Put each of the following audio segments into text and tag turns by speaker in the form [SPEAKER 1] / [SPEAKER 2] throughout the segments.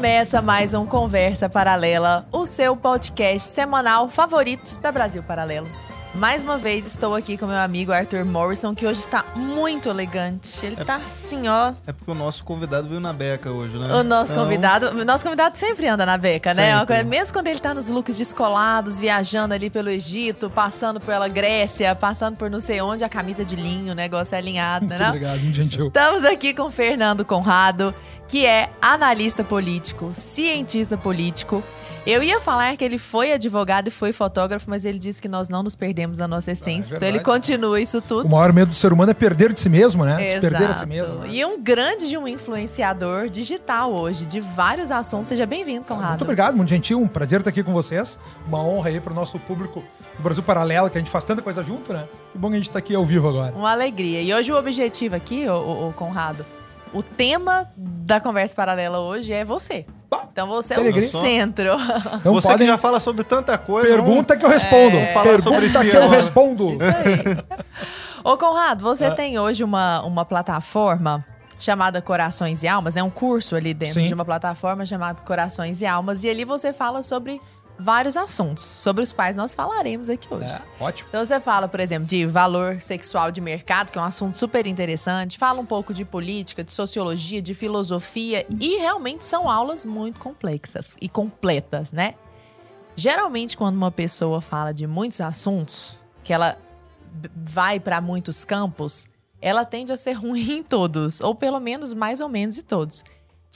[SPEAKER 1] Começa mais um Conversa Paralela, o seu podcast semanal favorito da Brasil Paralelo. Mais uma vez estou aqui com meu amigo Arthur Morrison, que hoje está muito elegante. Ele é, tá assim, ó.
[SPEAKER 2] É porque o nosso convidado veio na beca hoje, né?
[SPEAKER 1] O nosso então... convidado. Nosso convidado sempre anda na beca, né? Sempre. Mesmo quando ele tá nos looks descolados, viajando ali pelo Egito, passando pela Grécia, passando por não sei onde, a camisa de linho, o negócio é alinhado,
[SPEAKER 2] né?
[SPEAKER 1] Muito
[SPEAKER 2] obrigado, gentil.
[SPEAKER 1] Estamos aqui com o Fernando Conrado, que é analista político, cientista político eu ia falar que ele foi advogado e foi fotógrafo, mas ele disse que nós não nos perdemos na nossa essência. É então ele continua isso tudo.
[SPEAKER 3] O maior medo do ser humano é perder de si mesmo, né? Exato. Se perder a si mesmo.
[SPEAKER 1] E um grande de um influenciador digital hoje, de vários assuntos. Seja bem-vindo, Conrado.
[SPEAKER 3] Muito obrigado, muito gentil. Um prazer estar aqui com vocês. Uma honra aí para o nosso público do Brasil Paralelo, que a gente faz tanta coisa junto, né? Que bom que a gente está aqui ao vivo agora.
[SPEAKER 1] Uma alegria. E hoje o objetivo aqui, o, o Conrado, o tema da conversa paralela hoje é você. Então você é o centro.
[SPEAKER 2] Então você podem... que já fala sobre tanta coisa.
[SPEAKER 3] Pergunta que eu respondo. É... Pergunta sobre que eu respondo. Isso aí.
[SPEAKER 1] Ô, Conrado, você é. tem hoje uma, uma plataforma chamada Corações e Almas, né? Um curso ali dentro Sim. de uma plataforma chamada Corações e Almas. E ali você fala sobre vários assuntos sobre os quais nós falaremos aqui hoje. É,
[SPEAKER 3] ótimo.
[SPEAKER 1] Então você fala, por exemplo, de valor sexual de mercado, que é um assunto super interessante, fala um pouco de política, de sociologia, de filosofia e realmente são aulas muito complexas e completas, né? Geralmente quando uma pessoa fala de muitos assuntos, que ela vai para muitos campos, ela tende a ser ruim em todos, ou pelo menos mais ou menos em todos.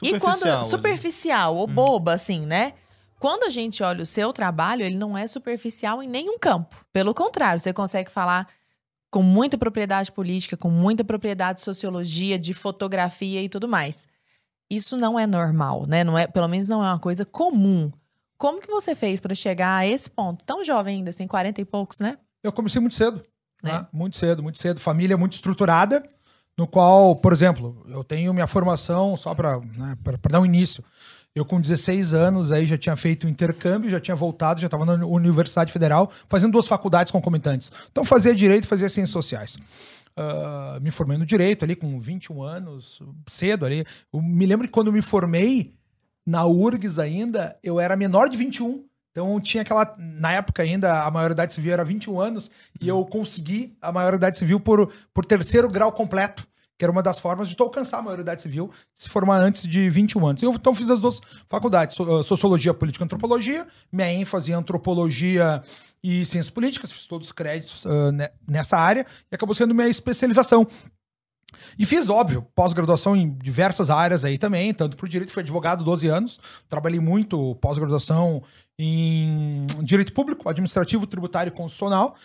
[SPEAKER 1] E quando superficial ou hum. boba assim, né? Quando a gente olha o seu trabalho, ele não é superficial em nenhum campo. Pelo contrário, você consegue falar com muita propriedade política, com muita propriedade de sociologia, de fotografia e tudo mais. Isso não é normal, né? Não é, pelo menos não é uma coisa comum. Como que você fez para chegar a esse ponto? Tão jovem ainda, tem 40 e poucos, né?
[SPEAKER 3] Eu comecei muito cedo. É. Né? Muito cedo, muito cedo. Família muito estruturada, no qual, por exemplo, eu tenho minha formação, só para né, dar um início. Eu, com 16 anos, aí já tinha feito intercâmbio, já tinha voltado, já estava na Universidade Federal, fazendo duas faculdades concomitantes. Então, fazia Direito fazia Ciências Sociais. Uh, me formei no Direito ali com 21 anos, cedo ali. Eu me lembro que quando me formei, na URGS ainda, eu era menor de 21. Então tinha aquela. Na época ainda, a maioridade civil era 21 anos, e eu consegui a maioridade civil por, por terceiro grau completo que era uma das formas de tu alcançar a maioridade civil, se formar antes de 21 anos. Eu então fiz as duas faculdades, ah, Sociologia, Política e Antropologia, minha ênfase em Antropologia e Ciências Políticas, fiz todos os créditos uh, nessa área, e acabou sendo minha especialização. E fiz, óbvio, pós-graduação em diversas áreas aí também, tanto para o direito, fui advogado 12 anos, trabalhei muito pós-graduação em direito público, administrativo, tributário e constitucional.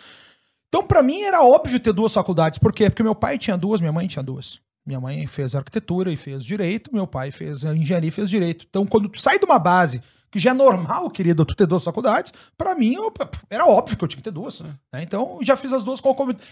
[SPEAKER 3] Então, para mim, era óbvio ter duas faculdades. Por quê? Porque meu pai tinha duas, minha mãe tinha duas. Minha mãe fez arquitetura e fez direito, meu pai fez engenharia e fez direito. Então, quando tu sai de uma base que já é normal, querido, tu ter duas faculdades, para mim eu, era óbvio que eu tinha que ter duas. Né? Então, já fiz as duas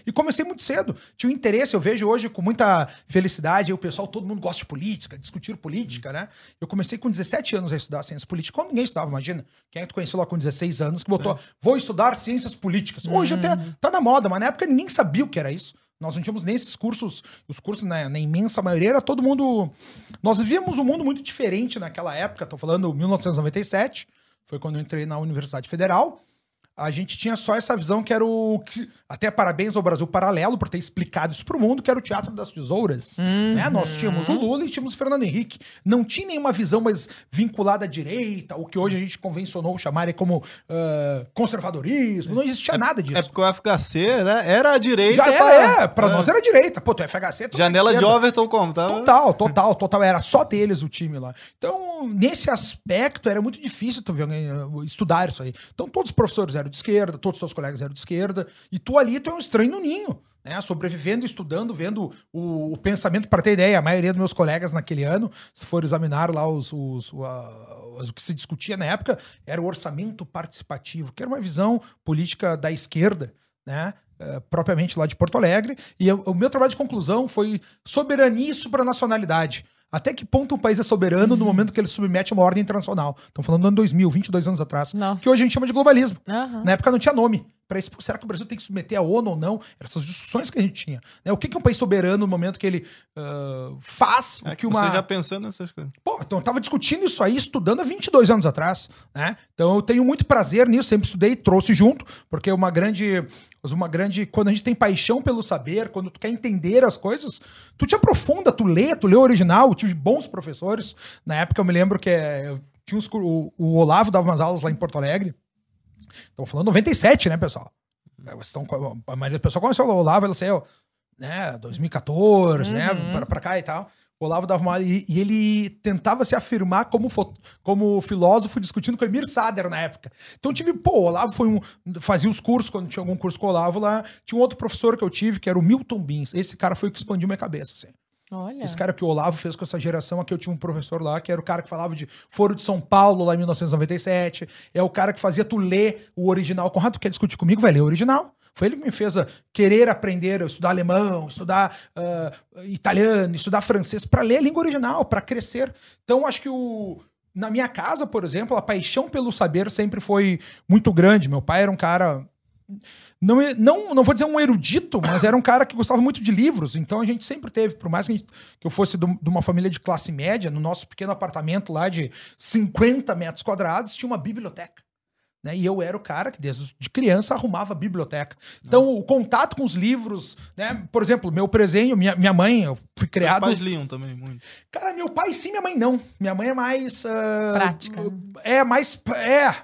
[SPEAKER 3] e comecei muito cedo. Tinha um interesse, eu vejo hoje com muita felicidade, o pessoal, todo mundo gosta de política, discutir política, né? Eu comecei com 17 anos a estudar ciências políticas, quando ninguém estudava, imagina. Quem é que tu conheceu lá com 16 anos que botou, Sim. vou estudar ciências políticas? Hoje até uhum. tá na moda, mas na época ninguém sabia o que era isso. Nós não tínhamos nem esses cursos, os cursos na, na, imensa maioria era todo mundo. Nós vivíamos um mundo muito diferente naquela época, estou falando 1997, foi quando eu entrei na Universidade Federal a gente tinha só essa visão que era o. Até parabéns ao Brasil Paralelo por ter explicado isso pro mundo, que era o Teatro das Tesouras. Uhum. Né? Nós tínhamos o Lula e tínhamos o Fernando Henrique. Não tinha nenhuma visão mais vinculada à direita, o que hoje a gente convencionou chamar como uh, conservadorismo. Não existia
[SPEAKER 2] é,
[SPEAKER 3] nada disso.
[SPEAKER 2] É porque o FHC né, era a direita.
[SPEAKER 3] Já era, pra, é. Pra é. nós era a direita. Pô, o FHC é
[SPEAKER 2] Janela de Overton como?
[SPEAKER 3] Tá? Total, total, total. Era só deles o time lá. Então, nesse aspecto, era muito difícil tu ver uh, estudar isso aí. Então, todos os professores eram de esquerda, todos os teus colegas eram de esquerda, e tu ali tu é um estranho no ninho. Né, sobrevivendo, estudando, vendo o, o pensamento, para ter ideia, a maioria dos meus colegas naquele ano, se for examinar lá os, os, os, o que se discutia na época, era o orçamento participativo, que era uma visão política da esquerda, né? Uh, propriamente lá de Porto Alegre. E eu, o meu trabalho de conclusão foi soberania e supranacionalidade. Até que ponto um país é soberano no momento que ele submete a uma ordem internacional? Estamos falando do ano 2000, 22 anos atrás. Nossa. Que hoje a gente chama de globalismo. Uhum. Na época não tinha nome. Para isso, será que o Brasil tem que submeter a ONU ou não? Essas discussões que a gente tinha. Né? O que, que é um país soberano no momento que ele uh, faz
[SPEAKER 2] é
[SPEAKER 3] que uma...
[SPEAKER 2] Você já pensando nessas coisas.
[SPEAKER 3] Pô, então eu tava discutindo isso aí, estudando há 22 anos atrás, né? Então eu tenho muito prazer nisso, sempre estudei, trouxe junto, porque uma grande... Uma grande. Quando a gente tem paixão pelo saber, quando tu quer entender as coisas, tu te aprofunda, tu lê, tu lê o original. Eu tive bons professores. Na época eu me lembro que é, tinha uns, o, o Olavo dava umas aulas lá em Porto Alegre. Estamos falando 97, né, pessoal? Estão, a maioria do pessoal conheceu o Olavo, ela saiu, né, 2014, né, uhum. né, pra, pra cá e tal. O Olavo dava uma. E, e, ele tentava se afirmar como, como filósofo discutindo com o Emir Sader na época. Então eu tive, pô, o Olavo foi um. Fazia os cursos, quando tinha algum curso com o Olavo lá. Tinha um outro professor que eu tive, que era o Milton Bins. Esse cara foi o que expandiu minha cabeça, assim. Olha. Esse cara que o Olavo fez com essa geração aqui, eu tinha um professor lá, que era o cara que falava de Foro de São Paulo, lá em 1997. É o cara que fazia tu ler o original. Conrado, tu quer discutir comigo? Vai ler o original. Foi ele que me fez querer aprender, estudar alemão, estudar uh, italiano, estudar francês, para ler a língua original, para crescer. Então, acho que o. Na minha casa, por exemplo, a paixão pelo saber sempre foi muito grande. Meu pai era um cara não, não, não vou dizer um erudito, mas era um cara que gostava muito de livros. Então a gente sempre teve, por mais que, gente, que eu fosse de uma família de classe média, no nosso pequeno apartamento lá de 50 metros quadrados, tinha uma biblioteca. Né? E eu era o cara que, desde de criança, arrumava a biblioteca. Então, o contato com os livros, né? Por exemplo, meu presenho, minha, minha mãe, eu fui criado. Meus
[SPEAKER 2] pais liam também muito.
[SPEAKER 3] Cara, meu pai sim, minha mãe não. Minha mãe é mais. Uh,
[SPEAKER 1] Prática.
[SPEAKER 3] É mais. É.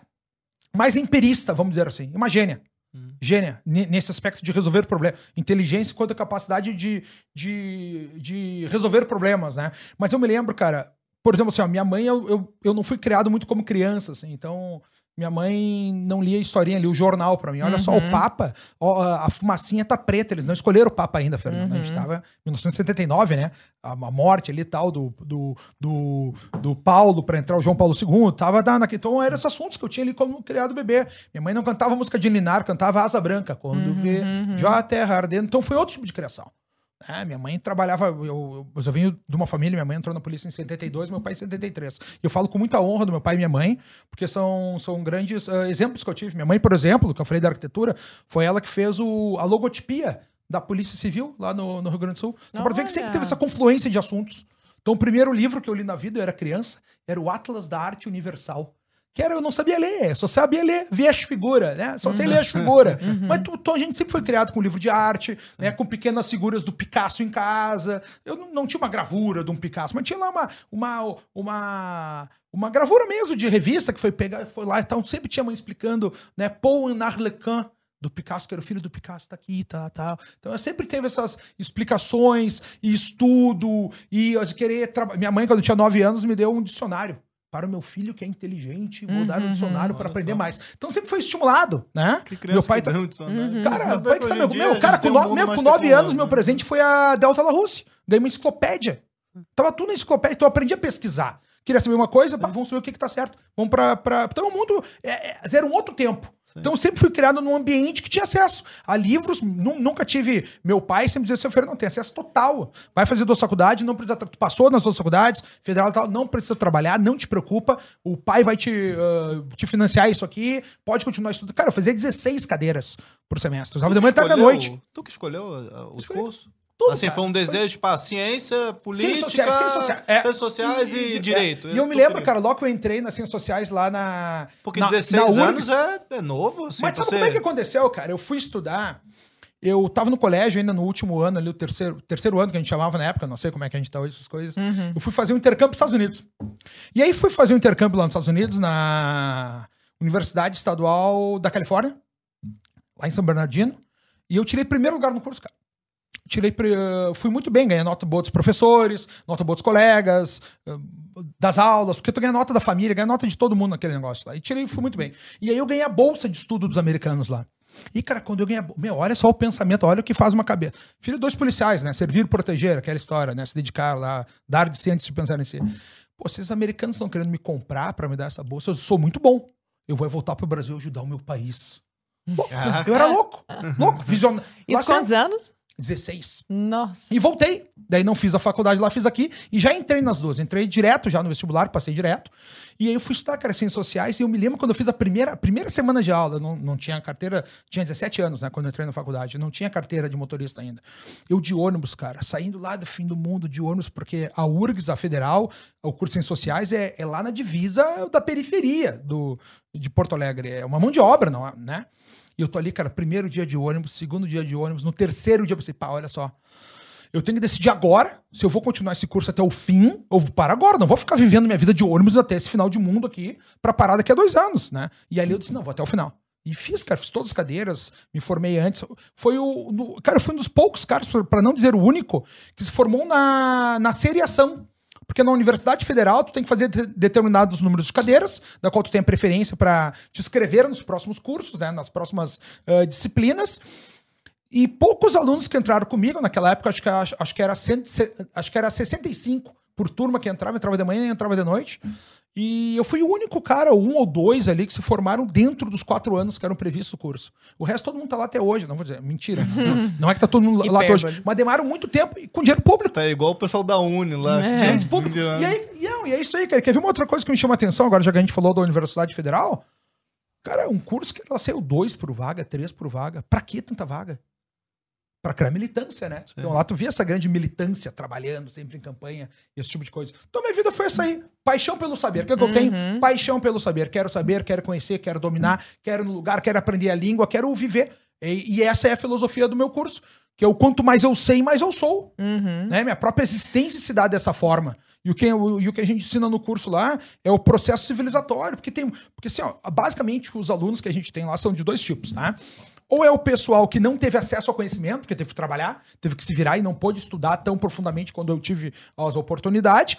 [SPEAKER 3] Mais empirista, vamos dizer assim. Uma gênia. Hum. Gênia, nesse aspecto de resolver problemas. Inteligência quanto a capacidade de, de, de resolver problemas, né? Mas eu me lembro, cara, por exemplo, assim, minha mãe, eu, eu, eu não fui criado muito como criança, assim, então minha mãe não lia historinha, lia o jornal para mim. Olha uhum. só, o uhum. Papa, ó, a fumacinha tá preta. Eles não escolheram o Papa ainda, Fernando. Uhum. A gente uhum. tava em 1979, né? A, a morte ali e tal do, do, do, do Paulo para entrar o João Paulo II. Tava na, então eram esses assuntos que eu tinha ali como criado bebê. Minha mãe não cantava música de Linar, cantava Asa Branca. Quando uhum. vê uhum. já a terra ardendo. Então foi outro tipo de criação. É, minha mãe trabalhava. Eu, eu, eu venho de uma família, minha mãe entrou na polícia em 72, meu pai em 73. Eu falo com muita honra do meu pai e minha mãe, porque são, são grandes uh, exemplos que eu tive. Minha mãe, por exemplo, que eu falei da arquitetura, foi ela que fez o, a logotipia da Polícia Civil lá no, no Rio Grande do Sul. Então, pode ver que sempre teve essa confluência de assuntos. Então, o primeiro livro que eu li na vida, eu era criança, era o Atlas da Arte Universal que era eu não sabia ler, só sabia ler, ver as figuras, né? Só sei ler as figuras. Uhum. Mas tu, tu, a gente sempre foi criado com livro de arte, né? Com pequenas figuras do Picasso em casa. Eu não, não, tinha uma gravura de um Picasso, mas tinha lá uma, uma, uma, uma gravura mesmo de revista que foi pegar, foi lá, então sempre tinha mãe explicando, né? Paul en Arlequin, do Picasso, que era o filho do Picasso, tá aqui, tá, tá. Então eu sempre teve essas explicações e estudo e eu querer trabalhar. Minha mãe, quando tinha nove anos, me deu um dicionário para o meu filho que é inteligente, vou uhum, dar um dicionário uhum. para aprender só. mais. Então sempre foi estimulado, né?
[SPEAKER 2] meu pai
[SPEAKER 3] tá...
[SPEAKER 2] Um
[SPEAKER 3] uhum. Cara, pai que tá meu, meu cara, com, no, meu, com nove anos, meu presente foi a Delta La Russe. Ganhei uma enciclopédia. Tava tudo na enciclopédia, então eu aprendi a pesquisar. Queria saber uma coisa, pá, vamos saber o que, que tá certo. Vamos pra. pra... Então o mundo é, é, era um outro tempo. Sim. Então eu sempre fui criado num ambiente que tinha acesso a livros. Nunca tive. Meu pai sempre dizia: seu filho não tem acesso total. Vai fazer duas faculdades, não precisa. Tu passou nas duas faculdades, federal e tal, não precisa trabalhar, não te preocupa. O pai vai te, uh, te financiar isso aqui, pode continuar estudando. Cara, eu fazia 16 cadeiras por semestre. Usava de manhã até da noite.
[SPEAKER 2] Tu que escolheu uh, os cursos? Tudo, assim, cara. foi um desejo, tipo, ah, ciência, política, ciências sociais, ciências sociais, é. ciências sociais e, e, e direito.
[SPEAKER 3] É. E eu, me lembro, cara, logo que eu entrei nas ciências sociais lá na.
[SPEAKER 2] Porque na, 16 na anos é, é novo. Assim,
[SPEAKER 3] Mas sabe você... como é que aconteceu, cara? Eu fui estudar. Eu tava no colégio ainda no último ano, ali, o terceiro, terceiro ano que a gente chamava na época, não sei como é que a gente tá hoje, essas coisas. Uhum. Eu fui fazer um intercâmbio nos Estados Unidos. E aí fui fazer um intercâmbio lá nos Estados Unidos, na Universidade Estadual da Califórnia, lá em São Bernardino. E eu tirei primeiro lugar no curso, cara tirei fui muito bem, ganhei nota boa dos professores, nota boa dos colegas, das aulas, porque tu ganha nota da família, ganha nota de todo mundo naquele negócio lá. E tirei, fui muito bem. E aí eu ganhei a bolsa de estudo dos americanos lá. E, cara, quando eu ganhei a meu, olha só o pensamento, olha o que faz uma cabeça. Filho de dois policiais, né? Servir, proteger, aquela história, né? Se dedicar lá, dar de si antes de pensar em si. Pô, se esses americanos estão querendo me comprar para me dar essa bolsa, eu sou muito bom. Eu vou voltar pro Brasil ajudar o meu país. Pô, eu era louco, louco, visionário.
[SPEAKER 1] Isso quantos anos?
[SPEAKER 3] 16.
[SPEAKER 1] Nossa.
[SPEAKER 3] E voltei. Daí não fiz a faculdade lá, fiz aqui. E já entrei nas duas. Entrei direto já no vestibular, passei direto. E aí eu fui estudar, cara, ciências sociais. E eu me lembro quando eu fiz a primeira, a primeira semana de aula. Não, não tinha carteira. Tinha 17 anos, né? Quando eu entrei na faculdade. Não tinha carteira de motorista ainda. Eu de ônibus, cara. Saindo lá do fim do mundo de ônibus, porque a URGS, a federal, o curso de ciências sociais, é, é lá na divisa da periferia do, de Porto Alegre. É uma mão de obra, não, né? E eu tô ali, cara, primeiro dia de ônibus, segundo dia de ônibus, no terceiro dia eu pensei, pá, olha só. Eu tenho que decidir agora se eu vou continuar esse curso até o fim ou vou parar agora. Não vou ficar vivendo minha vida de ônibus até esse final de mundo aqui para parar daqui a dois anos, né? E ali eu disse, não, vou até o final. E fiz, cara, fiz todas as cadeiras, me formei antes. Foi o. No, cara, eu fui um dos poucos caras, para não dizer o único, que se formou na, na seriação. Porque na Universidade Federal tu tem que fazer determinados números de cadeiras, da qual tu tem a preferência para te inscrever nos próximos cursos, né, nas próximas uh, disciplinas. E poucos alunos que entraram comigo naquela época, acho que, acho, acho que, era, cento, acho que era 65 por turma que entrava, entrava de manhã e entrava de noite. E eu fui o único cara, um ou dois ali, que se formaram dentro dos quatro anos que eram previstos o curso. O resto todo mundo tá lá até hoje, não vou dizer, mentira. não, não, é que tá todo mundo lá até hoje. Mas demaram muito tempo e com dinheiro público.
[SPEAKER 2] Tá igual o pessoal da Uni lá.
[SPEAKER 3] É. Público. E, aí, e, é, e é isso aí, cara. Quer ver uma outra coisa que me chama a atenção agora, já que a gente falou da Universidade Federal? Cara, um curso que ela saiu dois por vaga, três por vaga. Pra que tanta vaga? Para criar militância, né? Sim. Então lá tu via essa grande militância trabalhando sempre em campanha, esse tipo de coisa. Então minha vida foi essa aí. Paixão pelo saber. O que, é que eu tenho? Uhum. Paixão pelo saber. Quero saber, quero conhecer, quero dominar, quero no lugar, quero aprender a língua, quero viver. E, e, essa é a filosofia do meu curso. Que é o quanto mais eu sei, mais eu sou. Uhum. Né? Minha própria existência se dá dessa forma. E o, que, o, e o que a gente ensina no curso lá é o processo civilizatório. Porque tem. Porque assim, ó, basicamente, os alunos que a gente tem lá são de dois tipos, tá? Ou é o pessoal que não teve acesso ao conhecimento, porque teve que trabalhar, teve que se virar e não pôde estudar tão profundamente quando eu tive as oportunidades.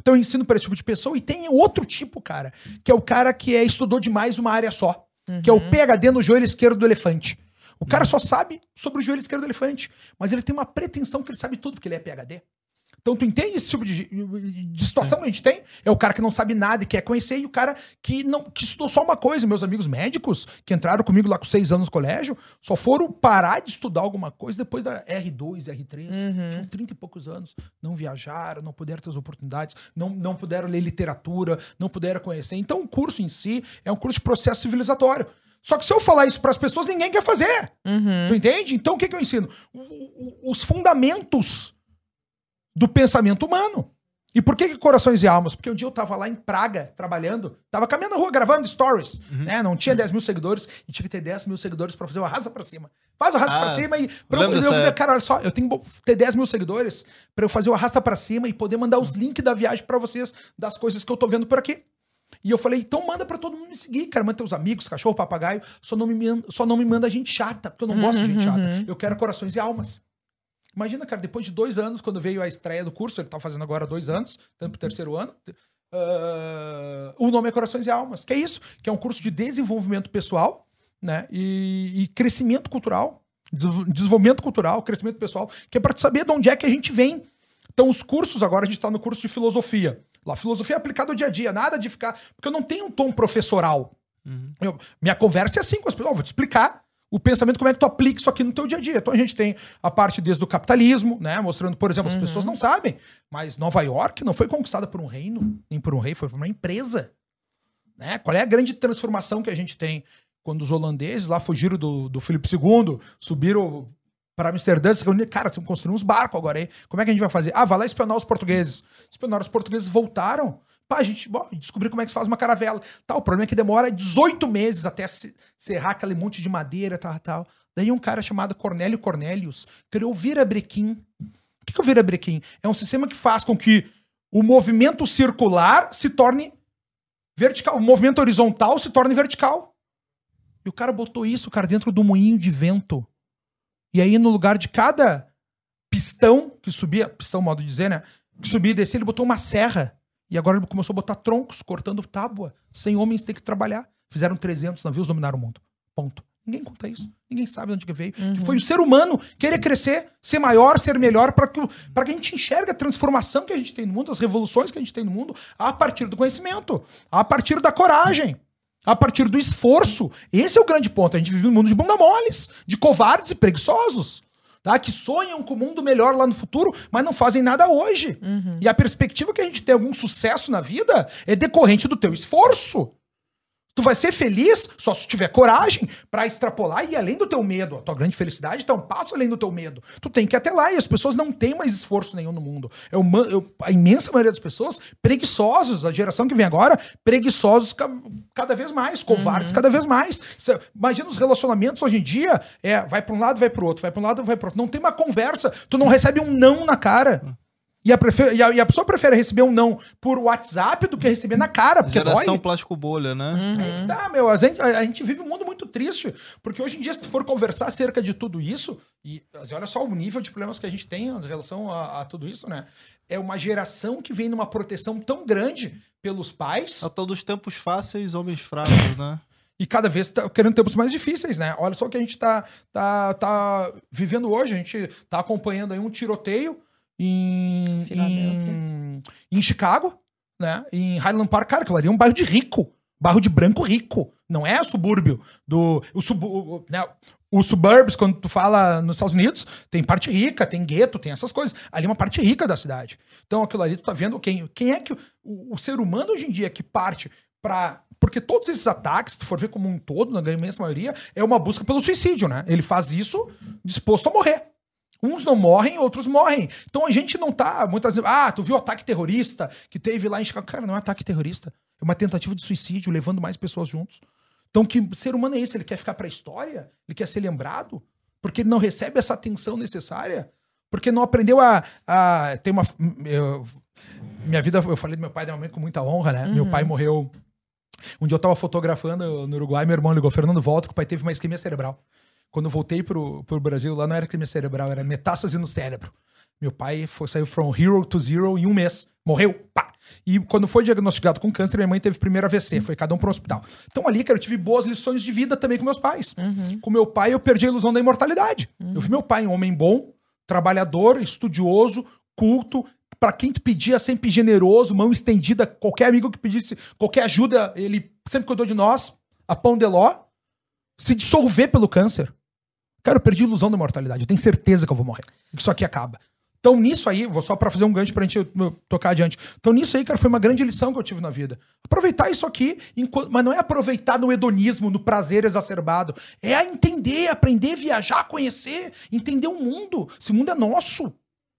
[SPEAKER 3] Então eu ensino para esse tipo de pessoa. E tem outro tipo, cara, que é o cara que é, estudou demais uma área só. Uhum. Que é o uhum. PHD no joelho esquerdo do elefante. O cara uhum. só sabe sobre o joelho esquerdo do elefante. Mas ele tem uma pretensão que ele sabe tudo, porque ele é PHD. Então, tu entende esse tipo de, de situação é. que a gente tem? É o cara que não sabe nada e quer conhecer, e o cara que não que estudou só uma coisa. Meus amigos médicos, que entraram comigo lá com seis anos no colégio, só foram parar de estudar alguma coisa depois da R2, R3. Uhum. Tinham 30 e poucos anos. Não viajaram, não puderam ter as oportunidades, não, não puderam ler literatura, não puderam conhecer. Então, o curso em si é um curso de processo civilizatório. Só que se eu falar isso para as pessoas, ninguém quer fazer. Uhum. Tu entende? Então, o que, que eu ensino? O, o, os fundamentos do pensamento humano. E por que, que Corações e Almas? Porque um dia eu tava lá em Praga, trabalhando, tava caminhando na rua, gravando stories, uhum. né? Não tinha 10 mil seguidores e tinha que ter 10 mil seguidores pra fazer o arrasta pra cima. Faz o arrasta ah, pra cima e... Pra eu, eu, eu, cara, olha só, eu tenho que ter 10 mil seguidores pra eu fazer o arrasta pra cima e poder mandar os links da viagem pra vocês, das coisas que eu tô vendo por aqui. E eu falei, então manda pra todo mundo me seguir, cara. Manda teus amigos, cachorro, papagaio. Só não me, só não me manda gente chata, porque eu não uhum, gosto de gente chata. Uhum. Eu quero corações e almas. Imagina, cara, depois de dois anos, quando veio a estreia do curso, ele tá fazendo agora dois anos, tanto pro terceiro ano. Uh, o nome é Corações e Almas, que é isso, que é um curso de desenvolvimento pessoal, né? E, e crescimento cultural, desenvolvimento cultural, crescimento pessoal, que é para saber de onde é que a gente vem. Então, os cursos, agora a gente está no curso de filosofia. Lá, filosofia é aplicada ao dia a dia, nada de ficar. Porque eu não tenho um tom professoral. Uhum. Eu, minha conversa é assim com as pessoas. Vou te explicar o pensamento, como é que tu aplica isso aqui no teu dia a dia. Então a gente tem a parte desde o capitalismo, né? Mostrando, por exemplo, as uhum. pessoas não sabem, mas Nova York não foi conquistada por um reino, nem por um rei, foi por uma empresa. Né? Qual é a grande transformação que a gente tem quando os holandeses lá fugiram do, do Filipe II, subiram para Amsterdã, cara, construímos barco agora aí. Como é que a gente vai fazer? Ah, vai lá espionar os portugueses. Espionaram os portugueses, voltaram Pá, a gente bom, descobriu como é que se faz uma caravela. Tá, o problema é que demora 18 meses até se, serrar aquele monte de madeira, tal, tal. Daí um cara chamado Cornélio Cornelius criou o virabrequim. O que, que é o virabrequim? É um sistema que faz com que o movimento circular se torne vertical, o movimento horizontal se torne vertical. E o cara botou isso, cara, dentro do moinho de vento. E aí, no lugar de cada pistão que subia, pistão modo de dizer, né? Que subia e descia, ele botou uma serra. E agora ele começou a botar troncos, cortando tábua. Sem homens ter que trabalhar. Fizeram 300 navios, dominaram o mundo. Ponto. Ninguém conta isso. Ninguém sabe de onde que veio. Uhum. Que foi o ser humano querer crescer, ser maior, ser melhor, para que, que a gente enxergue a transformação que a gente tem no mundo, as revoluções que a gente tem no mundo, a partir do conhecimento, a partir da coragem, a partir do esforço. Esse é o grande ponto. A gente vive um mundo de bunda moles, de covardes e preguiçosos. Tá? Que sonham com o um mundo melhor lá no futuro, mas não fazem nada hoje. Uhum. E a perspectiva que a gente tem algum sucesso na vida é decorrente do teu esforço. Tu vai ser feliz só se tiver coragem para extrapolar e ir além do teu medo. A tua grande felicidade tá um passo além do teu medo. Tu tem que ir até lá e as pessoas não têm mais esforço nenhum no mundo. Uma, eu, a imensa maioria das pessoas preguiçosos, a geração que vem agora, preguiçosos ca, cada vez mais, covardes uhum. cada vez mais. Cê, imagina os relacionamentos hoje em dia, é, vai para um lado, vai para o outro, vai para um lado, vai para outro. Não tem uma conversa, tu não recebe um não na cara. E a, prefer... e, a, e a, pessoa prefere receber um não por WhatsApp do que receber na cara, porque
[SPEAKER 2] Geração dói. plástico bolha, né?
[SPEAKER 3] Uhum. Aí tá, meu. A gente, a, gente, vive um mundo muito triste, porque hoje em dia, se tu for conversar acerca de tudo isso, e olha só o nível de problemas que a gente tem em relação a, a tudo isso, né? É uma geração que vem numa proteção tão grande pelos pais.
[SPEAKER 2] A todos os tempos fáceis, homens fracos, né?
[SPEAKER 3] E cada vez tá querendo tempos mais difíceis, né? Olha só o que a gente tá, tá, tá vivendo hoje. A gente tá acompanhando aí um tiroteio em, em, em, Chicago, né? Em Highland Park, cara, aquilo ali é um bairro de rico. Bairro de branco rico. Não é subúrbio do. O, sub, o, né? Os suburbs, quando tu fala nos Estados Unidos, tem parte rica, tem gueto, tem essas coisas. Ali é uma parte rica da cidade. Então aquilo ali tu tá vendo quem, quem é que. O, o ser humano hoje em dia que parte para porque todos esses ataques, se tu for ver como um todo, na imensa maioria, é uma busca pelo suicídio, né? Ele faz isso disposto a morrer. Uns não morrem, outros morrem. Então a gente não tá muitas vezes. Ah, tu viu o ataque terrorista que teve lá em Chicago? Cara, não é ataque terrorista. É uma tentativa de suicídio, levando mais pessoas juntos. Então, que ser humano é esse? Ele quer ficar pra história? Ele quer ser lembrado? Porque ele não recebe essa atenção necessária? Porque não aprendeu a. a ter uma. Eu, minha vida, eu falei do meu pai da minha mãe com muita honra, né? Uhum. Meu pai morreu. Um dia eu tava fotografando no Uruguai, meu irmão ligou, Fernando, volta, que o pai teve uma isquemia cerebral. Quando eu voltei pro, pro Brasil, lá não era crime cerebral, era metástase no cérebro. Meu pai foi, saiu from hero to zero em um mês. Morreu, pá! E quando foi diagnosticado com câncer, minha mãe teve primeiro AVC, foi cada um para um hospital. Então ali, cara, eu tive boas lições de vida também com meus pais. Uhum. Com meu pai, eu perdi a ilusão da imortalidade. Uhum. Eu vi meu pai um homem bom, trabalhador, estudioso, culto, para quem tu pedia, sempre generoso, mão estendida, qualquer amigo que pedisse qualquer ajuda, ele sempre cuidou de nós, a pão de ló, se dissolver pelo câncer. Cara, eu perdi a ilusão da mortalidade. Eu tenho certeza que eu vou morrer. Que isso aqui acaba. Então, nisso aí, vou só para fazer um gancho pra gente tocar adiante. Então, nisso aí, cara, foi uma grande lição que eu tive na vida. Aproveitar isso aqui, mas não é aproveitar no hedonismo, no prazer exacerbado. É entender, aprender, viajar, conhecer, entender o mundo. Esse mundo é nosso.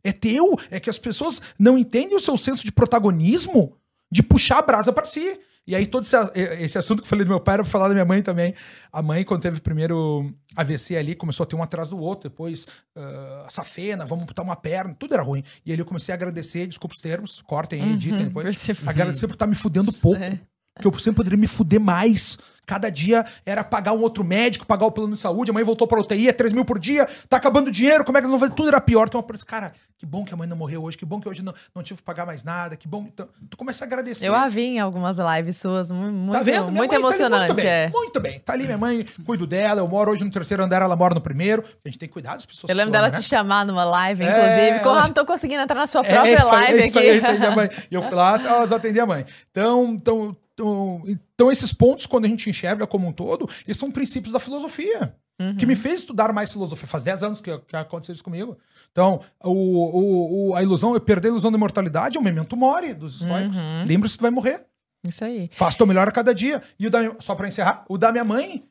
[SPEAKER 3] É teu. É que as pessoas não entendem o seu senso de protagonismo, de puxar a brasa para si. E aí, todo esse, esse, assunto que eu falei do meu pai era pra falar da minha mãe também. A mãe, quando teve o primeiro AVC ali, começou a ter um atrás do outro. Depois, uh, safena, vamos botar uma perna, tudo era ruim. E aí eu comecei a agradecer, desculpa os termos, cortem editem uhum, depois. Agradecer por estar tá me fudendo pouco. É. Porque eu sempre poderia me fuder mais. Cada dia era pagar um outro médico, pagar o plano de saúde. A mãe voltou pra UTI, é 3 mil por dia, tá acabando o dinheiro, como é que não vai? Tudo era pior. Então eu pensei, cara, que bom que a mãe não morreu hoje, que bom que hoje não, não tive que pagar mais nada, que bom. Então, tu começa a agradecer.
[SPEAKER 1] Eu a vi em algumas lives suas, muito, tá vendo? muito emocionante. Tá muito,
[SPEAKER 3] bem,
[SPEAKER 1] é.
[SPEAKER 3] muito bem. Tá ali minha mãe, cuido dela. Eu moro hoje no terceiro andar, ela mora no primeiro. A gente tem que cuidar das pessoas.
[SPEAKER 1] Eu lembro dela né? te chamar numa live, inclusive. É, ela... não tô conseguindo entrar na sua é, própria é, live
[SPEAKER 3] aí,
[SPEAKER 1] aqui. Isso aí, isso aí,
[SPEAKER 3] minha mãe. E eu fui lá, elas atendem a mãe. Então, então então, então, esses pontos, quando a gente enxerga como um todo, eles são princípios da filosofia. Uhum. Que me fez estudar mais filosofia. Faz 10 anos que, que aconteceu isso comigo. Então, o, o, o, a ilusão, eu perder a ilusão da imortalidade é um memento mori dos estoicos. Uhum. Lembre-se que tu vai morrer.
[SPEAKER 1] Isso aí.
[SPEAKER 3] Faça teu melhor a cada dia. E o da, só para encerrar, o da minha mãe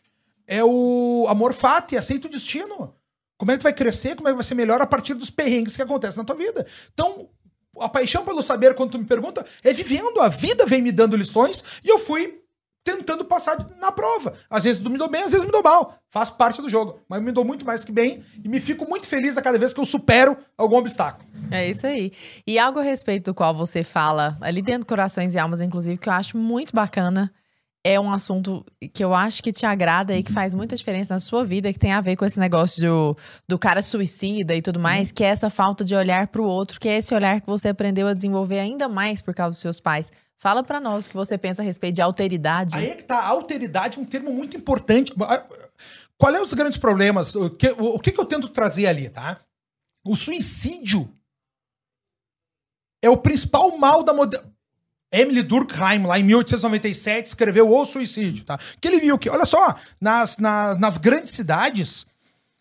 [SPEAKER 3] é o amor fati, aceita o destino. Como é que tu vai crescer, como é que vai ser melhor a partir dos perrengues que acontecem na tua vida. Então, a paixão pelo saber, quando tu me pergunta, é vivendo. A vida vem me dando lições e eu fui tentando passar na prova. Às vezes me dou bem, às vezes me dou mal. Faz parte do jogo. Mas me dou muito mais que bem e me fico muito feliz a cada vez que eu supero algum obstáculo.
[SPEAKER 1] É isso aí. E algo a respeito do qual você fala, ali dentro Corações e Almas, inclusive, que eu acho muito bacana, é um assunto que eu acho que te agrada e que faz muita diferença na sua vida, que tem a ver com esse negócio do, do cara suicida e tudo mais, que é essa falta de olhar para o outro, que é esse olhar que você aprendeu a desenvolver ainda mais por causa dos seus pais. Fala para nós o que você pensa a respeito de alteridade.
[SPEAKER 3] Aí é que tá, alteridade é um termo muito importante. Qual é os grandes problemas? O que, o que, que eu tento trazer ali, tá? O suicídio é o principal mal da modernidade Emily Durkheim, lá em 1897, escreveu O Suicídio, tá? Que ele viu que, olha só, nas, na, nas grandes cidades,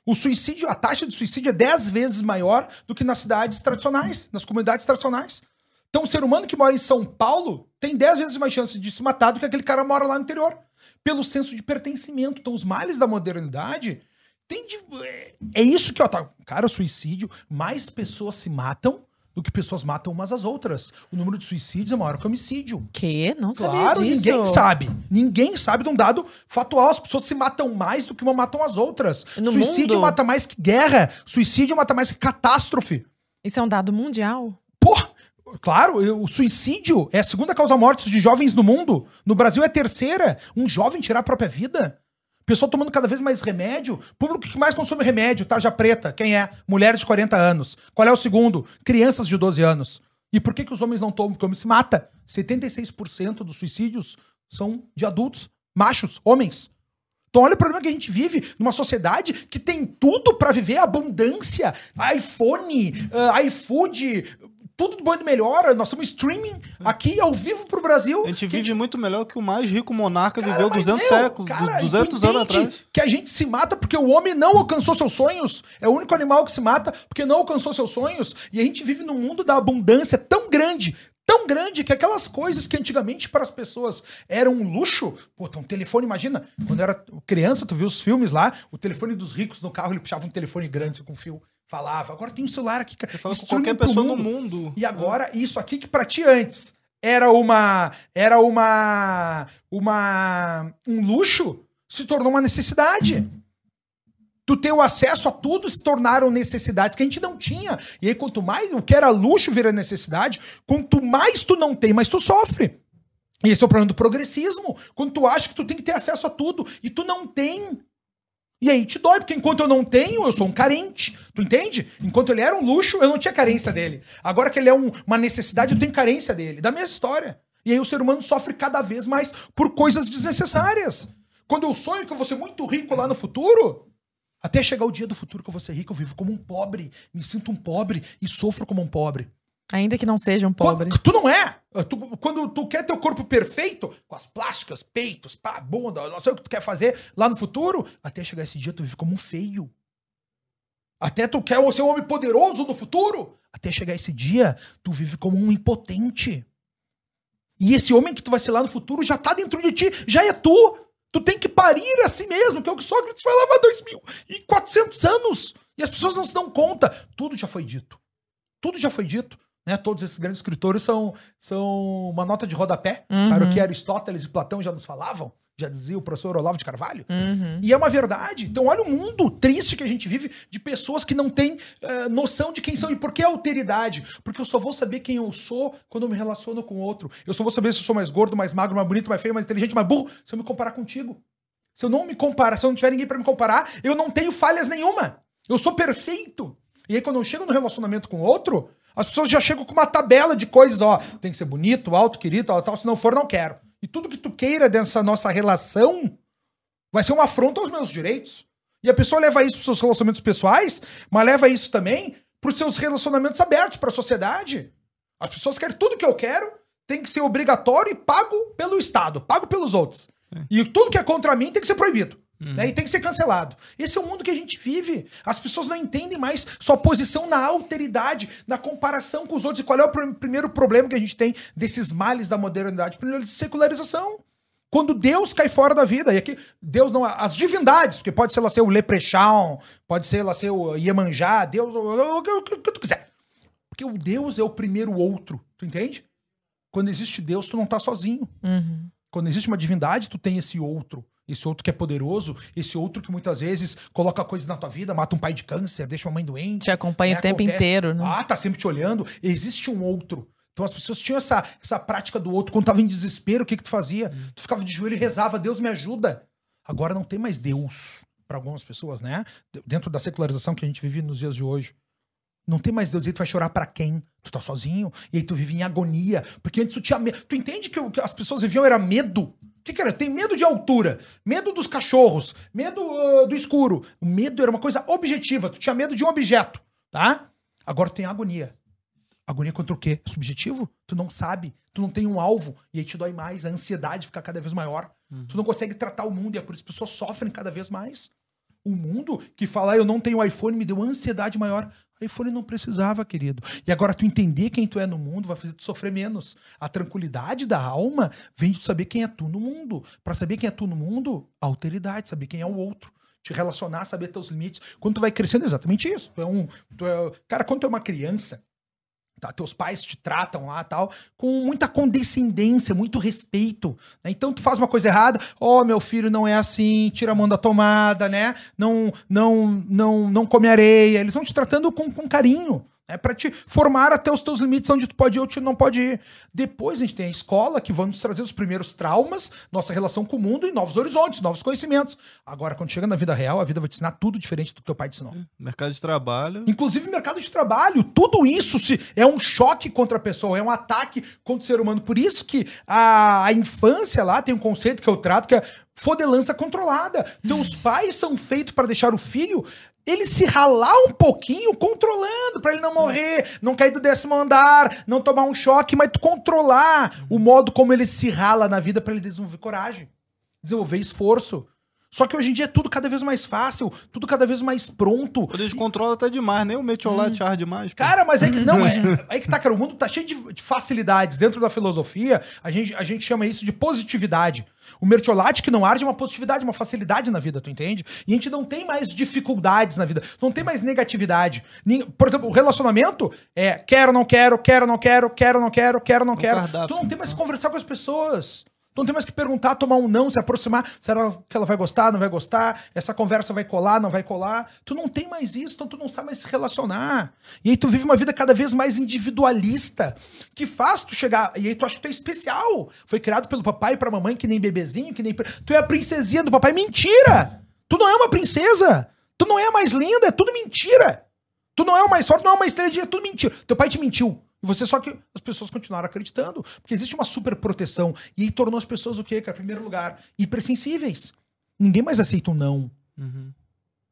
[SPEAKER 3] O suicídio, a taxa de suicídio é 10 vezes maior do que nas cidades tradicionais, nas comunidades tradicionais. Então, o ser humano que mora em São Paulo tem 10 vezes mais chance de se matar do que aquele cara que mora lá no interior. Pelo senso de pertencimento. Então, os males da modernidade tem de... É isso que, ó, tá. Cara, o suicídio, mais pessoas se matam do que pessoas matam umas às outras. O número de suicídios é maior que o homicídio.
[SPEAKER 1] Que? Não sabia
[SPEAKER 3] claro,
[SPEAKER 1] disso.
[SPEAKER 3] ninguém sabe. Ninguém sabe de um dado fatual. As pessoas se matam mais do que uma matam as outras. No suicídio mundo? mata mais que guerra. Suicídio mata mais que catástrofe.
[SPEAKER 1] Isso é um dado mundial?
[SPEAKER 3] Porra! Claro, o suicídio é a segunda causa mortes de jovens no mundo. No Brasil é a terceira. Um jovem tirar a própria vida. Pessoal tomando cada vez mais remédio. Público que mais consome remédio, tarja preta. Quem é? Mulheres de 40 anos. Qual é o segundo? Crianças de 12 anos. E por que, que os homens não tomam? Porque o homem se mata. 76% dos suicídios são de adultos, machos, homens. Então olha o problema que a gente vive numa sociedade que tem tudo para viver abundância, iPhone, uh, iFood, tudo bom e melhor. Nós somos streaming aqui ao vivo pro Brasil.
[SPEAKER 2] A gente vive gente... muito melhor que o mais rico monarca cara, viveu 200 meu, séculos, cara, 200 anos atrás.
[SPEAKER 3] Que a gente se mata porque o homem não alcançou seus sonhos. É o único animal que se mata porque não alcançou seus sonhos. E a gente vive num mundo da abundância tão grande, tão grande que aquelas coisas que antigamente para as pessoas eram um luxo. Pô, tem um telefone, imagina, quando eu era criança, tu viu os filmes lá, o telefone dos ricos no carro, ele puxava um telefone grande assim, com fio falava. Agora tem um celular aqui. Você
[SPEAKER 2] fala com qualquer pessoa mundo. no mundo.
[SPEAKER 3] E agora, é. isso aqui que pra ti antes era uma. Era uma. Uma. Um luxo, se tornou uma necessidade. Tu ter o acesso a tudo se tornaram necessidades que a gente não tinha. E aí, quanto mais o que era luxo vira necessidade, quanto mais tu não tem, mais tu sofre. E esse é o problema do progressismo. Quando tu acha que tu tem que ter acesso a tudo e tu não tem, e aí te dói, porque enquanto eu não tenho, eu sou um carente. Tu entende? Enquanto ele era um luxo, eu não tinha carência dele. Agora que ele é um, uma necessidade, eu tenho carência dele. Da mesma história. E aí o ser humano sofre cada vez mais por coisas desnecessárias. Quando eu sonho que eu vou ser muito rico lá no futuro, até chegar o dia do futuro que eu vou ser rico, eu vivo como um pobre, me sinto um pobre e sofro como um pobre.
[SPEAKER 1] Ainda que não seja um pobre.
[SPEAKER 3] Tu não é. Tu, quando tu quer teu corpo perfeito, com as plásticas, peitos, pá, bunda, não sei o que tu quer fazer lá no futuro, até chegar esse dia tu vive como um feio. Até tu quer ser um homem poderoso no futuro, até chegar esse dia tu vive como um impotente. E esse homem que tu vai ser lá no futuro já tá dentro de ti, já é tu. Tu tem que parir a si mesmo, que é o que Sócrates falava há 2.400 anos. E as pessoas não se dão conta. Tudo já foi dito. Tudo já foi dito. Né? Todos esses grandes escritores são, são uma nota de rodapé uhum. para o que Aristóteles e Platão já nos falavam, já dizia o professor Olavo de Carvalho.
[SPEAKER 1] Uhum.
[SPEAKER 3] E é uma verdade. Então, olha o mundo triste que a gente vive de pessoas que não têm uh, noção de quem são. E por que alteridade? Porque eu só vou saber quem eu sou quando eu me relaciono com outro. Eu só vou saber se eu sou mais gordo, mais magro, mais bonito, mais feio, mais inteligente, mais burro, se eu me comparar contigo. Se eu não me comparar, se eu não tiver ninguém para me comparar, eu não tenho falhas nenhuma. Eu sou perfeito. E aí, quando eu chego no relacionamento com outro, as pessoas já chegam com uma tabela de coisas, ó, tem que ser bonito, alto, querido, tal, tal, se não for, não quero. E tudo que tu queira dessa nossa relação vai ser uma afronta aos meus direitos. E a pessoa leva isso para seus relacionamentos pessoais, mas leva isso também para os seus relacionamentos abertos para a sociedade. As pessoas querem tudo que eu quero, tem que ser obrigatório e pago pelo Estado, pago pelos outros. É. E tudo que é contra mim tem que ser proibido. Uhum. Né? E tem que ser cancelado. Esse é o mundo que a gente vive. As pessoas não entendem mais sua posição na alteridade, na comparação com os outros. E qual é o pr primeiro problema que a gente tem desses males da modernidade? Primeiro, de secularização. Quando Deus cai fora da vida, e aqui Deus não. As divindades, porque pode ser lá ser o Leprechaun, pode ser lá ser o Iemanjá, Deus, o que tu quiser. Porque o Deus é o primeiro outro, tu entende? Quando existe Deus, tu não tá sozinho.
[SPEAKER 1] Uhum.
[SPEAKER 3] Quando existe uma divindade, tu tem esse outro. Esse outro que é poderoso, esse outro que muitas vezes coloca coisas na tua vida, mata um pai de câncer, deixa uma mãe doente.
[SPEAKER 1] Te acompanha né? o tempo Acontece. inteiro, né?
[SPEAKER 3] Ah, tá sempre te olhando. Existe um outro. Então as pessoas tinham essa, essa prática do outro. Quando tava em desespero, o que que tu fazia? Hum. Tu ficava de joelho e rezava, Deus me ajuda. Agora não tem mais Deus para algumas pessoas, né? Dentro da secularização que a gente vive nos dias de hoje. Não tem mais Deus e tu vai chorar para quem? Tu tá sozinho e aí tu vive em agonia. Porque antes tu tinha medo. Tu entende que o que as pessoas viviam era medo? Que, que era? Tem medo de altura, medo dos cachorros, medo uh, do escuro. O medo era uma coisa objetiva. Tu tinha medo de um objeto, tá? Agora tu tem agonia. Agonia contra o quê? É subjetivo? Tu não sabe, tu não tem um alvo, e aí te dói mais, a ansiedade fica cada vez maior. Uhum. Tu não consegue tratar o mundo, e é por isso que as pessoas sofrem cada vez mais. O mundo que fala, ah, eu não tenho iPhone, me deu ansiedade maior. iPhone não precisava, querido. E agora tu entender quem tu é no mundo vai fazer tu sofrer menos. A tranquilidade da alma vem de saber quem é tu no mundo. Para saber quem é tu no mundo, alteridade, saber quem é o outro. Te relacionar, saber teus limites. Quando tu vai crescendo, é exatamente isso. Tu é um. Tu é, cara, quando tu é uma criança, Tá, teus pais te tratam lá tal, com muita condescendência, muito respeito. Né? Então tu faz uma coisa errada, ó, oh, meu filho não é assim, tira a mão da tomada, né? Não, não, não, não come areia. Eles vão te tratando com, com carinho. É para te formar até os teus limites onde tu pode ir ou tu não pode ir. Depois a gente tem a escola que vai nos trazer os primeiros traumas, nossa relação com o mundo e novos horizontes, novos conhecimentos. Agora, quando chega na vida real, a vida vai te ensinar tudo diferente do que teu pai te ensinou.
[SPEAKER 2] Mercado de trabalho.
[SPEAKER 3] Inclusive mercado de trabalho. Tudo isso se é um choque contra a pessoa, é um ataque contra o ser humano. Por isso que a, a infância lá tem um conceito que eu trato que é fodelança controlada. Teus pais são feitos para deixar o filho ele se ralar um pouquinho controlando para ele não morrer, não cair do décimo andar, não tomar um choque, mas tu controlar o modo como ele se rala na vida para ele desenvolver coragem, desenvolver esforço. Só que hoje em dia é tudo cada vez mais fácil, tudo cada vez mais pronto. O
[SPEAKER 2] poder de controle tá demais, nem o metiolate hum. demais.
[SPEAKER 3] Pô. Cara, mas é que não, é, é que tá, cara, o mundo tá cheio de, de facilidades. Dentro da filosofia, a gente, a gente chama isso de positividade. O mertiolate que não arde é uma positividade, uma facilidade na vida, tu entende? E a gente não tem mais dificuldades na vida, não tem mais negatividade. Por exemplo, o relacionamento é quero, não quero, quero, não quero, quero, não quero, quero, não quero. Tu não tem mais que conversar com as pessoas. Não tem mais que perguntar, tomar um não, se aproximar. Será que ela vai gostar, não vai gostar? Essa conversa vai colar, não vai colar? Tu não tem mais isso, então tu não sabe mais se relacionar. E aí tu vive uma vida cada vez mais individualista, que faz tu chegar. E aí tu acha que tu é especial. Foi criado pelo papai e pra mamãe, que nem bebezinho, que nem. Tu é a princesinha do papai. Mentira! Tu não é uma princesa! Tu não é a mais linda, é tudo mentira! Tu não é o mais forte, não é uma estrela, é tudo mentira. Teu pai te mentiu. E você só que as pessoas continuaram acreditando, porque existe uma super proteção. E aí tornou as pessoas o quê, cara? Em primeiro lugar, hipersensíveis. Ninguém mais aceita um não. Uhum.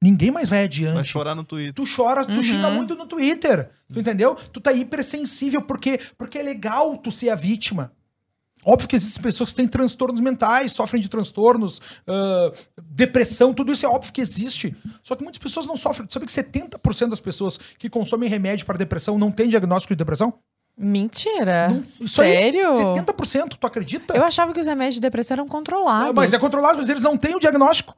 [SPEAKER 3] Ninguém mais vai adiante. Vai
[SPEAKER 2] chorar no Twitter.
[SPEAKER 3] Tu chora, tu uhum. xinga muito no Twitter. Tu entendeu? Tu tá hipersensível porque, porque é legal tu ser a vítima. Óbvio que existem pessoas que têm transtornos mentais, sofrem de transtornos, uh, depressão, tudo isso é óbvio que existe. Só que muitas pessoas não sofrem. Sabe que 70% das pessoas que consomem remédio para depressão não têm diagnóstico de depressão?
[SPEAKER 1] Mentira. Não, Sério? Aí,
[SPEAKER 3] 70%, tu acredita?
[SPEAKER 1] Eu achava que os remédios de depressão eram controlados. É,
[SPEAKER 3] mas é controlado, mas eles não têm o diagnóstico.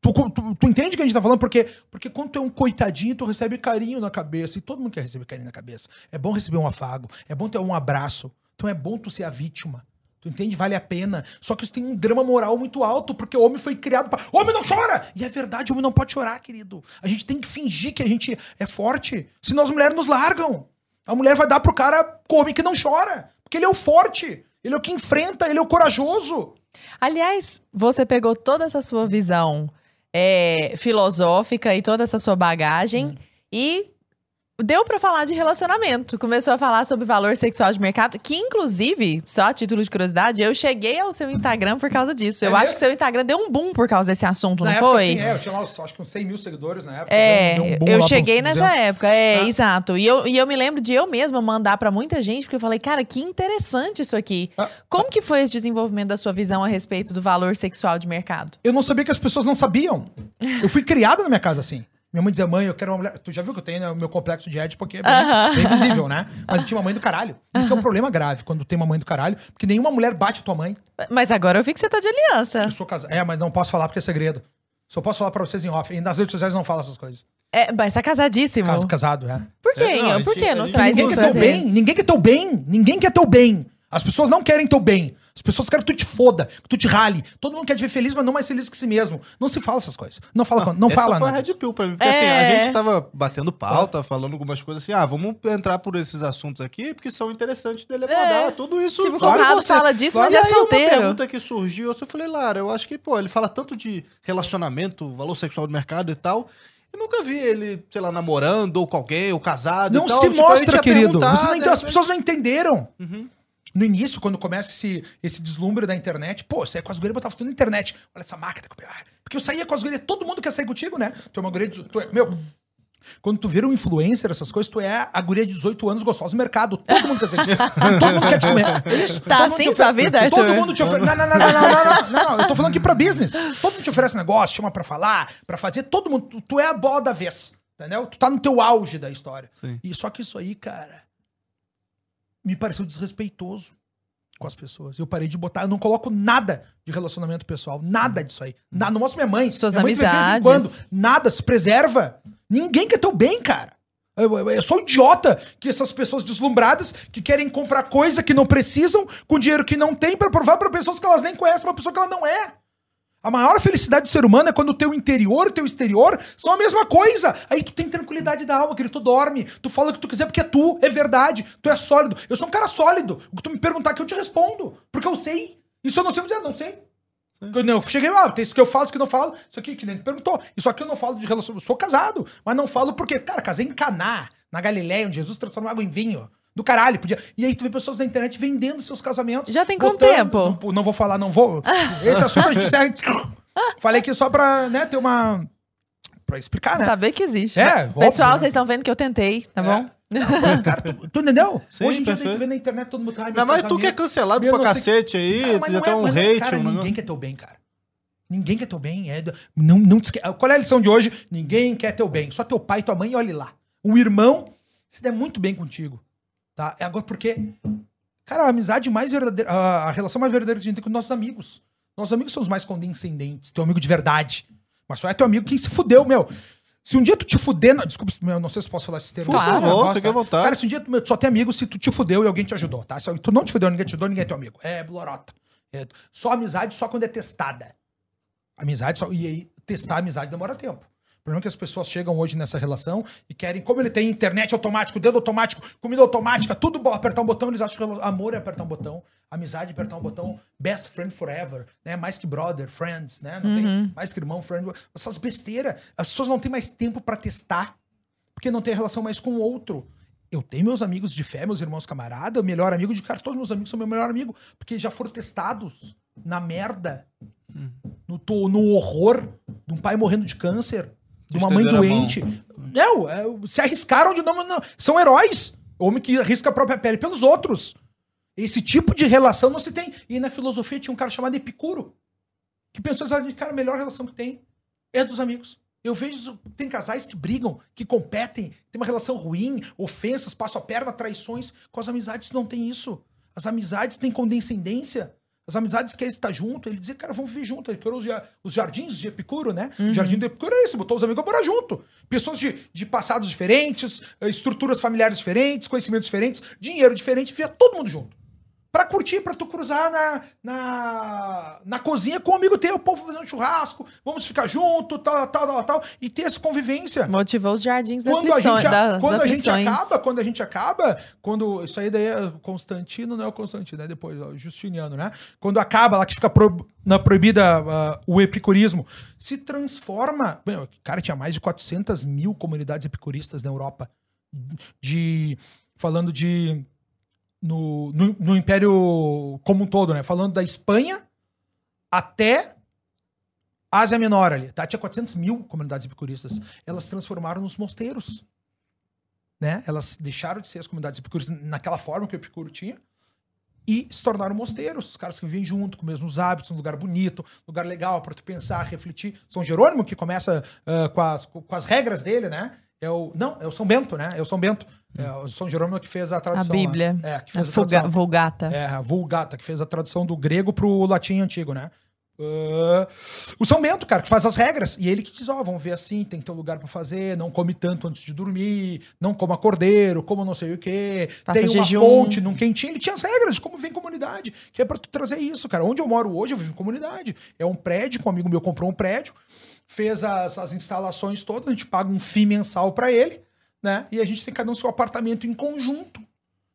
[SPEAKER 3] Tu, tu, tu, entende o que a gente tá falando? Porque, porque quando tu é um coitadinho, tu recebe carinho na cabeça. E todo mundo quer receber carinho na cabeça. É bom receber um afago. É bom ter um abraço. Então é bom tu ser a vítima. Tu entende? Vale a pena. Só que isso tem um drama moral muito alto, porque o homem foi criado para. Homem não chora! E é verdade, o homem não pode chorar, querido. A gente tem que fingir que a gente é forte. Senão as mulheres nos largam. A mulher vai dar pro cara homem que não chora. Porque ele é o forte. Ele é o que enfrenta, ele é o corajoso.
[SPEAKER 1] Aliás, você pegou toda essa sua visão é, filosófica e toda essa sua bagagem hum. e Deu para falar de relacionamento. Começou a falar sobre valor sexual de mercado, que inclusive, só a título de curiosidade, eu cheguei ao seu Instagram por causa disso. É eu mesmo? acho que seu Instagram deu um boom por causa desse assunto, na não época, foi? Sim,
[SPEAKER 3] é, eu tinha lá, acho que uns 100 mil seguidores na época.
[SPEAKER 1] É, um eu cheguei nessa época, é, ah. exato. E eu, e eu me lembro de eu mesma mandar para muita gente, porque eu falei, cara, que interessante isso aqui. Ah. Como que foi esse desenvolvimento da sua visão a respeito do valor sexual de mercado?
[SPEAKER 3] Eu não sabia que as pessoas não sabiam. Eu fui criada na minha casa assim. Minha mãe dizia, mãe, eu quero uma mulher. Tu já viu que eu tenho né, o meu complexo de Ed, porque é bem, uh -huh. bem visível, né? Mas eu tinha uma mãe do caralho. Isso uh -huh. é um problema grave quando tem uma mãe do caralho, porque nenhuma mulher bate a tua mãe.
[SPEAKER 1] Mas agora eu vi que você tá de aliança.
[SPEAKER 3] Eu sou casado. É, mas não posso falar porque é segredo. Só posso falar pra vocês em off. E nas redes sociais não falo essas coisas.
[SPEAKER 1] É, mas tá casadíssimo.
[SPEAKER 3] Caso, casado, é.
[SPEAKER 1] Por quê? É, não, Por quê? Não traz
[SPEAKER 3] ninguém
[SPEAKER 1] isso
[SPEAKER 3] quer teu bem. Ninguém quer teu bem. Ninguém quer teu bem. As pessoas não querem teu bem. As pessoas querem que tu te foda, que tu te rale. Todo mundo quer te ver feliz, mas não mais feliz que si mesmo. Não se fala essas coisas. Não fala, não, não essa fala.
[SPEAKER 2] Foi né? Red Pill pra mim. Porque assim, é... assim, a gente tava batendo pauta, falando algumas coisas assim, ah, vamos entrar por esses assuntos aqui, porque são interessantes dele abordar. É. Tudo isso.
[SPEAKER 1] Tipo, claro, o Conrado fala disso, claro, mas é solteiro.
[SPEAKER 2] Uma pergunta que surgiu, eu falei, Lara, eu acho que, pô, ele fala tanto de relacionamento, valor sexual do mercado e tal. Eu nunca vi ele, sei lá, namorando ou com alguém, ou casado.
[SPEAKER 3] Não se tipo, mostra, querido. Não, as pessoas não entenderam. Uhum no início, quando começa esse, esse deslumbre da internet, pô, saia com as gurias, botava tudo na internet. Olha essa máquina que eu Porque eu saía com as gurias, todo mundo quer sair contigo, né? Tu é uma guria de. Tu é, meu. Quando tu vira um influencer, essas coisas, tu é a guria de 18 anos gostosa do mercado. Todo mundo quer ser. todo mundo quer te comer. Isso.
[SPEAKER 1] Tá assim sua vida, Arthur?
[SPEAKER 3] Todo mundo te oferece. Não, não, não, não, não, não, Eu tô falando aqui pra business. Todo mundo te oferece negócio, chama pra falar, pra fazer. Todo mundo. Tu é a bola da vez. Entendeu? Tu tá no teu auge da história.
[SPEAKER 2] Sim.
[SPEAKER 3] E só que isso aí, cara me pareceu desrespeitoso com as pessoas. Eu parei de botar, eu não coloco nada de relacionamento pessoal, nada disso aí. Na, não mostro minha mãe.
[SPEAKER 1] Suas
[SPEAKER 3] minha mãe, de vez em
[SPEAKER 1] amizades.
[SPEAKER 3] quando, nada, se preserva. Ninguém quer teu bem, cara. Eu, eu, eu sou idiota que essas pessoas deslumbradas que querem comprar coisa que não precisam com dinheiro que não tem pra provar pra pessoas que elas nem conhecem, uma pessoa que ela não é. A maior felicidade do ser humano é quando o teu interior e o teu exterior são a mesma coisa. Aí tu tem tranquilidade da alma, querido. Tu dorme, tu fala o que tu quiser porque é tu, é verdade. Tu é sólido. Eu sou um cara sólido. O que tu me perguntar que eu te respondo. Porque eu sei. Isso eu não sei, eu vou dizer, não sei. Eu, não, eu cheguei lá, tem isso que eu falo, isso que eu não falo. Isso aqui que nem perguntou. Isso aqui eu não falo de relação. Eu sou casado, mas não falo porque, cara, casei em Caná, na Galileia, onde Jesus transformou água em vinho. Do caralho, podia. E aí tu vê pessoas na internet vendendo seus casamentos.
[SPEAKER 1] Já tem quanto tempo?
[SPEAKER 3] Não, não vou falar, não vou. Esse assunto a gente encerra. Falei aqui só pra, né, ter uma. Pra explicar, né?
[SPEAKER 1] Saber que existe.
[SPEAKER 3] É,
[SPEAKER 1] Pessoal,
[SPEAKER 3] óbvio, né?
[SPEAKER 1] vocês estão vendo que eu tentei, tá bom?
[SPEAKER 3] Não, cara, tu, tu entendeu?
[SPEAKER 2] Sim,
[SPEAKER 3] Hoje em dia
[SPEAKER 2] perfeito.
[SPEAKER 3] tu vê na internet todo mundo. Meu
[SPEAKER 2] Não, mas tu que é cancelado pra cacete aí,
[SPEAKER 3] Cara, mas
[SPEAKER 2] já
[SPEAKER 3] é-
[SPEAKER 2] um
[SPEAKER 3] mas não é-
[SPEAKER 2] hate,
[SPEAKER 3] Cara,
[SPEAKER 2] um
[SPEAKER 3] ninguém
[SPEAKER 2] negócio.
[SPEAKER 3] quer teu bem, cara. Ninguém quer teu bem. É, não, não te esque- Qual é a lição de hoje? Ninguém quer teu bem. Só teu pai e tua mãe, olhe lá. Um irmão se der muito bem contigo. Tá? É agora porque. Cara, a amizade mais verdadeira. A, relação mais verdadeira que a gente tem com nossos amigos. Nossos amigos são os mais condescendentes. Teu amigo de verdade. Mas só é teu amigo que se fudeu, meu. Se um dia tu te fuder. Não, desculpa, eu não sei se posso falar esse termo.
[SPEAKER 2] Por
[SPEAKER 1] Claro.
[SPEAKER 2] favor,
[SPEAKER 3] tá?
[SPEAKER 2] à vontade.
[SPEAKER 3] Cara, se um dia tu meu, só tem amigo se tu te fudeu e alguém te ajudou, tá? Se tu não te fudeu, ninguém te ajudou, ninguém é teu amigo. É blorota. É, só amizade só quando é testada. Amizade só. E aí, testar a amizade demora tempo. O problema é que as pessoas chegam hoje nessa relação e querem, como ele tem internet automático, dedo automático, comida automática, tudo bom, apertar um botão, eles acham que amor é apertar um botão, amizade é apertar um botão, best friend forever, né? Mais que brother, friends, né? Não tem mais que irmão, friend. Essas besteiras. As pessoas não têm mais tempo pra testar, porque não tem relação mais com o outro. Eu tenho meus amigos de fé, meus irmãos camarada, o melhor amigo de cara, todos meus amigos são meu melhor amigo, porque já foram testados na merda, no, to- no horror de um pai morrendo de câncer, de uma mãe
[SPEAKER 2] a
[SPEAKER 3] doente. Não, é, se arriscaram de não, não. São heróis. Homem que arrisca a própria pele pelos outros. Esse tipo de relação não se tem. E na filosofia tinha um cara chamado Epicuro, que pensou exatamente, cara, a melhor relação que tem é dos amigos. Eu vejo, tem casais que brigam, que competem, tem uma relação ruim, ofensas, passam a perna, traições. Com as amizades não tem isso. As amizades têm condescendência. As amizades querem estar junto. Ele dizia, cara, vamos viver junto. Ele criou os, ja- os jardins de Epicuro, né? O jardim de Epicuro é esse, botou os amigos pra morar junto. Pessoas de, de passados diferentes, eh, estruturas familiares diferentes, conhecimentos diferentes, dinheiro diferente, via todo mundo junto. Pra curtir, pra tu cruzar na, na, na cozinha com um amigo teu, o povo fazendo churrasco, vamos ficar junto, tal, tal, tal, tal, e ter essa convivência.
[SPEAKER 1] Motivou os jardins das
[SPEAKER 3] Quando a
[SPEAKER 1] aflições.
[SPEAKER 3] gente,
[SPEAKER 1] das
[SPEAKER 3] quando a gente
[SPEAKER 1] aflições.
[SPEAKER 3] acaba, quando a gente acaba, quando isso aí daí é Constantino, não é o Constantino, é depois, ó, Justiniano, né? Quando acaba lá que fica pro- na proibida ah, o epicurismo, se transforma. Cara tinha mais de 400 mil comunidades epicuristas na Europa, de falando de no, no, no Império como um todo, né? Falando da Espanha até Ásia Menor ali, tá? Tinha 400 mil comunidades epicuristas. Elas transformaram nos mosteiros. Né? Elas deixaram de ser as comunidades epicuristas naquela forma que o Epicuro tinha e se tornaram mosteiros. Os caras que vivem junto, com os mesmos hábitos, um lugar bonito, lugar legal para tu pensar, refletir. São Jerônimo, que começa ah, com, as, com as regras dele, né? É o, não, é o São Bento, né? É o São Bento. É o São Jerônimo que fez a
[SPEAKER 1] A
[SPEAKER 3] tradução. lá.
[SPEAKER 1] Bíblia.
[SPEAKER 3] É, que
[SPEAKER 1] a
[SPEAKER 3] fez a
[SPEAKER 1] Fuga-
[SPEAKER 3] tradução.
[SPEAKER 1] Vulgata.
[SPEAKER 3] É, a Vulgata, que fez a tradução do grego pro latim antigo, né? Ah, o São Bento, cara, que faz as regras. E ele que diz, ó, vamos ver assim, tem que ter um lugar pra fazer, não come tanto antes de dormir, não coma cordeiro, como não sei o quê.
[SPEAKER 1] Faça
[SPEAKER 3] tem uma
[SPEAKER 1] jejum.
[SPEAKER 3] fonte num quentinho. Ele tinha as regras de como vem comunidade, que é pra tu trazer isso, cara. Onde eu moro hoje, eu vivo em comunidade. É um prédio, um amigo meu comprou um prédio, fez as, as instalações todas, a gente paga um FII mensal pra ele, né? E a gente tem cada um seu apartamento em conjunto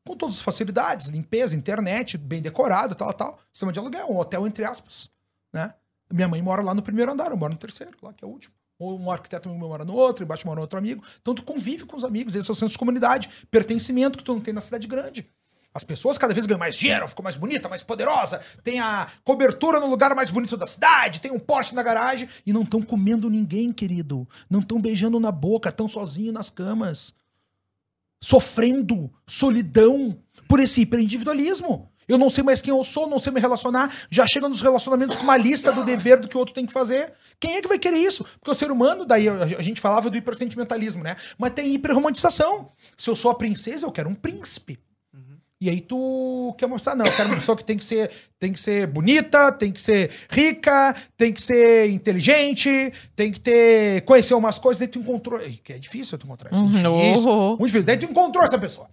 [SPEAKER 3] com todas as facilidades, limpeza, internet, bem decorado, tal, tal. Sistema de aluguel, um hotel entre aspas, né? Minha mãe mora lá no primeiro andar, eu moro no terceiro, lá que é o último. Ou um arquiteto meu mora no outro, embaixo mora outro amigo. Então tu convive com os amigos, esse é o senso de comunidade, pertencimento que tu não tem na cidade grande. As pessoas cada vez ganham mais dinheiro, ficam mais bonita, mais poderosa, tem a cobertura no lugar mais bonito da cidade, tem um Porsche na garagem e não estão comendo ninguém, querido. Não estão beijando na boca, estão sozinhos nas camas. Sofrendo solidão por esse hiperindividualismo. Eu não sei mais quem eu sou, não sei me relacionar. Já chega nos relacionamentos com uma lista do dever do que o outro tem que fazer. Quem é que vai querer isso? Porque o ser humano, daí a gente falava do hipersentimentalismo, né? Mas tem hiperromantização. Se eu sou a princesa, eu quero um príncipe. E aí tu quer mostrar, não, eu quero uma pessoa que tem que ser, tem que ser bonita, tem que ser rica, tem que ser inteligente, tem que ter conhecer umas coisas, daí tu encontrou, que é difícil tu encontrar isso,
[SPEAKER 1] uhum.
[SPEAKER 3] isso muito difícil. Daí tu encontrou essa pessoa.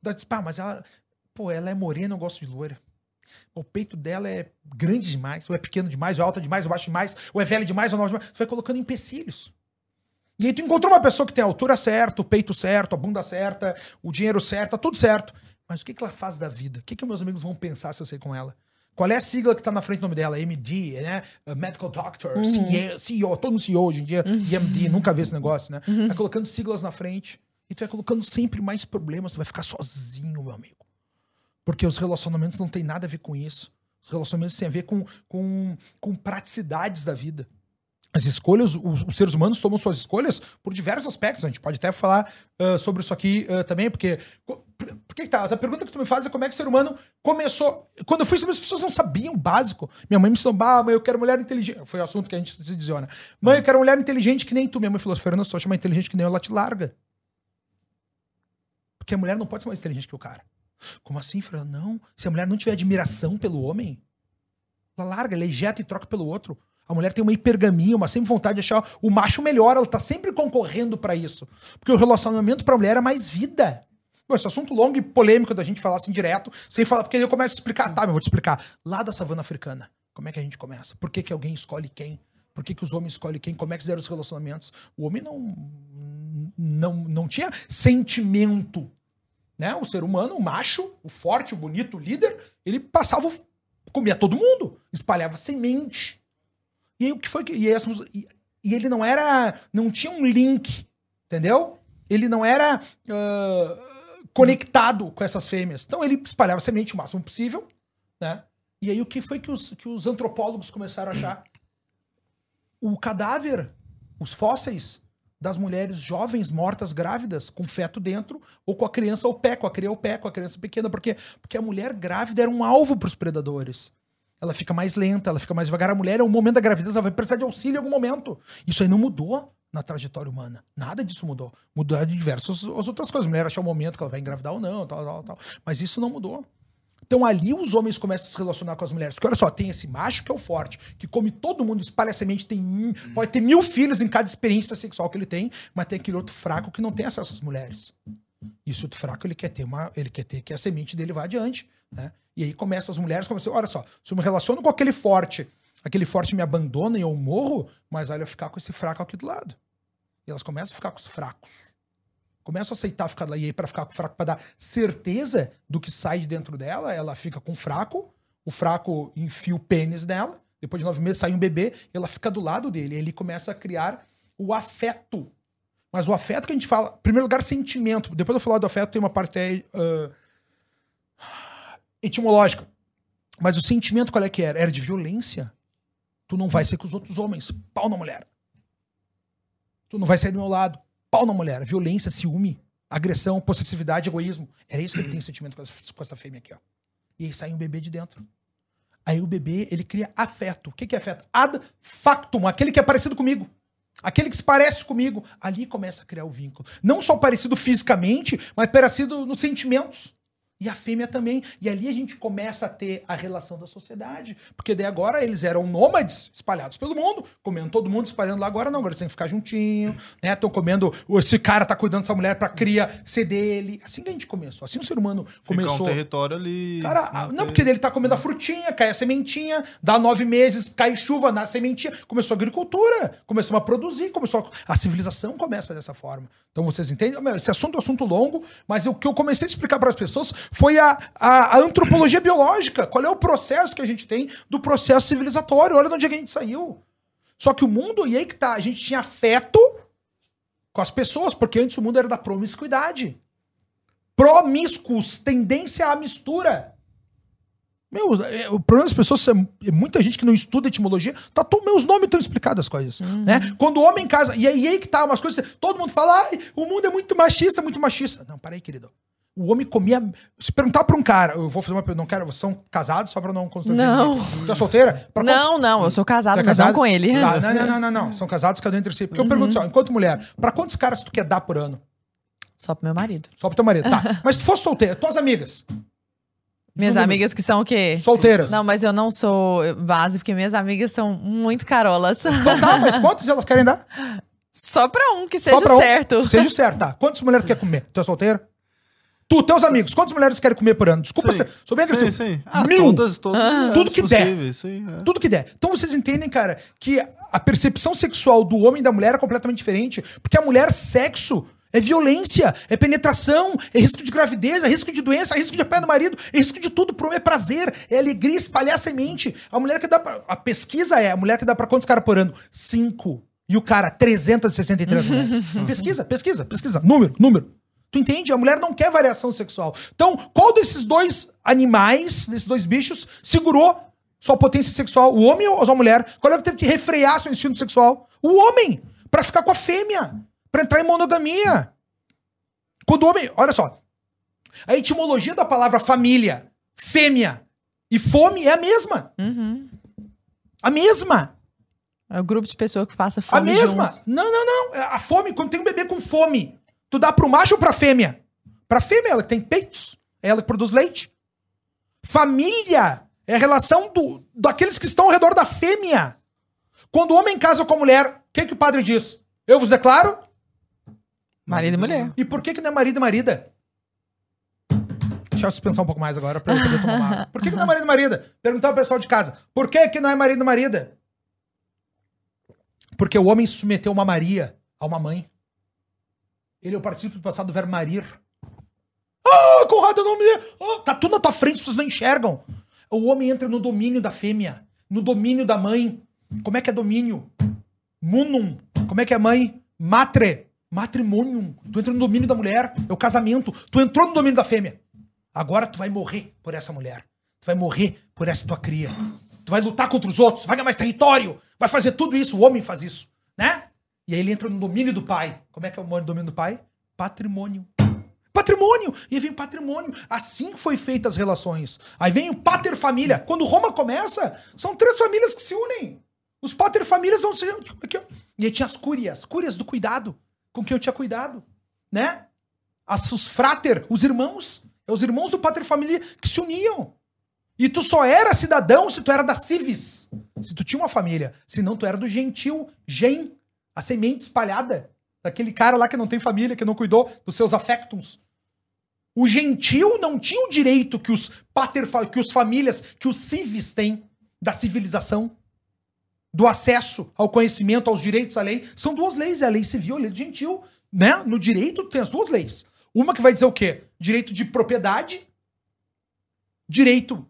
[SPEAKER 3] Daí tu diz, pá, mas ela, pô, ela é morena, eu gosto de loira. O peito dela é grande demais, ou é pequeno demais, ou é alta demais, ou baixo demais, ou é velha demais, ou nova demais. Tu vai colocando empecilhos. E aí tu encontrou uma pessoa que tem a altura certa, o peito certo, a bunda certa, o dinheiro certo, tá tudo certo. Mas o que, que ela faz da vida? O que, que meus amigos vão pensar se eu sei com ela? Qual é a sigla que tá na frente do nome dela? MD, né? Medical Doctor, uhum. CEO, CEO, todo mundo CEO hoje em dia, uhum. MD, nunca vê esse negócio, né? Uhum. Tá colocando siglas na frente e tu vai colocando sempre mais problemas, tu vai ficar sozinho, meu amigo. Porque os relacionamentos não tem nada a ver com isso. Os relacionamentos têm a ver com, com, com praticidades da vida. As escolhas, os, seres humanos tomam suas escolhas por diversos aspectos. A gente pode até falar uh, sobre isso aqui uh, também, porque. Por que, que tá? A pergunta que tu me faz é como é que o ser humano começou. Quando eu fui saber, as pessoas não sabiam o básico. Minha mãe me ensinou, bah, mãe, eu quero mulher inteligente. Foi o assunto que a gente se dizia, né? Mãe, eu quero mulher inteligente que nem tu. Minha mãe falou, Fernando, tu mais inteligente que nem eu, ela te larga. Porque a mulher não pode ser mais inteligente que o cara. Como assim, Fernando? Não. Se a mulher não tiver admiração pelo homem, ela larga, ela ejeta e troca pelo outro. A mulher tem uma hipergamia, uma sempre vontade de achar o macho melhor, ela tá sempre concorrendo para isso. Porque o relacionamento pra mulher é mais vida. Pô, esse assunto longo e polêmico da gente falar assim direto, sem falar, porque aí eu começo a explicar, tá, eu vou te explicar. Lá da savana africana, como é que a gente começa? Por que, que alguém escolhe quem? Por que, que os homens escolhem quem? Como é que eram os relacionamentos? O homem não, não, não tinha sentimento. Né? O ser humano, o macho, o forte, o bonito, o líder, ele passava, comia todo mundo, espalhava semente. E aí o que foi que. E, e, e, ele não era. Não tinha um link, entendeu? Ele não era uh, conectado com essas fêmeas. Então ele espalhava semente o máximo possível, né? E aí o que foi que os, que os antropólogos começaram a achar? O cadáver, os fósseis das mulheres jovens mortas grávidas com feto dentro ou com a criança ao pé, com a criança ao pé, com a criança pequena, porque porque a mulher grávida era um alvo para os predadores ela fica mais lenta, ela fica mais devagar. A mulher, é um momento da gravidez, ela vai precisar de auxílio em algum momento. Isso aí não mudou na trajetória humana. Nada disso mudou. Mudou de diversas as outras coisas. A mulher achar o momento que ela vai engravidar ou não, tal, tal, tal. Mas isso não mudou. Então ali os homens começam a se relacionar com as mulheres. Porque olha só, tem esse macho que é o forte, que come todo mundo, espalha semente, tem, pode ter mil filhos em cada experiência sexual que ele tem, mas tem aquele outro fraco que não tem acesso às mulheres. Esse outro fraco, ele quer ter uma. Ele quer ter que a semente dele vá adiante. Né? E aí começa as mulheres começam, olha só, se eu me relaciono com aquele forte, aquele forte me abandona e eu morro, mas olha eu ficar com esse fraco aqui do lado. E elas começam a ficar com os fracos. Começam a aceitar ficar lá. E aí, para ficar com o fraco, para dar certeza do que sai de dentro dela, ela fica com o fraco, o fraco enfia o pênis dela, depois de nove meses sai um bebê, ela fica do lado dele. Ele começa a criar o afeto. Mas o afeto que a gente fala, em primeiro lugar, sentimento. Depois eu falar do afeto, tem uma parte uh, etimológica. Mas o sentimento qual é que era? Era de violência. Tu não vai ser com os outros homens. Pau na mulher. Tu não vai sair do meu lado. Pau na mulher. Violência, ciúme, agressão, possessividade, egoísmo. Era isso que ele tem sentimento com essa, com essa fêmea aqui, ó. E aí sai um bebê de dentro. Aí o bebê, ele cria afeto. O que, que é afeto? Ad factum, aquele que é parecido comigo. Aquele que se parece comigo. Ali começa a criar o vínculo. Não só parecido fisicamente, mas parecido nos sentimentos. E a fêmea também. E ali a gente começa a ter a relação da sociedade. Porque daí agora eles eram nômades, espalhados pelo mundo, comendo todo mundo, espalhando lá. Agora não, agora eles têm que ficar juntinho, né? Estão comendo. Esse cara tá cuidando dessa mulher pra cria ser dele. Assim que a gente começou. Assim o ser humano começou. Ficar
[SPEAKER 2] um território ali.
[SPEAKER 3] Cara, não, porque ele tá comendo a frutinha, cai a sementinha, dá nove meses, cai chuva na sementinha. Começou a agricultura, começou a produzir, começou a... a civilização começa dessa forma. Então vocês entendem? Esse assunto é um assunto longo, mas o que eu comecei a explicar para as pessoas foi a, a, a, antropologia biológica. Qual é o processo que a gente tem do processo civilizatório? Olha de onde é a gente saiu. Só que o mundo, e aí que tá, a gente tinha afeto com as pessoas, porque antes o mundo era da promiscuidade. promíscuos, tendência à mistura. Meu, é, o problema das pessoas é muita gente que não estuda etimologia, tá todo, meus nomes estão explicados as coisas, uhum. né? Quando o homem casa, e aí, e aí que tá umas coisas, todo mundo fala, ai, o mundo é muito machista, muito machista. Não, para aí, querido. O homem comia. Se perguntar pra um cara, eu vou fazer uma pergunta, não quero, vocês são casados só pra não
[SPEAKER 1] constranger? Não.
[SPEAKER 3] Tu é solteira?
[SPEAKER 1] Pra não, não, eu sou casado, é casado? não com ele.
[SPEAKER 3] Tá, não, não, não, não, não, São casados cada um entre si. Porque uhum. eu pergunto só, enquanto mulher, pra quantos caras tu quer dar por ano?
[SPEAKER 1] Só pro meu marido.
[SPEAKER 3] Só pro teu marido, tá. mas se tu fosse solteira, tuas amigas.
[SPEAKER 1] Minhas amigas que são o quê?
[SPEAKER 3] Solteiras.
[SPEAKER 1] Não, mas eu não sou base, porque minhas amigas são muito carolas.
[SPEAKER 3] Então tá, mas quantas elas querem dar?
[SPEAKER 1] Só pra um, que seja um, certo.
[SPEAKER 3] Seja certo, tá. Quantas mulheres tu quer comer? Tu é solteira? Tu, teus amigos, quantas mulheres querem comer por ano? Desculpa, sim. sou bem agressivo. Sim, sim. Ah, Mil. Todas, todas. Ah. Tudo que der. Sim, é. Tudo que der. Então vocês entendem, cara, que a percepção sexual do homem e da mulher é completamente diferente. Porque a mulher, sexo, é violência, é penetração, é risco de gravidez, é risco de doença, é risco de apanhar do marido, é risco de tudo. Pro homem é prazer, é alegria, espalhar semente. A mulher que dá pra, A pesquisa é, a mulher que dá pra quantos caras por ano? Cinco. E o cara, 363 mulheres. pesquisa, pesquisa, pesquisa. Número, número. Tu entende? A mulher não quer variação sexual. Então, qual desses dois animais, desses dois bichos, segurou sua potência sexual? O homem ou a mulher? Qual é que teve que refrear seu instinto sexual? O homem! para ficar com a fêmea. para entrar em monogamia. Quando o homem. Olha só. A etimologia da palavra família, fêmea e fome é a mesma. Uhum. A mesma.
[SPEAKER 1] É o grupo de pessoas que passa fome.
[SPEAKER 3] A mesma. Não, não, não. A fome, quando tem um bebê com fome, Tu dá pro macho ou pra fêmea? Pra fêmea, ela tem peitos. É ela que produz leite. Família é a relação do, daqueles que estão ao redor da fêmea. Quando o homem casa com a mulher, o que, que o padre diz? Eu vos declaro?
[SPEAKER 1] Marido e mulher.
[SPEAKER 3] E por que, que não é marido e marida? Deixa eu pensar um pouco mais agora pra eu poder tomar uma Por que, que não é marido e marida? Perguntar ao pessoal de casa. Por que, que não é marido e marida? Porque o homem submeteu uma Maria a uma mãe. Ele é o participo do passado do verbo marir. Ah, Conrado, não me. Ah, tá tudo na tua frente, as pessoas não enxergam. O homem entra no domínio da fêmea, no domínio da mãe. Como é que é domínio? Munum. Como é que é mãe? Matre. Matrimonium. Tu entra no domínio da mulher, é o casamento. Tu entrou no domínio da fêmea. Agora tu vai morrer por essa mulher. Tu vai morrer por essa tua cria. Tu vai lutar contra os outros, vai ganhar mais território, vai fazer tudo isso. O homem faz isso, né? E aí ele entra no domínio do pai. Como é que é o domínio do pai? Patrimônio. Patrimônio! E aí vem o patrimônio. Assim foi feitas as relações. Aí vem o pater família. Quando Roma começa, são três famílias que se unem. Os pater famílias vão ser. E aí tinha as cúrias, cúrias do cuidado, com quem eu tinha cuidado. Né? As, os frater, os irmãos. É os irmãos do pater família que se uniam. E tu só era cidadão se tu era da civis. Se tu tinha uma família. Senão tu era do gentil, gen a semente espalhada daquele cara lá que não tem família, que não cuidou dos seus afectos. O gentil não tinha o direito que os pater, que os famílias, que os civis têm da civilização, do acesso ao conhecimento, aos direitos à lei. São duas leis, é a lei civil e a lei do gentil. Né? No direito tem as duas leis. Uma que vai dizer o quê? Direito de propriedade, direito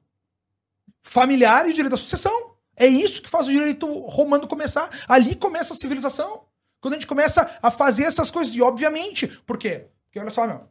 [SPEAKER 3] familiar e direito à sucessão. É isso que faz o direito romano começar. Ali começa a civilização. Quando a gente começa a fazer essas coisas. E obviamente, por quê? Porque olha só, meu.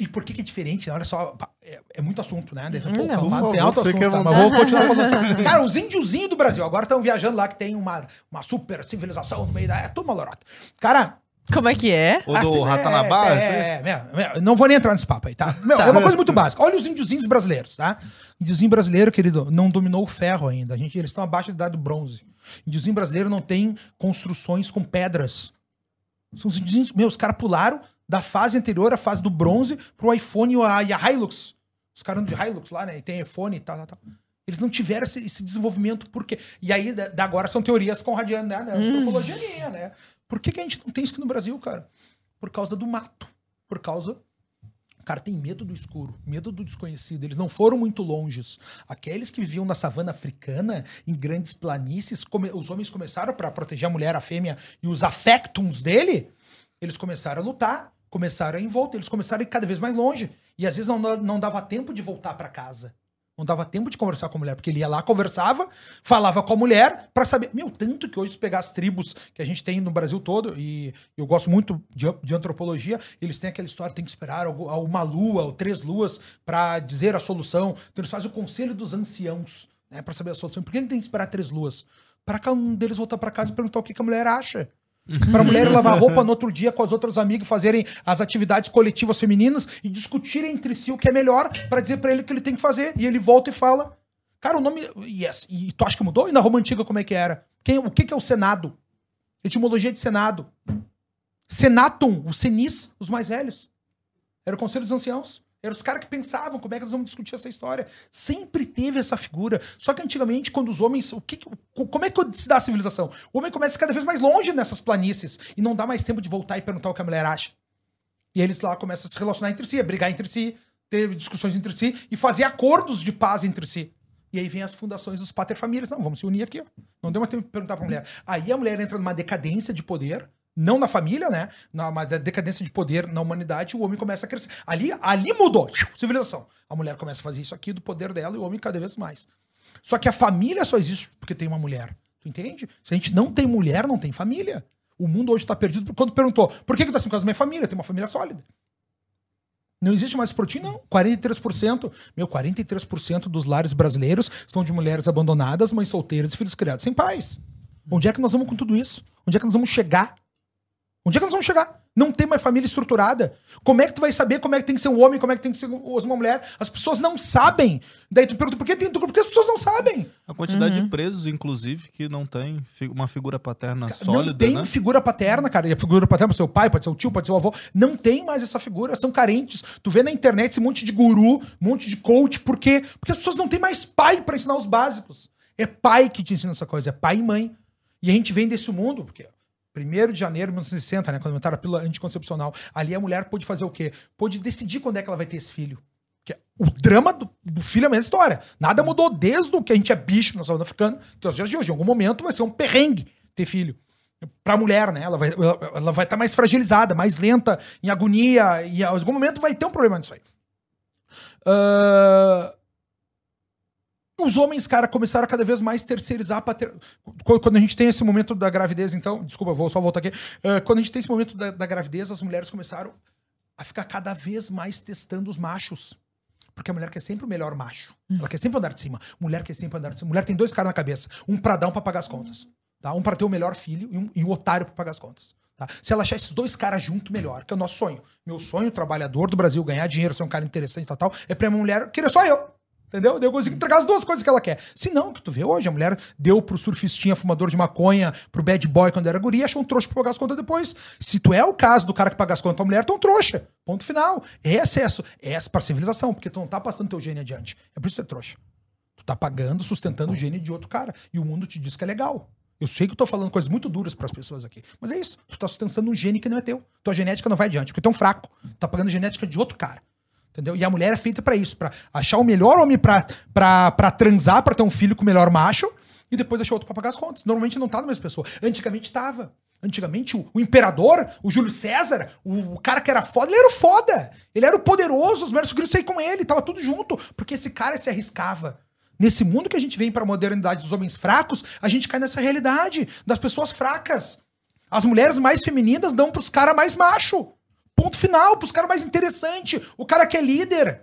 [SPEAKER 3] E por que, que é diferente? Olha só, é, é muito assunto, né? Desse, pô, não, favor, tem alto assunto, tá? mas vamos continuar falando. Cara, os índiozinhos do Brasil agora estão viajando lá que tem uma, uma super civilização no meio da. É tudo malorota. Cara,
[SPEAKER 1] como é que é?
[SPEAKER 2] O do Ratanabá?
[SPEAKER 3] É, é, é, não vou nem entrar nesse papo aí, tá? Meu, tá? É uma coisa muito básica. Olha os índiozinhos brasileiros, tá? Índiozinho brasileiro, querido, não dominou o ferro ainda. A gente, eles estão abaixo da idade do bronze. Índiozinho brasileiro não tem construções com pedras. São os índiozinhos... Meu, os caras pularam da fase anterior, a fase do bronze, pro iPhone e a, e a Hilux. Os caras de Hilux lá, né? E tem iPhone e tal, tal, tal. Eles não tiveram esse, esse, desenvolvimento, por quê? E aí, da, agora são teorias conradianas, né? né? Hum. Antropologia, né? Por que, que a gente não tem isso aqui no Brasil, cara? Por causa do mato. Por causa cara tem medo do escuro, medo do desconhecido. Eles não foram muito longes. Aqueles que viviam na savana africana, em grandes planícies, os homens começaram para proteger a mulher, a fêmea e os afectums dele. Eles começaram a lutar, começaram a ir em volta, eles começaram a ir cada vez mais longe. E às vezes não, não dava tempo de voltar para casa. Não dava tempo de conversar com a mulher, porque ele ia lá, conversava, falava com a mulher para saber. Meu, tanto que hoje, se pegar as tribos que a gente tem no Brasil todo, e eu gosto muito de, de antropologia, eles têm aquela história, tem que esperar uma lua ou três luas para dizer a solução. Então eles fazem o conselho dos anciãos, né, para saber a solução. Por que tem que esperar três luas? Para cada um deles voltar para casa e perguntar o que, que a mulher acha. Para a mulher lavar roupa no outro dia com as outras amigas, fazerem as atividades coletivas femininas e discutirem entre si o que é melhor para dizer para ele o que ele tem que fazer. E ele volta e fala: Cara, o nome. Yes. E tu acha que mudou? E na Roma Antiga, como é que era? Quem, o que, que é o Senado? Etimologia de Senado. Senatum, os senis, os mais velhos. Era o Conselho dos Anciãos. Eram os caras que pensavam como é que nós vamos discutir essa história. Sempre teve essa figura. Só que antigamente, quando os homens. O que, como é que se dá a civilização? O homem começa cada vez mais longe nessas planícies e não dá mais tempo de voltar e perguntar o que a mulher acha. E eles lá começam a se relacionar entre si, a brigar entre si, ter discussões entre si e fazer acordos de paz entre si. E aí vem as fundações dos paterfamílias. Não, vamos se unir aqui. Ó. Não deu mais tempo de perguntar pra mulher. Aí a mulher entra numa decadência de poder não na família, né? Na mas decadência de poder na humanidade, o homem começa a crescer. Ali, ali mudou, civilização. A mulher começa a fazer isso aqui do poder dela e o homem cada vez mais. Só que a família só existe porque tem uma mulher. Tu entende? Se a gente não tem mulher, não tem família. O mundo hoje está perdido. Quando perguntou, por que, que tu tá assim com a minha família? Tem uma família sólida. Não existe mais por não. 43%. Meu, 43% dos lares brasileiros são de mulheres abandonadas, mães solteiras e filhos criados sem pais. Onde é que nós vamos com tudo isso? Onde é que nós vamos chegar? Onde é que nós vamos chegar? Não tem mais família estruturada. Como é que tu vai saber como é que tem que ser um homem, como é que tem que ser uma mulher? As pessoas não sabem. Daí tu pergunta, por que, tem, por que as pessoas não sabem?
[SPEAKER 2] A quantidade uhum. de presos, inclusive, que não tem uma figura paterna
[SPEAKER 3] cara,
[SPEAKER 2] sólida,
[SPEAKER 3] Não tem
[SPEAKER 2] né?
[SPEAKER 3] figura paterna, cara. E a figura paterna pode ser o pai, pode ser o tio, pode ser o avô. Não tem mais essa figura. São carentes. Tu vê na internet esse monte de guru, um monte de coach. Por quê? Porque as pessoas não têm mais pai para ensinar os básicos. É pai que te ensina essa coisa. É pai e mãe. E a gente vem desse mundo, porque 1 de janeiro de 1960, né, quando inventaram a pílula anticoncepcional, ali a mulher pôde fazer o quê? Pôde decidir quando é que ela vai ter esse filho. Que o drama do, do, filho é a mesma história. Nada mudou desde o que a gente é bicho na saúde africana até os dias de hoje. Em algum momento vai ser um perrengue ter filho. Pra mulher, né? Ela vai estar ela, ela vai tá mais fragilizada, mais lenta, em agonia, e em algum momento vai ter um problema nisso aí. Uh, os homens, cara, começaram a cada vez mais terceirizar. Pater... Quando a gente tem esse momento da gravidez, então. Desculpa, vou só voltar aqui. Uh, quando a gente tem esse momento da, da, gravidez, as mulheres começaram a ficar cada vez mais testando os machos. Porque a mulher quer sempre o melhor macho. Ela quer sempre andar de cima. Mulher quer sempre andar de cima. Mulher tem dois caras na cabeça: um pra dar, um pra pagar as contas. Tá? Um pra ter o melhor filho e um, e um otário pra pagar as contas. Tá? Se ela achar esses dois caras junto, melhor, que é o nosso sonho. Meu sonho, trabalhador do Brasil, ganhar dinheiro, ser um cara interessante e tal, tal, é pra uma mulher querer só eu. Entendeu? Eu consigo entregar as duas coisas que ela quer. Se não, que tu vê hoje, a mulher deu pro surfistinha fumador de maconha, pro bad boy quando era guria, achou um trouxa pra pagar as contas depois. Se tu é o caso do cara que paga as contas da mulher, tu é um trouxa. Ponto final. É excesso. É pra civilização, porque tu não tá passando teu gênio adiante. É por isso que tu é trouxa. Tu tá pagando, sustentando o gênio de outro cara. E o mundo te diz que é legal. Eu sei que eu tô falando coisas muito duras para as pessoas aqui. Mas é isso. Tu tá sustentando um gênio que não é teu. Tua genética não vai adiante, porque tu é um fraco. Tu tá pagando a genética de outro cara. Entendeu? E a mulher é feita para isso, para achar o melhor homem pra transar, para ter um filho com o melhor macho, e depois achar outro pra pagar as contas. Normalmente não tá na mesma pessoa. Antigamente tava. Antigamente, o, o imperador, o Júlio César, o, o, cara que era foda, ele era o foda. Ele era o poderoso, os mulheres queriam sair com ele, tava tudo junto, porque esse cara se arriscava. Nesse mundo que a gente vem para a modernidade dos homens fracos, a gente cai nessa realidade das pessoas fracas. As mulheres mais femininas dão pros caras mais macho. Ponto final, pros caras mais interessante. O cara que é líder.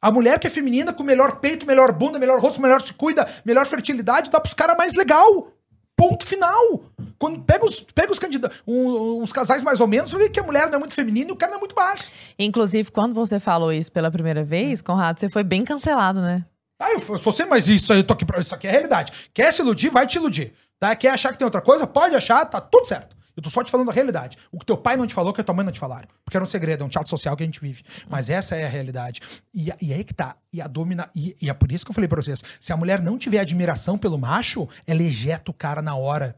[SPEAKER 3] A mulher que é feminina, com melhor peito, melhor bunda, melhor rosto, melhor se cuida, melhor fertilidade, dá pros caras mais legal. Ponto final. Quando pega os, pega os candidatos, um, uns casais mais ou menos, você vê que a mulher não é muito feminina e o cara não é muito baixo.
[SPEAKER 1] Inclusive, quando você falou isso pela primeira vez, Conrado, você foi bem cancelado, né?
[SPEAKER 3] Ah, eu sou sempre, mas isso aí, eu tô aqui pra, isso aqui é realidade. Quer se iludir, vai te iludir. Tá? Quer achar que tem outra coisa? Pode achar, tá tudo certo. Eu tô só te falando a realidade. O que teu pai não te falou, que a tua mãe não te falaram. Porque era um segredo, é um teatro social que a gente vive. Mas essa é a realidade. E, e aí que tá. E a domina. E, e é por isso que eu falei pra vocês: se a mulher não tiver admiração pelo macho, ela ejeta o cara na hora.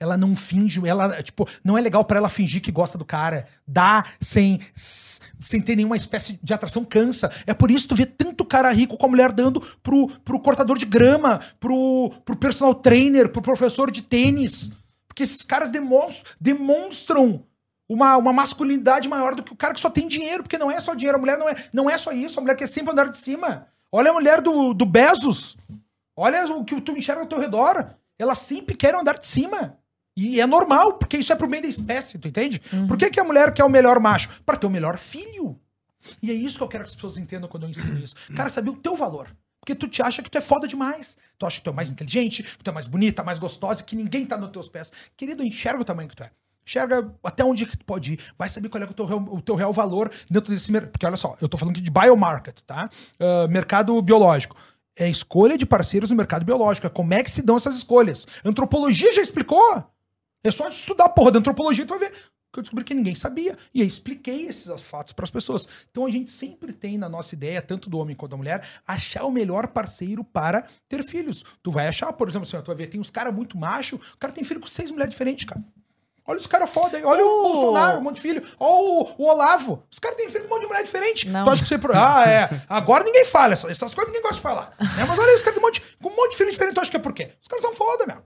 [SPEAKER 3] Ela não finge, ela, tipo, não é legal para ela fingir que gosta do cara. Dá sem, sem ter nenhuma espécie de atração, cansa. É por isso que tu vê tanto cara rico com a mulher dando pro, pro cortador de grama, pro, pro personal trainer, pro professor de tênis. Porque esses caras demonstram, demonstram uma, uma masculinidade maior do que o cara que só tem dinheiro, porque não é só dinheiro, a mulher não é, não é só isso, a mulher quer sempre andar de cima. Olha a mulher do, do Bezos. Olha o que tu enxerga ao teu redor. Elas sempre querem andar de cima. E é normal, porque isso é pro bem da espécie, tu entende? Uhum. Por que, que a mulher quer o melhor macho? Para ter o melhor filho. E é isso que eu quero que as pessoas entendam quando eu ensino isso. Cara, saber o teu valor. Porque tu te acha que tu é foda demais. Tu acha que tu é mais inteligente, que tu é mais bonita, mais gostosa, que ninguém tá nos teus pés. Querido, enxerga o tamanho que tu é. Enxerga até onde que tu pode ir. Vai saber qual é o teu, real, o teu real valor dentro desse mercado. Porque olha só, eu tô falando aqui de biomarket, tá? Uh, mercado biológico. É escolha de parceiros no mercado biológico. É como é que se dão essas escolhas. Antropologia já explicou. É só estudar a porra da antropologia tu vai ver que eu descobri que ninguém sabia. E aí expliquei esses fatos para as pessoas. Então a gente sempre tem na nossa ideia, tanto do homem quanto da mulher, achar o melhor parceiro para ter filhos. Tu vai achar, por exemplo, assim, tu vai ver, tem uns caras muito macho, o cara tem filho com seis mulheres diferentes, cara. Olha os caras foda aí. Olha uh. o Bolsonaro, um monte de filho. Olha o, o Olavo. Os caras têm filho com um monte de mulher diferente. Não. Tu acha que você. Ah, é. Agora ninguém fala. Essas, coisas ninguém gosta de falar. né? Mas olha aí, os caras têm um monte, com um monte de filho diferente. Tu acha que é por quê? Os caras são foda, meu.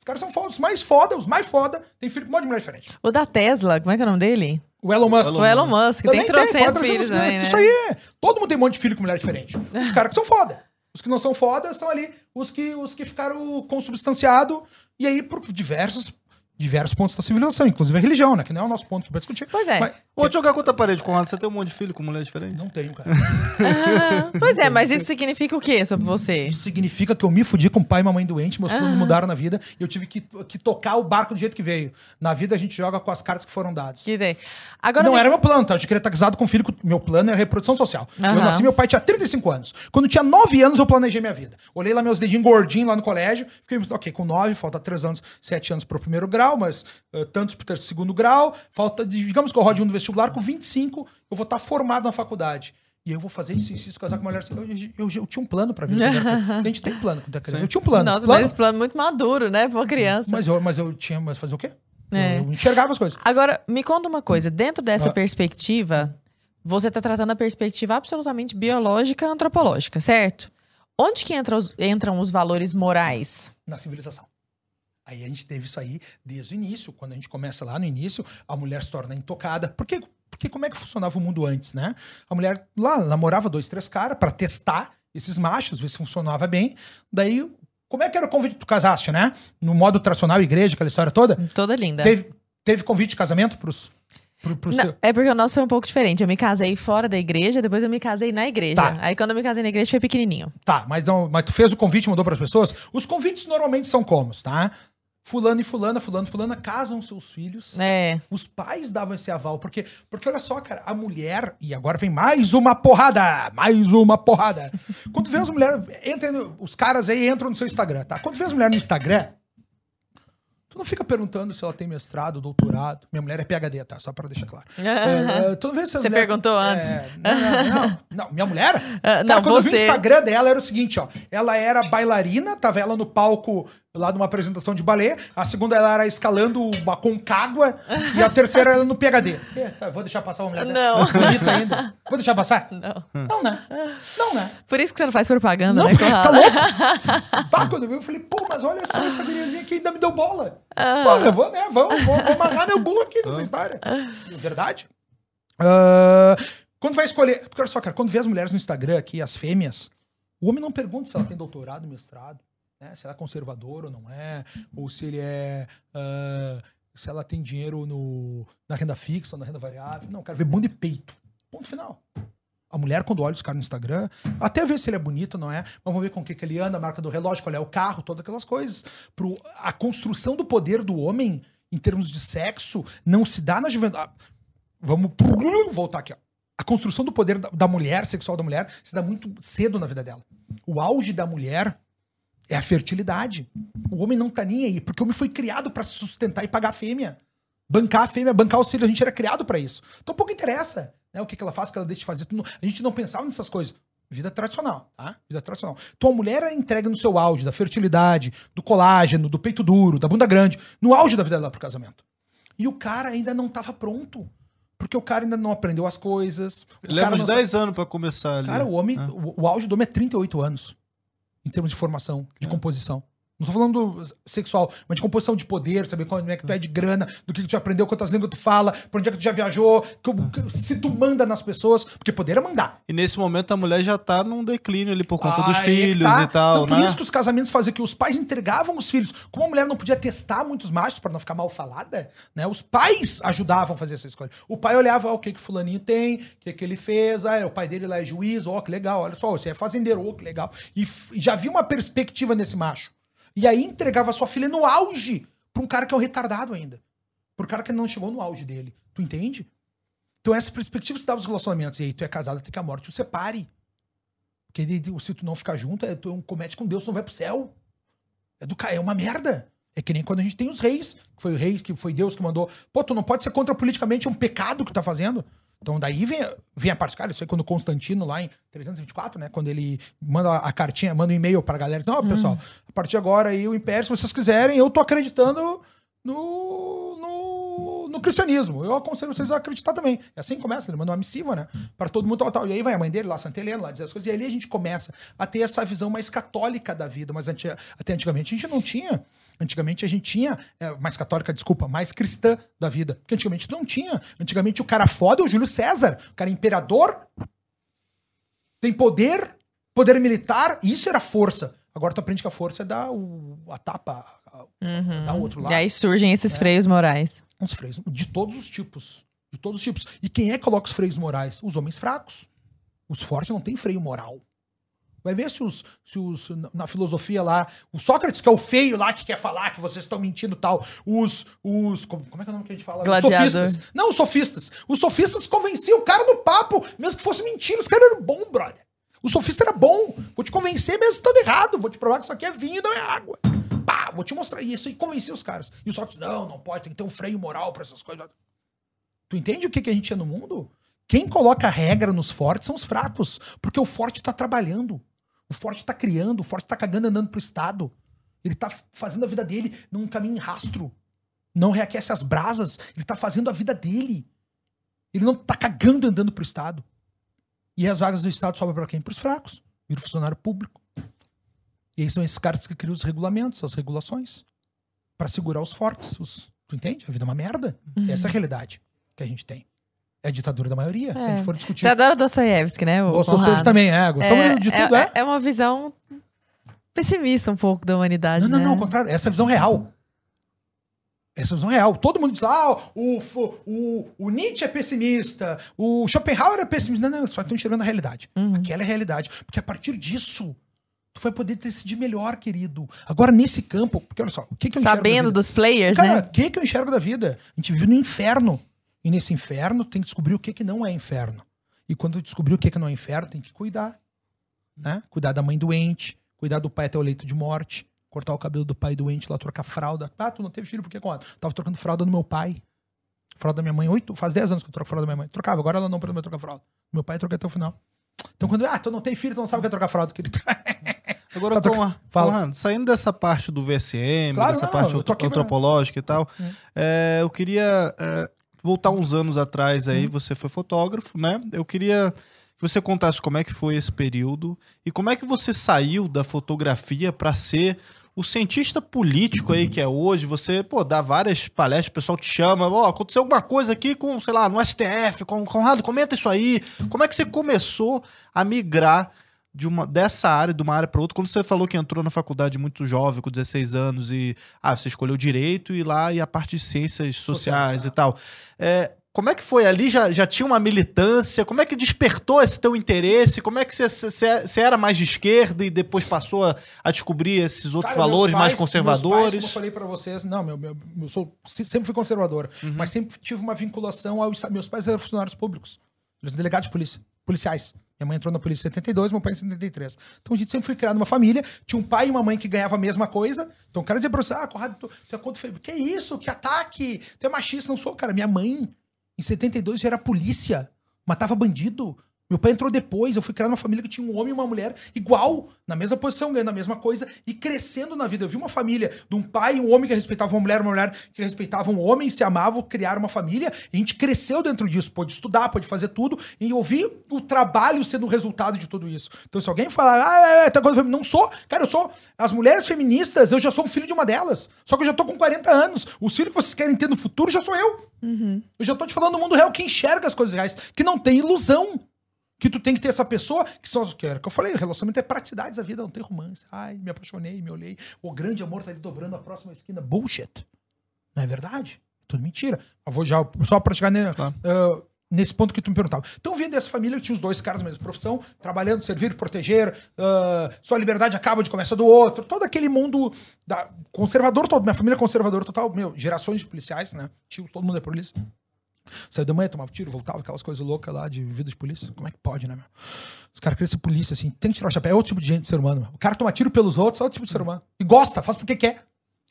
[SPEAKER 3] Os caras são foda. Os mais foda, os mais foda, tem filho com um monte de mulher diferente.
[SPEAKER 1] O da Tesla, como é que é o nome dele?
[SPEAKER 3] O Elon Musk.
[SPEAKER 1] O Elon Musk, tem trocentos filhos também, né?
[SPEAKER 3] Isso aí. Todo mundo tem um monte de filho com mulher diferente. Os caras que são foda. Os que não são foda são ali os que, os que ficaram consubstanciados. E aí, por diversas diversos pontos da civilização, inclusive a religião, né? Que não é o nosso ponto que vai discutir.
[SPEAKER 1] Pois é. Mas,
[SPEAKER 2] Vou jogar contra a parede, Conrado. Você tem um monte de filho com mulher diferente?
[SPEAKER 3] Não tenho, cara.
[SPEAKER 1] ah, pois é, mas isso significa o quê sobre você?
[SPEAKER 3] Isso significa que eu me fudi com pai e mamãe doente, meus planos mudaram na vida e eu tive que, que tocar o barco do jeito que veio. Na vida a gente joga com as cartas que foram dadas.
[SPEAKER 1] Que tem.
[SPEAKER 3] Agora não me... era meu plano, tá? Eu queria estar casado com um filho. Meu plano era reprodução social. Eu nasci, meu pai tinha 35 anos. Quando tinha 9 anos, eu planejei minha vida. Olhei lá meus dedinhos gordinhos lá no colégio. Fiquei, ok, com 9, falta 3 anos, 7 anos pro primeiro grau, mas uh, tantos pro segundo grau. Falta, digamos que eu rode um no vestibular com 25 eu vou estar formado na faculdade. E eu vou fazer isso, isso, isso, casar com uma mulher. Eu, eu, eu, tinha um plano pra vida. a gente tem plano quando é criança. Eu tinha um plano.
[SPEAKER 1] Nossa,
[SPEAKER 3] plano.
[SPEAKER 1] mas esse plano é muito maduro, né? Pra criança.
[SPEAKER 3] Mas eu, mas eu tinha. Mas fazer o quê? É. Eu, eu enxergava as coisas.
[SPEAKER 1] Agora, me conta uma coisa. Dentro dessa ah. perspectiva, você está tratando a perspectiva absolutamente biológica antropológica, certo? Onde que entra os, entram os valores morais?
[SPEAKER 3] Na civilização. Aí a gente teve isso aí desde o início. Quando a gente começa lá no início, a mulher se torna intocada. Por que porque como é que funcionava o mundo antes, né? A mulher lá namorava dois, três caras para testar esses machos, ver se funcionava bem. Daí, como é que era o convite que tu casaste, né? No modo tradicional, igreja, aquela história toda?
[SPEAKER 1] Toda linda.
[SPEAKER 3] Teve, teve convite de casamento pros Pro, pro
[SPEAKER 1] não, é porque o nosso foi um pouco diferente. Eu me casei fora da igreja, depois eu me casei na igreja. Tá. Aí quando eu me casei na igreja foi pequenininho.
[SPEAKER 3] Tá, mas, não, mas tu fez o convite e mandou para as pessoas? Os convites normalmente são como, tá? Fulano e fulana, fulano e fulana casam seus filhos.
[SPEAKER 1] É.
[SPEAKER 3] Os pais davam esse aval. Porque, porque olha só, cara, a mulher. E agora vem mais uma porrada! Mais uma porrada! Quando vê as mulheres. Entra, os caras aí entram no seu Instagram, tá? Quando vê as mulheres no Instagram, Tu não fica perguntando se ela tem mestrado, doutorado. Minha mulher é PHD, tá? Só para deixar claro.
[SPEAKER 1] Uh, tu não vê se Você mulher... perguntou antes. É,
[SPEAKER 3] não, não, não, não, Minha mulher? Uh, cara, não, quando você... eu vi o Instagram dela, era o seguinte, ó. Ela era bailarina, tava ela no palco lá numa apresentação de balé. A segunda ela era escalando uma concagua. e a terceira ela no PHD. É, tá, vou deixar passar uma mulher
[SPEAKER 1] Não.
[SPEAKER 3] Bonita ainda. Vou deixar passar?
[SPEAKER 1] Não.
[SPEAKER 3] Não, né? Não, né?
[SPEAKER 1] Por isso que você não faz propaganda,
[SPEAKER 3] não,
[SPEAKER 1] né?
[SPEAKER 3] Tá louco? Pá, quando eu vi, eu falei, pô, mas olha só essa guriazinha que ainda me deu bola. Ah. Pô, eu vou, né? Vou, vou, vou amarrar meu burro aqui nessa história. Verdade? Uh, quando vai escolher. Porque olha só, cara, quando vê as mulheres no Instagram aqui, as fêmeas, o homem não pergunta se ela tem doutorado, mestrado né? Se ela é conservadora ou não é, ou se ele é. Uh, se ela tem dinheiro no, na renda fixa ou na renda variável. Não, quero ver bunda e peito. Ponto final. A mulher, quando olha os caras no Instagram, até ver se ele é bonito não é, mas vamos ver com o que, que ele anda, a marca do relógio, qual é o carro, todas aquelas coisas. Pro, a construção do poder do homem, em termos de sexo, não se dá na juventude. Ah, vamos voltar aqui, ó. A construção do poder da, da mulher, sexual da mulher, se dá muito cedo na vida dela. O auge da mulher é a fertilidade. O homem não tá nem aí, porque o homem foi criado para sustentar e pagar a fêmea. Bancar a fêmea, bancar o filho, a gente era criado para isso. Então pouco interessa né, o que, que ela faz, o que ela deixa de fazer. A gente não pensava nessas coisas. Vida tradicional, tá? Vida tradicional. Então a mulher é entregue no seu auge da fertilidade, do colágeno, do peito duro, da bunda grande, no auge da vida dela pro casamento. E o cara ainda não tava pronto. Porque o cara ainda não aprendeu as coisas.
[SPEAKER 2] Leva uns 10 anos para começar ali.
[SPEAKER 3] Cara, o homem, ah. o, o auge do homem é 38 anos em termos de formação, de é. composição. Não tô falando sexual, mas de composição de poder, saber como é que tu é de grana, do que tu já aprendeu, quantas línguas tu fala, pra onde é que tu já viajou, que, se tu manda nas pessoas, porque poder é mandar.
[SPEAKER 2] E nesse momento a mulher já tá num declínio ali por conta dos filhos tá. e tal,
[SPEAKER 3] então, Por né? isso que os casamentos faziam que os pais entregavam os filhos. Como a mulher não podia testar muitos machos para não ficar mal falada, né? Os pais ajudavam a fazer essa escolha. O pai olhava ó, o que que fulaninho tem, o que que ele fez, ah, o pai dele lá é juiz, ó, que legal, olha só, você é fazendeiro, ó, que legal. E já havia uma perspectiva nesse macho. E aí entregava sua filha no auge pra um cara que é um retardado ainda. Um cara que não chegou no auge dele. Tu entende? Então essa perspectiva se dava os relacionamentos. E aí tu é casado até que a morte o separe. Porque se tu não ficar junto, é, tu é comete com Deus, tu não vai pro céu. É do é uma merda. É que nem quando a gente tem os reis, que foi o rei, que foi Deus que mandou. Pô, tu não pode ser contra politicamente, um pecado que tá fazendo. Então daí vem, vem a parte, cara, isso aí quando Constantino lá em 324, né, quando ele manda a cartinha, manda um e-mail pra galera, dizendo, ó, oh, pessoal, a partir de agora aí o império, se vocês quiserem, eu tô acreditando no, no, no cristianismo. Eu aconselho vocês a acreditar também. E assim começa, ele manda uma missiva, né, para todo mundo tal, tal. E aí vai a mãe dele lá, Santa Helena, lá dizer as coisas, e ali a gente começa a ter essa visão mais católica da vida, mas até antigamente a gente não tinha Antigamente a gente tinha, é, mais católica, desculpa, mais cristã da vida. Porque antigamente não tinha. Antigamente o cara foda é o Júlio César. O cara é imperador, tem poder, poder militar, isso era força. Agora tu aprende que a força é dar o, a tapa,
[SPEAKER 1] uhum. dar o outro lado. E aí surgem esses é. freios morais.
[SPEAKER 3] Uns freios, de todos os tipos. De todos os tipos. E quem é que coloca os freios morais? Os homens fracos. Os fortes não têm freio moral. Vai ver se os, se os. Na filosofia lá. O Sócrates, que é o feio lá, que quer falar que vocês estão mentindo tal. Os. os como, como, é que é o nome que a gente fala?
[SPEAKER 1] Gladiador.
[SPEAKER 3] Sofistas. Não, os sofistas. Os sofistas convenciam o cara do papo, mesmo que fosse mentira. Os caras eram bom, brother. O sofista era bom. Vou te convencer mesmo estando errado. Vou te provar que isso aqui é vinho, não é água. Pá, vou te mostrar isso e convencer os caras. E os Sócrates, não, não pode, tem que ter um freio moral para essas coisas. Tu entende o que, que a gente é no mundo? Quem coloca regra nos fortes são os fracos, porque o forte tá trabalhando. O forte tá criando, o forte tá cagando andando pro Estado. Ele tá fazendo a vida dele num caminho em rastro. Não reaquece as brasas. Ele tá fazendo a vida dele. Ele não tá cagando andando pro Estado. E as vagas do Estado sobem para quem? Pros fracos. Vira funcionário público. E aí são esses caras que criam os regulamentos, as regulações. para segurar os fortes. Os... Tu entende? A vida é uma merda. Uhum. Essa é a realidade que a gente tem. É a ditadura da maioria, é. se a gente é. for discutir.
[SPEAKER 1] Você adora Dostoiévski, né?
[SPEAKER 3] O Dostoiévski também, é. Gostamos é, de tudo, é,
[SPEAKER 1] é. É uma visão pessimista um pouco da humanidade,
[SPEAKER 3] Não,
[SPEAKER 1] né?
[SPEAKER 3] não, não, ao contrário. Essa é a visão real. Essa é a visão real. Todo mundo diz, ah, o, o, o Nietzsche é pessimista, o Schopenhauer é pessimista. Não, não, só estão enxergando a realidade. Uhum. Aquela é a realidade. Porque a partir disso, tu vai poder decidir melhor, querido. Agora, nesse campo, porque olha só, o que, que eu
[SPEAKER 1] Sabendo dos players, Cara, né?
[SPEAKER 3] o que, que eu enxergo da vida? A gente vive no inferno. E nesse inferno tem que descobrir o que, que não é inferno. E quando descobrir o que, que não é inferno, tem que cuidar. Né? Cuidar da mãe doente, cuidar do pai até o leito de morte, cortar o cabelo do pai doente, lá trocar fralda. Ah, tu não teve filho por que quando? Tava trocando fralda do meu pai. Fralda da minha mãe, oito, faz dez anos que eu troco fralda da minha mãe. Trocava, agora ela não pode trocar fralda. Meu pai troca até o final. Então quando, ah, tu não tem filho, tu não sabe o que é trocar fralda, querido.
[SPEAKER 2] Agora, tá troca... Fala. saindo dessa parte do VSM, claro, dessa não, parte antropológica e tal, é, eu queria é, voltar uns anos atrás aí, uhum. você foi fotógrafo, né? Eu queria que você contasse como é que foi esse período e como é que você saiu da fotografia para ser o cientista político aí que é hoje, você, pô, dá várias palestras, o pessoal te chama, ó, oh, aconteceu alguma coisa aqui com, sei lá, no STF, com Conrado, comenta isso aí. Como é que você começou a migrar de uma dessa área, de uma área para outra, quando você falou que entrou na faculdade muito jovem, com 16 anos, e ah, você escolheu direito e lá e a parte de ciências sociais, sociais, e tal. É, como é que foi ali? Já, já tinha uma militância? Como é que despertou esse teu interesse? Como é que você, você, você era mais de esquerda e depois passou a, a descobrir esses outros Cara, valores pais, mais conservadores? Pais, como
[SPEAKER 3] eu falei para vocês, não, meu, meu, eu sou, sempre fui conservador, uhum. mas sempre tive uma vinculação aos meus pais eram funcionários públicos, eles delegados de polícia, policiais. Minha mãe entrou na polícia em 72, meu pai em 73. Então a gente sempre foi criado numa família. Tinha um pai e uma mãe que ganhavam a mesma coisa. Então o cara dizia pra você: Ah, Conrado, tu, tu é contra. Que isso? Que ataque? Tu é machista? Não sou, cara. Minha mãe, em 72, já era polícia. Matava bandido. Meu pai entrou depois, eu fui criar numa família que tinha um homem e uma mulher igual, na mesma posição, ganhando a mesma coisa e crescendo na vida. Eu vi uma família de um pai e um homem que respeitava uma mulher, uma mulher que respeitava um homem, se amavam, criaram uma família, e a gente cresceu dentro disso, pôde estudar, pôde fazer tudo, e eu vi o trabalho sendo o resultado de tudo isso. Então, se alguém falar, ah, é, é, tá coisa não sou, cara, eu sou. As mulheres feministas, eu já sou um filho de uma delas. Só que eu já tô com 40 anos. O filho que vocês querem ter no futuro já sou eu. Uhum. Eu já tô te falando do mundo real, que enxerga as coisas reais, que não tem ilusão que tu tem que ter essa pessoa que são que era que eu falei, relacionamento é praticidade da vida, não tem romance. Ai, me apaixonei, me olhei, o grande amor tá ali dobrando a próxima esquina. Bullshit. Não é verdade? Tudo mentira. Eu vou já só para chegar ne, claro. uh, nesse ponto que tu me perguntava. Então, vindo dessa família que tinha os dois caras da mesma profissão, trabalhando, servir, proteger, uh, sua liberdade acaba de começar do outro, todo aquele mundo da, conservador todo, minha família é conservadora total, meu, gerações de policiais, né? Tio, todo mundo é polícia. Saiu da manhã, tomava tiro, voltava, aquelas coisas loucas lá de vida de polícia. Como é que pode, né, meu? Os caras querem ser polícia, assim, tem que tirar o chapéu. É outro tipo de gente, de ser humano. Meu. O cara toma tiro pelos outros, é outro tipo de ser humano. E gosta, faz porque quer.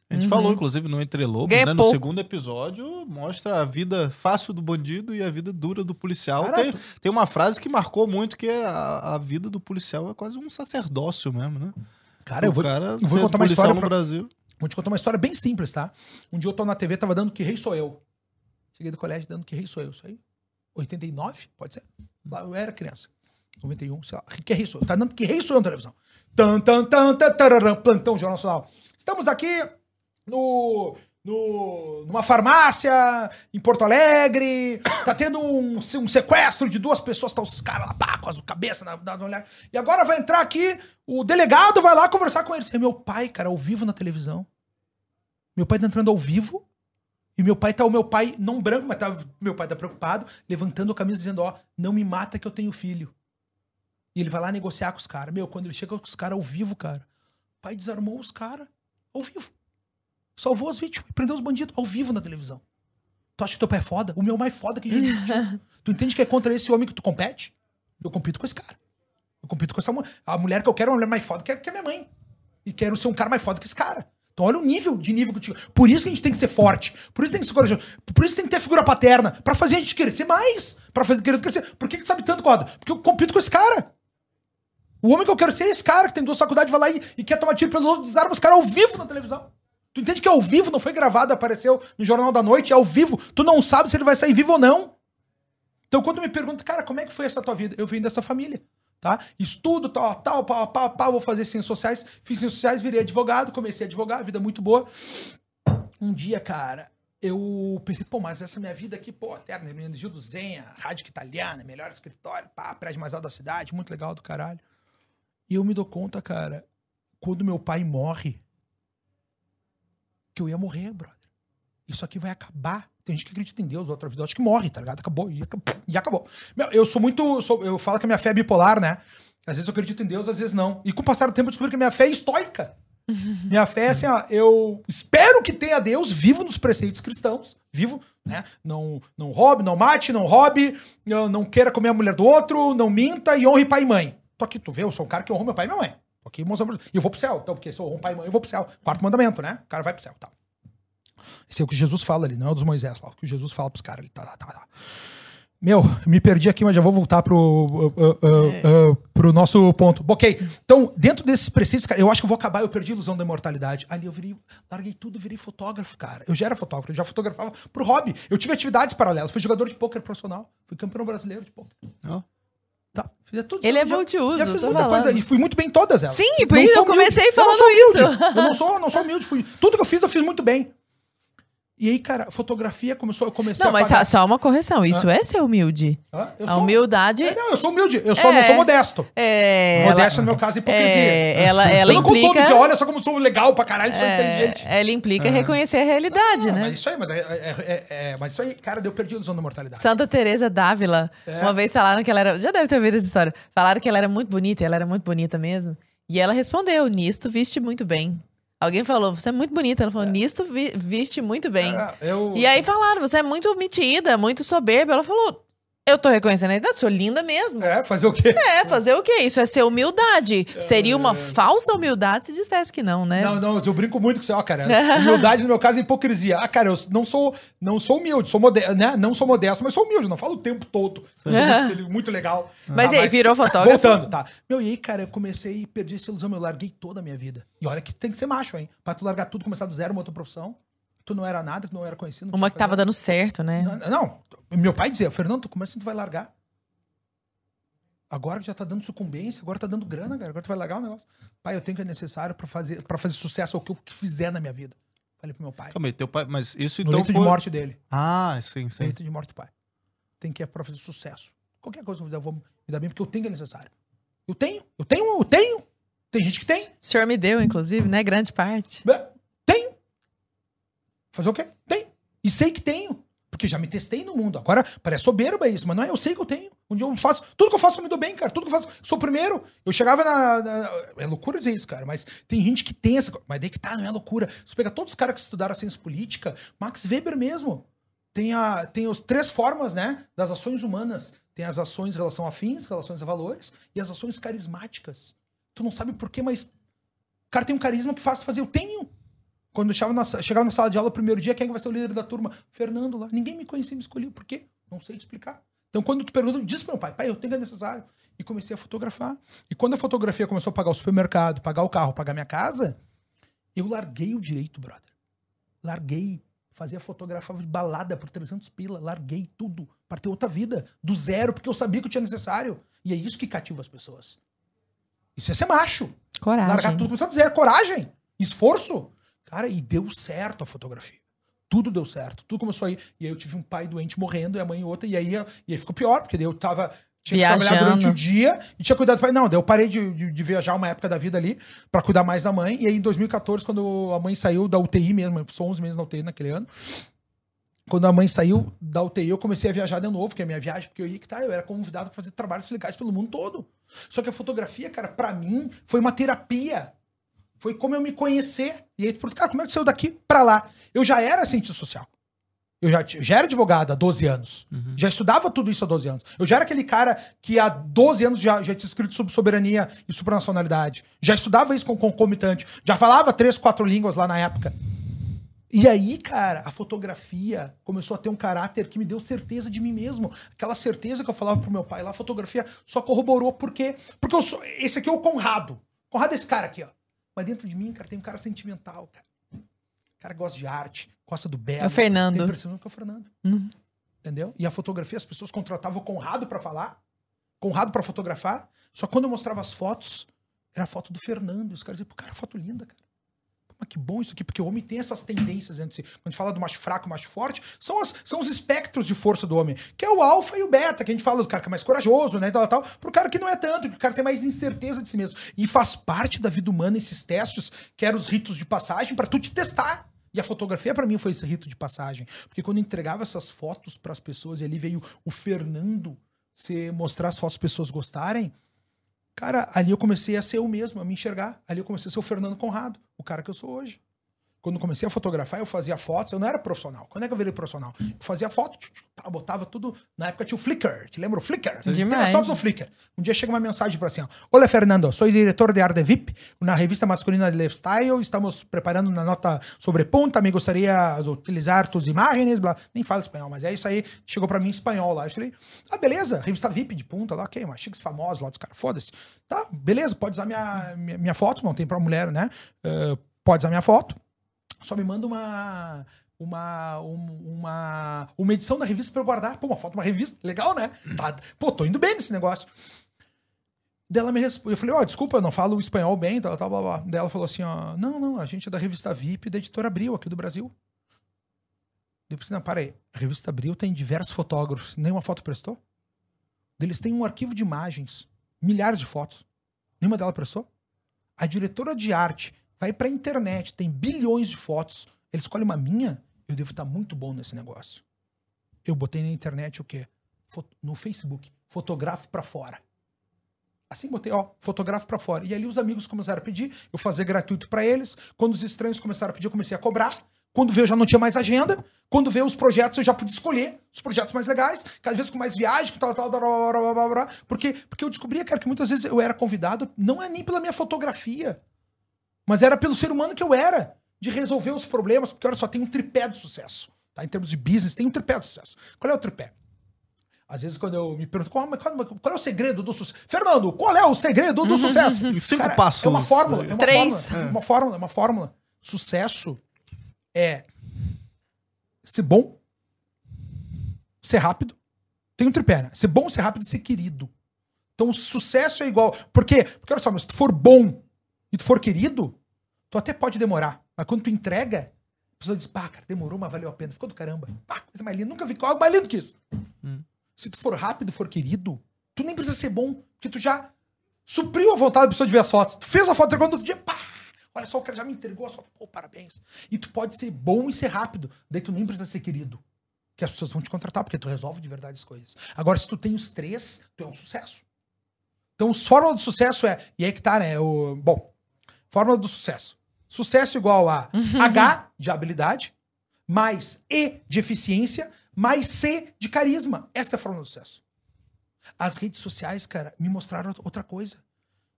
[SPEAKER 2] A gente uhum. falou, inclusive, no Entre Lobos, né? No segundo episódio, mostra a vida fácil do bandido e a vida dura do policial. tem, tem uma frase que marcou muito, que é a, a, vida do policial é quase um sacerdócio mesmo, né?
[SPEAKER 3] Cara, o eu vou, cara eu vou contar uma história no pra... Brasil. Vou te contar uma história bem simples, tá? Um dia eu tô na TV, tava dando que rei sou eu. Cheguei do colégio dando que rei sou eu. Isso aí? 89? Pode ser? Eu era criança. 91, sei lá. Que rei sou eu? Tá dando que rei sou eu na televisão. Tan, tan, tan, tan, tararam, plantão Jornal Nacional. Estamos aqui no, no, numa farmácia em Porto Alegre. Tá tendo um, um sequestro de duas pessoas. Tá os caras lá, pá, com as cabeças na, na, na, E agora vai entrar aqui, o delegado vai lá conversar com eles. É meu pai, cara, ao vivo na televisão. Meu pai tá entrando ao vivo e meu pai tá o meu pai, não branco, mas tá, meu pai tá preocupado, levantando a camisa dizendo: Ó, não me mata que eu tenho filho. E ele vai lá negociar com os caras. Meu, quando ele chega com os caras ao vivo, cara, o pai desarmou os caras ao vivo. Salvou as vítimas, prendeu os bandidos ao vivo na televisão. Tu acha que teu pai é foda? O meu mais foda que existe. tu entende que é contra esse homem que tu compete? Eu compito com esse cara. Eu compito com essa mulher. A mulher que eu quero é uma mulher mais foda que, que a minha mãe. E quero ser um cara mais foda que esse cara. Então olha o nível de nível que eu. Por isso que a gente tem que ser forte. Por isso tem que ser corajoso. Por isso tem que ter figura paterna. para fazer a gente crescer mais. Pra fazer querer crescer. Por que, que tu sabe tanto, Coda? Porque eu compito com esse cara. O homem que eu quero ser é esse cara que tem duas faculdades, vai lá e, e quer tomar tiro pelos outros, desarma os caras ao vivo na televisão. Tu entende que é ao vivo, não foi gravado, apareceu no Jornal da Noite, é ao vivo. Tu não sabe se ele vai sair vivo ou não. Então quando me pergunta, cara, como é que foi essa tua vida? Eu vim dessa família tá? Estudo, tal, tal, pau, pau, pau, vou fazer ciências sociais. Fiz ciências sociais, virei advogado, comecei a advogar, vida muito boa. Um dia, cara, eu pensei, pô, mas essa minha vida aqui, pô, eterna, Gil do Zenha, rádio italiana, melhor escritório, pá, prédio mais alto da cidade, muito legal do caralho. E eu me dou conta, cara, quando meu pai morre, que eu ia morrer, brother. Isso aqui vai acabar. Tem gente que acredita em Deus, outra vida acho que morre, tá ligado? Acabou. E, e acabou. Meu, eu sou muito. Sou, eu falo que a minha fé é bipolar, né? Às vezes eu acredito em Deus, às vezes não. E com o passar do tempo eu descobri que a minha fé é estoica. Minha fé é assim, ó, eu espero que tenha Deus vivo nos preceitos cristãos, vivo, né? Não, não roube, não mate, não roube, não queira comer a mulher do outro, não minta e honre pai e mãe. Tô aqui, tu vê, eu sou um cara que honra meu pai e minha mãe. Tô aqui mostrando. E eu vou pro céu, então, porque se eu honro pai e mãe, eu vou pro céu. Quarto mandamento, né? O cara vai pro céu, tal. Esse é o que Jesus fala ali, não é o dos Moisés lá. O que Jesus fala pros caras ali. Tá, tá, tá, tá. Meu, me perdi aqui, mas já vou voltar pro, uh, uh, uh, uh, pro nosso ponto. Ok, então, dentro desses preceitos, cara, eu acho que eu vou acabar, eu perdi a ilusão da imortalidade. Ali eu virei, larguei tudo, virei fotógrafo, cara. Eu já era fotógrafo, eu já fotografava pro hobby. Eu tive atividades paralelas, fui jogador de pôquer profissional, fui campeão brasileiro de pôquer. Oh.
[SPEAKER 1] Tá, fiz tudo Ele é multiuso. Já
[SPEAKER 3] fiz muita coisa e fui muito bem em todas elas.
[SPEAKER 1] Sim, por isso eu comecei falando
[SPEAKER 3] eu
[SPEAKER 1] isso.
[SPEAKER 3] Eu não sou, não sou humilde, fui. Tudo que eu fiz, eu fiz muito bem. E aí, cara, fotografia começou, eu comecei
[SPEAKER 1] não, a. Não, mas só uma correção. Isso é ser humilde. a humildade.
[SPEAKER 3] É, não, eu sou humilde. Eu sou, é, não sou modesto.
[SPEAKER 1] É.
[SPEAKER 3] Modesto, ela... no meu caso, é hipocrisia.
[SPEAKER 1] É, ela, ela eu
[SPEAKER 3] implica. Não todo olha só como sou legal pra caralho, sou é, inteligente.
[SPEAKER 1] Ela implica reconhecer a realidade, não,
[SPEAKER 3] né?
[SPEAKER 1] Mas
[SPEAKER 3] isso aí, mas, é, é, é, mas isso aí, cara, deu perdi a ilusão da mortalidade.
[SPEAKER 1] Santa Teresa d'Ávila, uma vez falaram que ela era. Já deve ter ouvido essa história. Falaram que ela era muito bonita, e ela era muito bonita mesmo. E ela respondeu: Nisto viste muito bem. Alguém falou, você é muito bonita. Ela falou, é. nisto vi, viste muito bem. É, eu... E aí falaram, você é muito metida, muito soberba. Ela falou, Eu tô reconhecendo a idade, sou linda mesmo.
[SPEAKER 3] É, fazer o quê?
[SPEAKER 1] É, fazer o quê? Isso é ser humildade. É... Seria uma falsa humildade se dissesse que não, né?
[SPEAKER 3] Não, não, eu brinco muito com você, ó, cara. humildade, no meu caso, é hipocrisia. Ah, cara, eu não sou, não sou humilde, sou modesto, né? Não sou modesto, mas sou humilde, não falo o tempo todo. Sou muito, muito, legal.
[SPEAKER 1] Mas ah, aí, virou fotógrafo?
[SPEAKER 3] Voltando, tá. Meu, e aí, cara, eu comecei a perder essa ilusão, eu larguei toda a minha vida. E olha que tem que ser macho, hein? Pra tu largar tudo, começar do zero, uma outra profissão. Tu não era nada, tu não era conhecido.
[SPEAKER 1] Uma que tava dando certo, né?
[SPEAKER 3] Não, não, meu pai dizia, Fernando, tu começa, tu vai largar. Agora já tá dando sucumbência, agora tá dando grana, cara. Agora tu vai largar o negócio. Pai, eu tenho o que é necessário para fazer, pra fazer sucesso ao que eu fizer na minha vida. Falei pro meu pai.
[SPEAKER 2] Calma aí, teu pai, mas isso
[SPEAKER 3] no então. leito foi... de morte dele.
[SPEAKER 2] Ah, sim, sim.
[SPEAKER 3] No leito de morte do pai. Tem que ir pra fazer sucesso. Qualquer coisa que eu fizer, eu vou me dar bem, porque eu tenho o que é necessário. Eu tenho, eu tenho, eu tenho. Tem gente que tem. O
[SPEAKER 1] senhor me deu, inclusive, né? Grande parte.
[SPEAKER 3] Tenho. Fazer o quê? Tem. E sei que tenho. Porque já me testei no mundo. Agora parece soberba isso, mas não é, eu sei que eu tenho. Onde eu faço. Tudo que eu faço eu me dou bem, cara. Tudo que eu faço. Sou o primeiro. Eu chegava na, na, É loucura dizer isso, cara. Mas tem gente que tem essa. Mas daí que tá, não é loucura. Se pega todos os caras que estudaram ciência política, Max Weber mesmo. Tem, a, tem as três formas, né? Das ações humanas. Tem as ações em relação a fins, relações a valores, e as ações carismáticas. Tu não sabe por quê, mas. Cara tem um carisma que faz fazer. Eu tenho. Quando eu chegava na, chegava na sala de aula o primeiro dia, quem é que vai ser o líder da turma? Fernando lá. Ninguém me conhecia, me escolheu. Por quê? Não sei explicar. Então, quando tu pergunta, diz pro meu pai, pai, eu tenho que é necessário. E comecei a fotografar. E quando a fotografia começou a pagar o supermercado, pagar o carro, pagar minha casa, eu larguei o direito, brother. Larguei. Fazia fotografar de balada por 300 pila. Larguei tudo para ter outra vida. Do zero, porque eu sabia que eu tinha necessário. E é isso que cativa as pessoas. Isso é ser macho.
[SPEAKER 1] Coragem.
[SPEAKER 3] Largar tudo, começar a dizer, coragem, esforço. Cara, e deu certo a fotografia. Tudo deu certo. Tudo começou aí. E aí eu tive um pai doente morrendo e a mãe outra. E aí, e aí ficou pior, porque daí eu tava. Tinha Viajando. que trabalhar durante o dia e tinha cuidado do pai. Não, daí eu parei de, de, de, viajar uma época da vida ali para cuidar mais da mãe. E aí em 2014, quando a mãe saiu da UTI mesmo, sou 11 meses na UTI naquele ano. Quando a mãe saiu da UTI, eu comecei a viajar de novo, porque a minha viagem, porque eu ia que tá, eu era convidado para fazer trabalhos legais pelo mundo todo. Só que a fotografia, cara, para mim foi uma terapia. Foi como eu me conhecer. E aí, cara, como é que saiu daqui para lá? Eu já era cientista social. Eu já, já era advogado há 12 anos. Uhum. Já estudava tudo isso há 12 anos. Eu já era aquele cara que há 12 anos já, já tinha escrito sobre soberania e supranacionalidade. Já estudava isso com concomitante. Já falava três, quatro línguas lá na época. E aí, cara, a fotografia começou a ter um caráter que me deu certeza de mim mesmo. Aquela certeza que eu falava pro meu pai lá, a fotografia só corroborou. Por quê? Porque eu sou. Esse aqui é o Conrado. Conrado é esse cara aqui, ó. Mas dentro de mim, cara, tem um cara sentimental, cara. O cara gosta de arte, gosta do belo. É
[SPEAKER 1] o Fernando. Tem
[SPEAKER 3] impressionante que é o Fernando. Uhum. Entendeu? E a fotografia, as pessoas contratavam o Conrado para falar, Conrado para fotografar. Só que quando eu mostrava as fotos, era a foto do Fernando. Os caras diziam, pô, cara, foto linda, cara mas que bom isso aqui, porque o homem tem essas tendências dentro de si. Quando a gente fala do macho fraco e macho forte, são, as, são os espectros de força do homem, que é o alfa e o beta, que a gente fala do cara que é mais corajoso, né, tal, tal, pro cara que não é tanto, que o cara tem mais incerteza de si mesmo. E faz parte da vida humana esses testes, que eram os ritos de passagem, para tu te testar. E a fotografia para mim foi esse rito de passagem, porque quando eu entregava essas fotos para as pessoas e ali veio o Fernando se mostrar as fotos as pessoas gostarem, Cara, ali eu comecei a ser eu mesmo, a me enxergar. Ali eu comecei a ser o Fernando Conrado, o cara que eu sou hoje. Quando comecei a fotografar, eu fazia fotos, eu não era profissional. Quando é que eu virei profissional? Eu fazia foto, tá, botava tudo. Na época tinha o Flickr, te lembra o Flickr?
[SPEAKER 1] Demais.
[SPEAKER 3] fotos no Flickr. Um dia chega uma mensagem para assim: ó, Olá, Fernando, sou diretor de Arte VIP na revista masculina de Lifestyle. Estamos preparando uma nota sobre punta. Me gostaria de utilizar tuas imagens. Blá. Nem falo espanhol, mas é isso aí. Chegou para mim em espanhol lá. Eu falei: Ah, beleza, revista VIP de punta lá, ok, mas chiques famosos lá dos caras, foda-se. Tá, beleza, pode usar minha, minha, minha foto, não tem pra mulher, né? Uh, pode usar minha foto só me manda uma uma, uma, uma edição da revista para eu guardar. Pô, uma foto, uma revista, legal, né? Tá, pô, tô indo bem nesse negócio. Daí ela me respondeu, eu falei, ó, oh, desculpa, eu não falo espanhol bem, tal, tal, blá, blá. Daí ela falou assim, ó, não, não, a gente é da revista VIP da editora Abril, aqui do Brasil. Depois, não, para aí, a revista Abril tem diversos fotógrafos, nenhuma foto prestou? Eles têm um arquivo de imagens, milhares de fotos, nenhuma delas prestou? A diretora de arte vai pra internet, tem bilhões de fotos. Ele escolhe uma minha, eu devo estar muito bom nesse negócio. Eu botei na internet o quê? No Facebook, fotografo para fora. Assim botei, ó, fotografo para fora. E ali os amigos começaram a pedir, eu fazia gratuito para eles. Quando os estranhos começaram a pedir, eu comecei a cobrar. Quando veio, eu já não tinha mais agenda. Quando veio os projetos, eu já pude escolher. os projetos mais legais, cada vez com mais viagem, tal, tal, tal, tal, tal, tal, tal, porque, porque eu descobria, cara, que muitas vezes eu era convidado, não é nem pela minha fotografia, mas era pelo ser humano que eu era, de resolver os problemas, porque olha só, tem um tripé do sucesso. Tá? Em termos de business, tem um tripé do sucesso. Qual é o tripé? Às vezes, quando eu me pergunto qual, qual, qual é o segredo do sucesso? Fernando, qual é o segredo do sucesso?
[SPEAKER 2] Cinco Cara, passos.
[SPEAKER 3] É uma fórmula. É uma Três. Fórmula, é. uma fórmula, é uma fórmula. Sucesso é ser bom, ser rápido. Tem um tripé, né? Ser bom, ser rápido e ser querido. Então, o sucesso é igual. Por quê? Porque olha só, mas se tu for bom e tu for querido, tu até pode demorar. Mas quando tu entrega, a pessoa diz, pá, cara, demorou, mas valeu a pena. Ficou do caramba. Pá, coisa mais linda. Nunca vi algo mais lindo que isso. Hum. Se tu for rápido, for querido, tu nem precisa ser bom, porque tu já supriu a vontade da pessoa de ver as fotos. Tu fez a foto, entregou no outro dia, pá, olha só, o cara já me entregou a foto. Pô, parabéns. E tu pode ser bom e ser rápido. Daí tu nem precisa ser querido. Que as pessoas vão te contratar, porque tu resolve de verdade as coisas. Agora, se tu tem os três, tu é um sucesso. Então, os fórmula do sucesso é. E aí que tá, né? O, bom, fórmula do sucesso. Sucesso igual a H de habilidade, mais E de eficiência, mais C de carisma. Essa é a fórmula do sucesso. As redes sociais, cara, me mostraram outra coisa.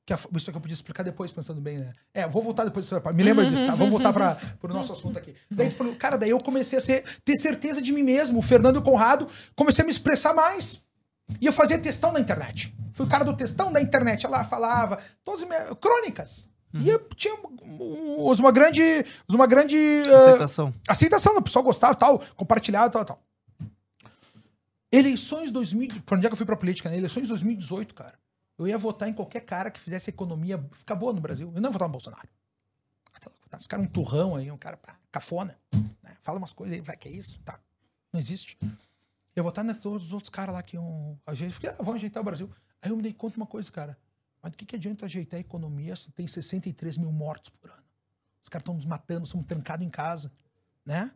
[SPEAKER 3] Que isso que eu podia explicar depois, pensando bem, né? É, vou voltar depois. Me lembra disso, tá? Vamos voltar para o nosso assunto aqui. Daí, tipo, cara, daí eu comecei a ser, ter certeza de mim mesmo. O Fernando e o Conrado comecei a me expressar mais. E eu fazia testão na internet. Fui o cara do testão da internet. Ela falava, todas as minhas crônicas. Uhum. E tinha uma grande. Uma grande.
[SPEAKER 2] Aceitação. Uh,
[SPEAKER 3] aceitação, o pessoal gostava tal, compartilhava tal, tal. Eleições 2000. Quando é que eu fui pra política, né? Eleições 2018, cara. Eu ia votar em qualquer cara que fizesse a economia ficar boa no Brasil. Eu não ia votar no Bolsonaro. Esse cara é um turrão aí, um cara pá, cafona. Né? Fala umas coisas aí, vai, que é isso? Tá. Não existe. Eu ia votar nesses outros caras lá que iam. A gente fiquei, ah, vamos ajeitar o Brasil. Aí eu me dei conta de uma coisa, cara. Mas do que, que adianta ajeitar a economia se tem 63 mil mortos por ano? Os caras estão nos matando, somos trancados em casa, né?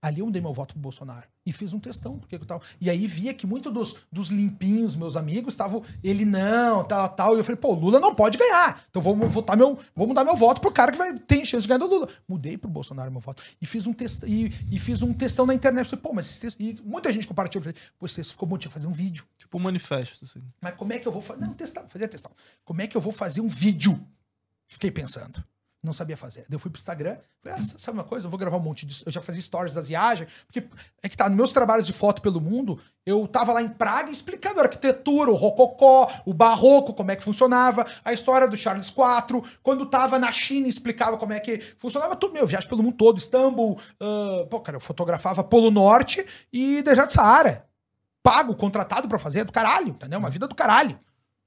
[SPEAKER 3] Ali eu dei meu voto pro Bolsonaro. E fiz um testão, porque eu tava. E aí via que muitos dos, dos limpinhos, meus amigos, estavam. Ele não, tal, tal. E eu falei, pô, Lula não pode ganhar. Então vou votar meu. Vou mudar meu voto pro cara que vai ter chance de ganhar do Lula. Mudei pro Bolsonaro meu voto. E fiz um test, e, e fiz um testão na internet. Eu falei, pô, mas esse texto. E muita gente compartilhou. Eu falei, pô, esse texto ficou bom, tinha que fazer um vídeo.
[SPEAKER 2] Tipo um manifesto, assim.
[SPEAKER 3] Mas como é que eu vou fazer. Não, testar, fazia testão. Como é que eu vou fazer um vídeo? Fiquei pensando. Não sabia fazer. Daí eu fui pro Instagram, falei, ah, sabe uma coisa? Eu vou gravar um monte de. Eu já fazia stories das viagens, porque é que tá, nos meus trabalhos de foto pelo mundo, eu tava lá em Praga explicando a arquitetura, o rococó, o barroco, como é que funcionava, a história do Charles IV. Quando tava na China, explicava como é que funcionava tudo. Meu, viagem pelo mundo todo, Istambul. Uh, pô, cara, eu fotografava Polo Norte e Deserto Saara. Pago, contratado para fazer, do caralho, entendeu? Uma vida do caralho.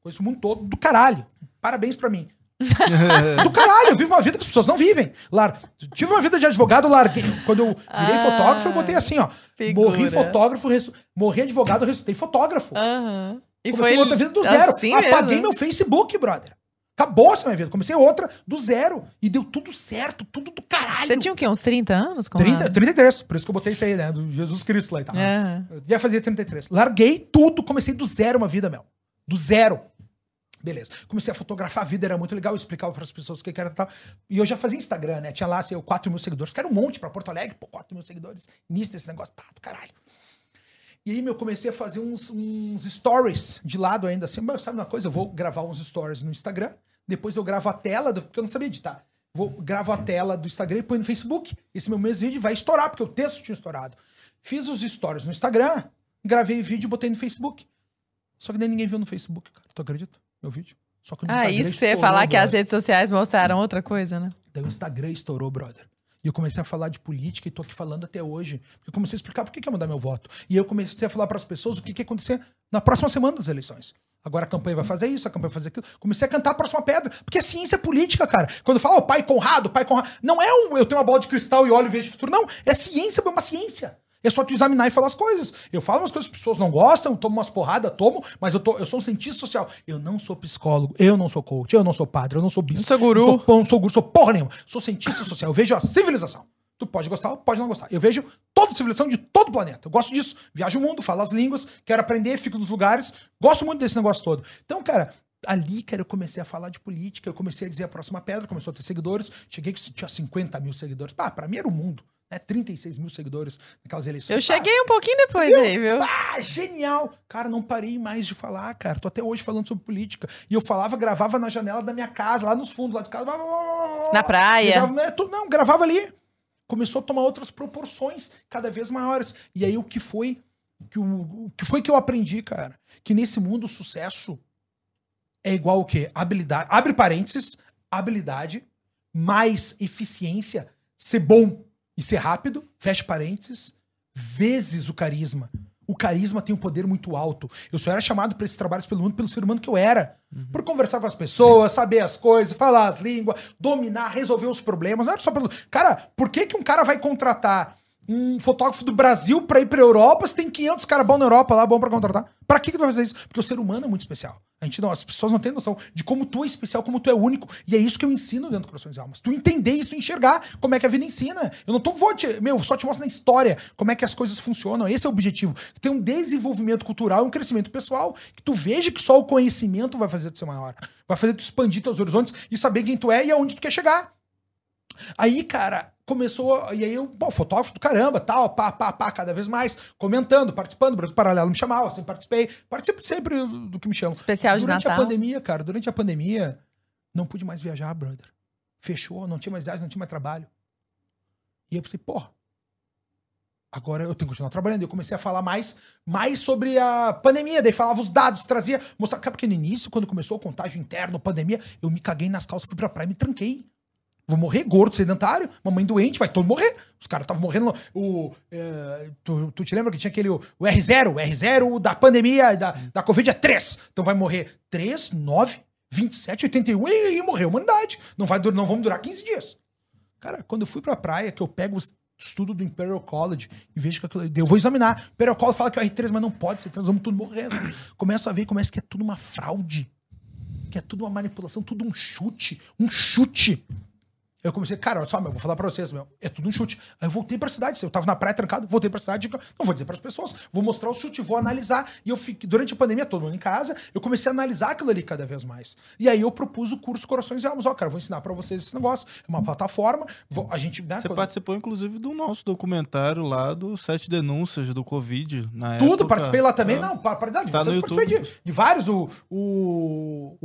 [SPEAKER 3] Conheço o mundo todo do caralho. Parabéns para mim. Do caralho, eu vivo uma vida que as pessoas não vivem. Lar... Tive uma vida de advogado, larguei. Quando eu virei ah, fotógrafo, eu botei assim, ó. Figura. Morri fotógrafo, res... morri advogado, ressuscitei fotógrafo.
[SPEAKER 1] Uhum.
[SPEAKER 3] E Comecei foi outra vida do zero. Assim Apaguei mesmo. meu Facebook, brother. Acabou essa minha vida. Comecei outra do zero. E deu tudo certo, tudo do caralho.
[SPEAKER 1] Você tinha o quê? Uns 30 anos?
[SPEAKER 3] 30, 33. Por isso que eu botei isso aí, né? Do Jesus Cristo lá e tal. Uhum. Eu ia fazer 33. Larguei tudo, comecei do zero uma vida, meu. Do zero. Beleza. Comecei a fotografar a vida, era muito legal, eu explicava para as pessoas o que era tal. E eu já fazia Instagram, né? Tinha lá, assim, 4 mil seguidores. Quero um monte para Porto Alegre, pô, 4 mil seguidores. Início desse negócio, pá, do caralho. E aí, meu, comecei a fazer uns, uns stories de lado ainda, assim. Mas sabe uma coisa? Eu vou gravar uns stories no Instagram, depois eu gravo a tela, do, porque eu não sabia editar. Vou, gravo a tela do Instagram e põe no Facebook. Esse meu mês vídeo vai estourar, porque o texto tinha estourado. Fiz os stories no Instagram, gravei vídeo e botei no Facebook. Só que nem ninguém viu no Facebook, cara. Tu acredita? Meu vídeo.
[SPEAKER 1] Só que Ah, isso que você ia falar brother. que as redes sociais mostraram outra coisa, né?
[SPEAKER 3] Daí o Instagram estourou, brother. E eu comecei a falar de política e tô aqui falando até hoje. Eu comecei a explicar por que, que ia mudar meu voto. E eu comecei a falar para as pessoas o que, que ia acontecer na próxima semana das eleições. Agora a campanha vai fazer isso, a campanha vai fazer aquilo. Comecei a cantar a próxima pedra. Porque é ciência política, cara. Quando fala, oh, pai Conrado, pai Conrado. Não é um eu tenho uma bola de cristal e olho e vejo o futuro. Não, é ciência, é uma ciência. É só tu examinar e falar as coisas. Eu falo umas coisas que as pessoas não gostam, tomo umas porradas, tomo, mas eu, tô, eu sou um cientista social. Eu não sou psicólogo, eu não sou coach, eu não sou padre, eu não sou bispo.
[SPEAKER 1] Não sou guru.
[SPEAKER 3] Não sou, não sou guru, sou porra nenhuma. Sou cientista social. Eu vejo a civilização. Tu pode gostar, pode não gostar. Eu vejo toda a civilização de todo o planeta. Eu gosto disso. Viajo o mundo, falo as línguas, quero aprender, fico nos lugares. Gosto muito desse negócio todo. Então, cara, ali, cara, eu comecei a falar de política, eu comecei a dizer a próxima pedra, começou a ter seguidores. Cheguei que tinha 50 mil seguidores. Ah, pra mim era o mundo. Né? 36 mil seguidores naquelas eleições.
[SPEAKER 1] Eu cheguei um pouquinho depois viu? aí, viu?
[SPEAKER 3] Ah, genial! Cara, não parei mais de falar, cara. Tô até hoje falando sobre política. E eu falava, gravava na janela da minha casa, lá nos fundos, lá de casa.
[SPEAKER 1] Na praia.
[SPEAKER 3] Gravava, né, não, gravava ali. Começou a tomar outras proporções cada vez maiores. E aí o que foi que o, o que foi que eu aprendi, cara? Que nesse mundo o sucesso é igual o quê? Habilidade. Abre parênteses, habilidade mais eficiência, ser bom e ser rápido, fecha parênteses, vezes o carisma. O carisma tem um poder muito alto. Eu só era chamado para esses trabalhos pelo mundo pelo ser humano que eu era. Uhum. Por conversar com as pessoas, saber as coisas, falar as línguas, dominar, resolver os problemas. Não era só pelo. Cara, por que, que um cara vai contratar um fotógrafo do Brasil para ir pra Europa, você tem 500 caras bons na Europa lá, bom para contratar. Pra que, que tu vai fazer isso? Porque o ser humano é muito especial. A gente não, as pessoas não têm noção de como tu é especial, como tu é único. E é isso que eu ensino dentro do Corações e Almas. Tu entender isso, tu enxergar como é que a vida ensina. Eu não tô, vou te, meu, só te mostro na história como é que as coisas funcionam. Esse é o objetivo. Ter um desenvolvimento cultural, um crescimento pessoal, que tu veja que só o conhecimento vai fazer tu ser maior. Vai fazer tu expandir teus horizontes e saber quem tu é e aonde tu quer chegar. Aí, cara, começou. E aí eu, pô, fotógrafo do caramba, tal, pá, pá, pá, cada vez mais, comentando, participando. O Brasil Paralelo me chamava, sempre participei. Participo sempre do que me chamam.
[SPEAKER 1] Especial de
[SPEAKER 3] durante
[SPEAKER 1] Natal.
[SPEAKER 3] Durante a pandemia, cara, durante a pandemia, não pude mais viajar, brother. Fechou, não tinha mais viagem, não tinha mais trabalho. E eu pensei, pô, agora eu tenho que continuar trabalhando. Eu comecei a falar mais, mais sobre a pandemia. Daí falava os dados, trazia. Mostrava, porque no início, quando começou o contágio interno, pandemia, eu me caguei nas calças, fui pra praia e me tranquei. Vou morrer gordo, sedentário, mamãe doente, vai todo morrer. Os caras estavam morrendo. O, é, tu, tu, te lembra que tinha aquele o, o R0, o R0 da pandemia, da, da Covid é 3. Então vai morrer 3, 9, 27, 81 e, e morreu a humanidade. Não, vai, não vamos durar 15 dias. Cara, quando eu fui pra praia, que eu pego os estudo do Imperial College e vejo que aquilo. Eu vou examinar. O Imperial College fala que é o R3, mas não pode ser, nós vamos tudo morrer. Começa a ver como é que é tudo uma fraude. Que é tudo uma manipulação, tudo um chute. Um chute. Eu comecei, cara, olha só, meu, vou falar pra vocês, meu, é tudo um chute. Aí eu voltei pra cidade, eu tava na praia trancado, voltei pra cidade, não vou dizer pras pessoas, vou mostrar o chute, vou analisar. E eu fiquei, durante a pandemia, todo mundo em casa, eu comecei a analisar aquilo ali cada vez mais. E aí eu propus o curso Corações e Almas. Ó, cara, vou ensinar pra vocês esse negócio. É uma plataforma, vou, a gente...
[SPEAKER 2] Né, Você quando... participou, inclusive, do nosso documentário lá do Sete Denúncias do Covid, na
[SPEAKER 3] Tudo,
[SPEAKER 2] época.
[SPEAKER 3] participei lá também, é. não, para de tá vocês participei de, de, vários, o, o,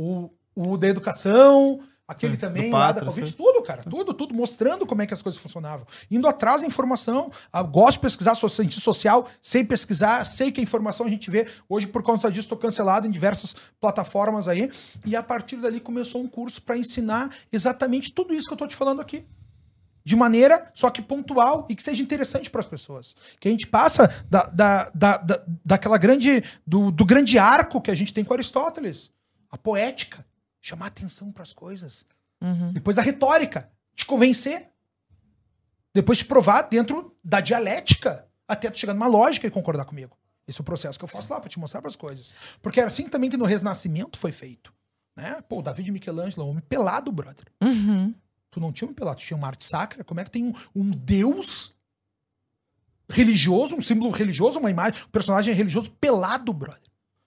[SPEAKER 3] o, o da educação... Aquele é, também, lá da Covid, tudo, cara, tudo, tudo, mostrando como é que as coisas funcionavam. Indo atrás da informação, gosto de pesquisar cientista social, sei pesquisar, sei que a informação a gente vê. Hoje, por conta disso, estou cancelado em diversas plataformas aí. E a partir dali começou um curso para ensinar exatamente tudo isso que eu estou te falando aqui. De maneira, só que pontual e que seja interessante para as pessoas. Que a gente passa da, da, da, da, daquela grande. Do, do grande arco que a gente tem com Aristóteles. A poética chamar atenção para as coisas. Uhum. Depois a retórica, te convencer. Depois te provar dentro da dialética, até tu chegar numa lógica e concordar comigo. Esse é o processo que eu faço lá para te mostrar as coisas. Porque era assim também que no Renascimento foi feito. Né? Pô, Davi de Michelangelo, um homem pelado, brother.
[SPEAKER 1] Uhum.
[SPEAKER 3] Tu não tinha um pelado, tu tinha uma arte sacra. Como é que tem um, um deus religioso, um símbolo religioso, uma imagem, um personagem religioso pelado, brother?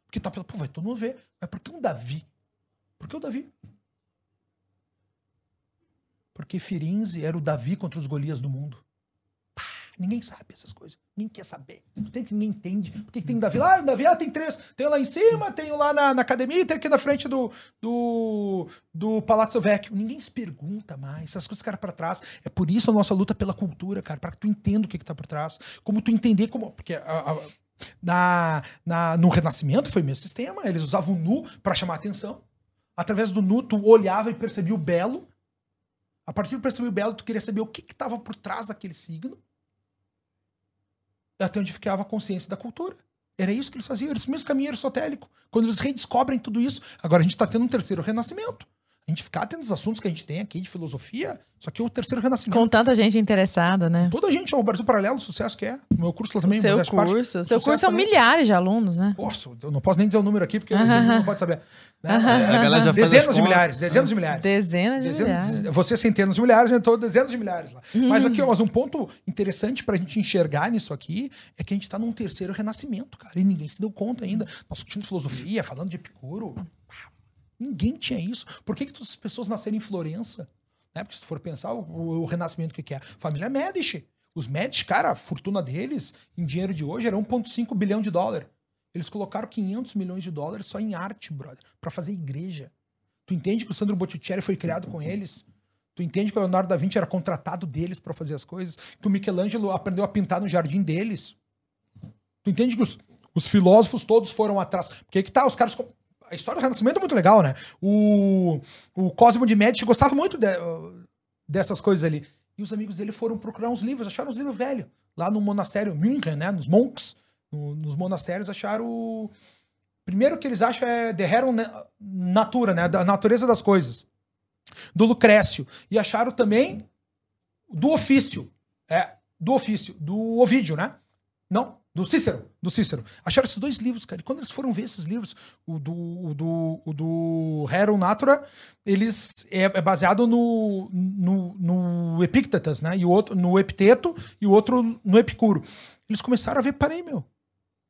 [SPEAKER 3] Porque tá pelado. Pô, vai todo mundo ver. Mas por que um Davi por que o Davi? Porque Firenze era o Davi contra os Golias do mundo. Pá, ninguém sabe essas coisas. Ninguém quer saber. Tem que ninguém entende. Por que, tem um Davi lá? O Davi ah, tem três. Tem lá em cima, tem lá na, na academia e tem aqui na frente do, do, do Palazzo Vecchio. Ninguém se pergunta mais. Essas coisas ficaram para trás. É por isso a nossa luta pela cultura, cara. Para que tu entenda o que, que tá por trás. Como tu entender como. Porque a, a, na, na, no Renascimento foi o mesmo sistema. Eles usavam o nu para chamar atenção. Através do nu, tu olhava e percebia o belo. A partir de perceber o belo, tu queria saber o que estava por trás daquele signo. Até onde ficava a consciência da cultura. Era isso que eles faziam, esse mesmo caminho aristotélico. Quando eles redescobrem tudo isso, agora a gente está tendo um terceiro renascimento a gente ficar tendo os assuntos que a gente tem aqui de filosofia, só que é o terceiro renascimento.
[SPEAKER 1] Com tanta gente interessada, né?
[SPEAKER 3] Toda a gente, é o Brasil Paralelo, o sucesso que é. O meu curso lá também.
[SPEAKER 1] O seu curso. Parte, o seu curso são milhares de alunos, né?
[SPEAKER 3] Posso, eu não posso nem dizer o número aqui, porque uh -huh. não pode saber. Né? A galera já dezenas de milhares, dezenas de milhares.
[SPEAKER 1] Dezenas de dezenas, milhares.
[SPEAKER 3] Você centenas de milhares, então dezenas de milhares lá. Hum. Mas aqui, ó, mas um ponto interessante pra gente enxergar nisso aqui é que a gente tá num terceiro renascimento, cara. E ninguém se deu conta ainda. Nós discutindo filosofia, falando de Epicuro. Ninguém tinha isso. Por que, que todas as pessoas nasceram em Florença? Né? Porque se tu for pensar, o, o Renascimento, o que, é? Família Medici. Os médicos, cara, a fortuna deles, em dinheiro de hoje, era 1,5 bilhão de dólar. Eles colocaram 500 milhões de dólares só em arte, brother, para fazer igreja. Tu entende que o Sandro Botticelli foi criado com eles? Tu entende que o Leonardo da Vinci era contratado deles para fazer as coisas? Que o Michelangelo aprendeu a pintar no jardim deles? Tu entende que os, os filósofos todos foram atrás? Porque que tá, os caras. A história do Renascimento é muito legal, né? O, o Cosmo de Médici gostava muito de, dessas coisas ali. E os amigos dele foram procurar uns livros, acharam uns livros velhos. Lá no monastério München, né? Nos monks, no, nos monastérios, acharam. Primeiro que eles acham é The Heron Natura, né? Da natureza das coisas. Do Lucrécio. E acharam também do ofício. É, do ofício. Do Ovídio, né? Não, do Cícero. Do Cícero. Acharam esses dois livros, cara. E quando eles foram ver esses livros, o do, o do, o do Heron Natura, eles é, é baseado no, no, no Epictetus, né? E o outro no Epiteto e o outro no Epicuro. Eles começaram a ver, parei, meu.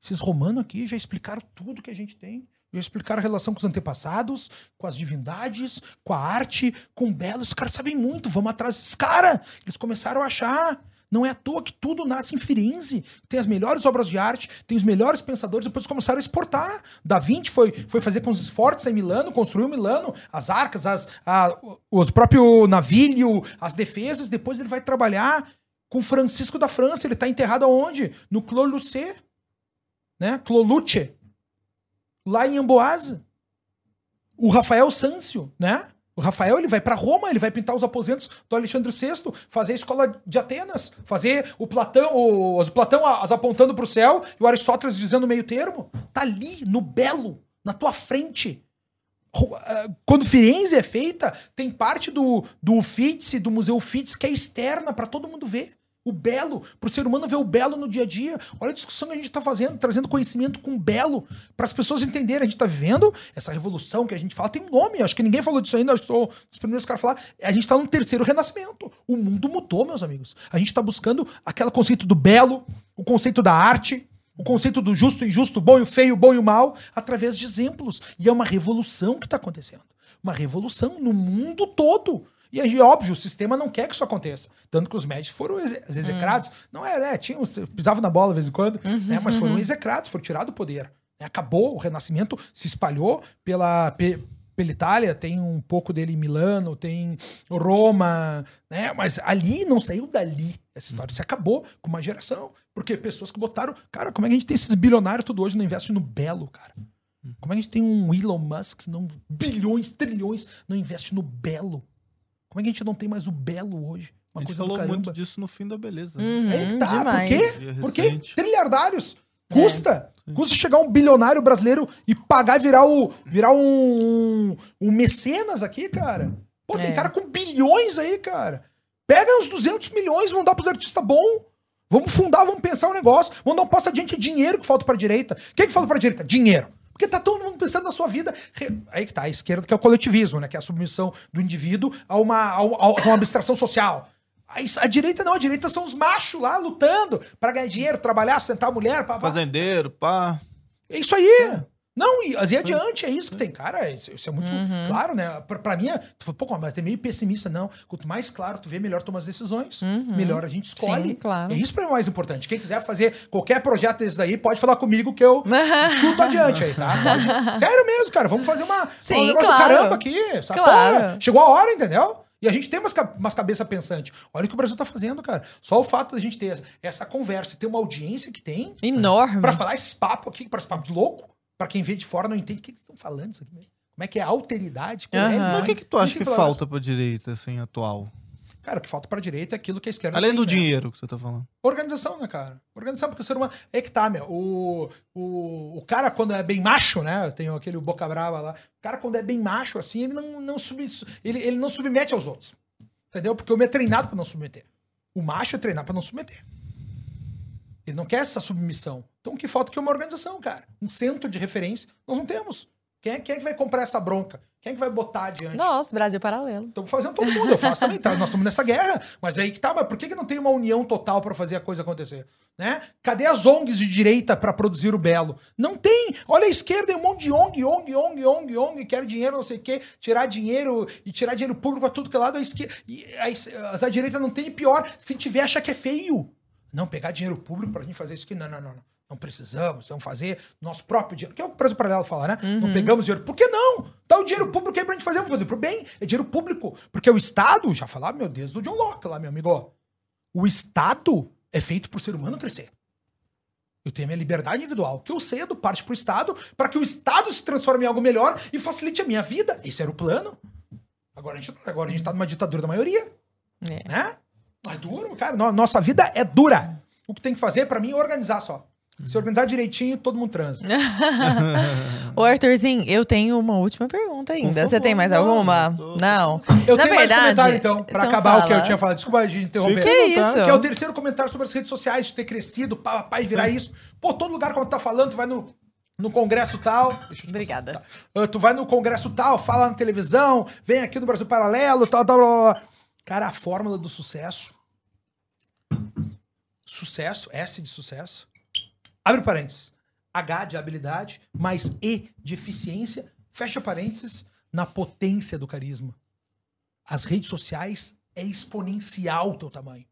[SPEAKER 3] Esses romanos aqui já explicaram tudo que a gente tem. Já explicaram a relação com os antepassados, com as divindades, com a arte, com o belo. Os caras sabem muito, vamos atrás desses caras. Eles começaram a achar. Não é à toa que tudo nasce em Firenze. Tem as melhores obras de arte, tem os melhores pensadores, depois começaram a exportar. Da Vinci foi, foi fazer com os esforços em Milano, construiu Milano, as arcas, as, a, os próprio navilho, as defesas. Depois ele vai trabalhar com Francisco da França. Ele está enterrado aonde? No Clos Lucé né? Clolucce, lá em Amboase. O Rafael Sâncio, né? O Rafael ele vai para Roma, ele vai pintar os aposentos do Alexandre VI, fazer a escola de Atenas, fazer o Platão, o, Platão as apontando para o céu e o Aristóteles dizendo meio termo. Tá ali no belo, na tua frente. Eh, quando Firenze é feita, tem parte do, do Uffizi, do Museu Uffizi, que é externa para todo mundo ver. O belo, para o ser humano ver o belo no dia a dia. Olha a discussão que a gente está fazendo, trazendo conhecimento com belo, para as pessoas entenderem. A gente está vivendo essa revolução que a gente fala, tem um nome, acho que ninguém falou disso ainda, acho que os primeiros caras a falar. A gente está no terceiro renascimento. O mundo mudou, meus amigos. A gente está buscando aquele conceito do belo, o conceito da arte, o conceito do justo e injusto, bom e feio, bom e o mal, através de exemplos. E é uma revolução que está acontecendo. Uma revolução no mundo todo. E aí, óbvio, o sistema não quer que isso aconteça. Tanto que os médicos foram ex execrados. Hum. Não é, né? Tinham, pisavam na bola de vez em quando, uhum, né? mas foram uhum. execrados, foram tirados do poder. Né? Acabou, o renascimento se espalhou pela, pe, pela Itália, tem um pouco dele em Milano, tem Roma, né? Mas ali não saiu dali. Essa história se acabou com uma geração. Porque pessoas que botaram. Cara, como é que a gente tem esses bilionários tudo hoje não investe no belo, cara? Como é que a gente tem um Elon Musk, não, bilhões, trilhões, não investe no belo? Como é que a gente não tem mais o belo hoje?
[SPEAKER 2] Uma a gente falou muito disso no fim da beleza. Né?
[SPEAKER 3] Uhum, é que tá. Demais. Por quê? Por quê? Trilhardários. Custa. É. Custa chegar um bilionário brasileiro e pagar e virar, o, virar um, um, mecenas aqui, cara. Pô, tem é. cara com bilhões aí, cara. Pega uns 200 milhões, vão dar pros artistas bons. Vamos fundar, vamos pensar um negócio. Vamos dar um passo adiante. É dinheiro que falta pra direita. O que, é que falta pra direita? Dinheiro. Porque tá todo mundo pensando na sua vida. Aí que tá, a esquerda que é o coletivismo, né? Que é a submissão do indivíduo a uma, a, uma abstração social. A, a direita não, a direita são os machos lá lutando para ganhar dinheiro, trabalhar, sentar a mulher. Pá,
[SPEAKER 2] pá. Fazendeiro, pá.
[SPEAKER 3] É isso aí. É. Não, e, e adiante, é isso que tem. Cara, isso, isso é muito uhum. claro, né? Pra, pra mim, é, tu foi, pô, mas é meio pessimista, não. Quanto mais claro tu vê, melhor toma as decisões. Uhum. Melhor a gente escolhe. Sim, claro. É isso pra mim o mais importante. Quem quiser fazer qualquer projeto desse daí, pode falar comigo que eu chuto adiante aí, tá? Pode. Sério mesmo, cara. Vamos fazer uma, Sim, um negócio claro. do caramba aqui. Sabe? Claro. Pô, chegou a hora, entendeu? E a gente tem umas, umas cabeças pensantes. Olha o que o Brasil tá fazendo, cara. Só o fato da gente ter essa conversa, ter uma audiência que tem.
[SPEAKER 1] Enorme.
[SPEAKER 3] Pra falar esse papo aqui, para esse papo de louco para quem vê de fora não entende o que, eles estão falando isso aqui mesmo. Como é que é alteridade?
[SPEAKER 2] Uhum. É, Mas o que, que tu acha que, que falta para direita, assim, atual?
[SPEAKER 3] Cara, o que falta para direita é aquilo que a esquerda
[SPEAKER 2] Além do né? dinheiro que você tá falando.
[SPEAKER 3] Organização, né, cara? Organização, porque o ser humano. É que tá, meu. O, o, o cara, quando é bem macho, né? Tem aquele boca brava lá. O cara, quando é bem macho, assim, ele não, não, sub, ele, ele não submete aos outros. Entendeu? Porque o homem é treinado para não submeter. O macho é treinado para não submeter. Ele não quer essa submissão. Então o que falta aqui é uma organização, cara. Um centro de referência. Nós não temos. Quem é, quem é que vai comprar essa bronca? Quem é que vai botar adiante?
[SPEAKER 1] Nossa, Brasil paralelo.
[SPEAKER 3] Estamos fazendo todo mundo, eu faço também, tá? Nós estamos nessa guerra. Mas aí que tá, mas por que, que não tem uma união total para fazer a coisa acontecer? Né? Cadê as ONGs de direita para produzir o belo? Não tem. Olha a esquerda, tem um monte de ONG, ONG, ONG, ONG, ONG, quer dinheiro, não sei o quê, tirar dinheiro e tirar dinheiro público a tudo que é lado. A esquerda, a, a, a direita não tem. E pior, se tiver, acha que é feio. Não pegar dinheiro público pra gente fazer isso aqui. Não, não, não. não. Não precisamos, vamos fazer nosso próprio dinheiro. Que é o preço paralelo falar, né? Uhum. Não pegamos dinheiro. Por que não? Dá o dinheiro público aí pra gente fazer, vamos fazer pro bem. É dinheiro público. Porque o Estado, já falava, meu Deus, do John Locke lá, meu amigo. O Estado é feito pro ser humano crescer. Eu tenho a minha liberdade individual, que eu cedo parte pro Estado, para que o Estado se transforme em algo melhor e facilite a minha vida. Esse era o plano. Agora a gente, agora a gente tá numa ditadura da maioria. É. Né? É duro, cara. Nossa vida é dura. O que tem que fazer, para mim, é organizar só. Se organizar direitinho, todo mundo transa.
[SPEAKER 1] Ô, Arthurzinho, eu tenho uma última pergunta ainda. Você tem mais alguma? Não. não.
[SPEAKER 3] Eu Na tenho verdade, mais comentário, então, pra então acabar fala. o que eu tinha falado. Desculpa de interromper.
[SPEAKER 1] Que isso?
[SPEAKER 3] Que é o terceiro comentário sobre as redes sociais, de ter crescido, pai virar Sim. isso. Pô, todo lugar quando tu tá falando, tu vai no, no congresso tal.
[SPEAKER 1] Obrigada. Passar,
[SPEAKER 3] tá. Tu vai no congresso tal, fala na televisão, vem aqui no Brasil Paralelo, tal, tal, tal. Cara, a fórmula do sucesso. Sucesso, S de sucesso Abre parênteses. H de habilidade, mais E de eficiência, fecha parênteses, na potência do carisma. As redes sociais é exponencial o teu tamanho.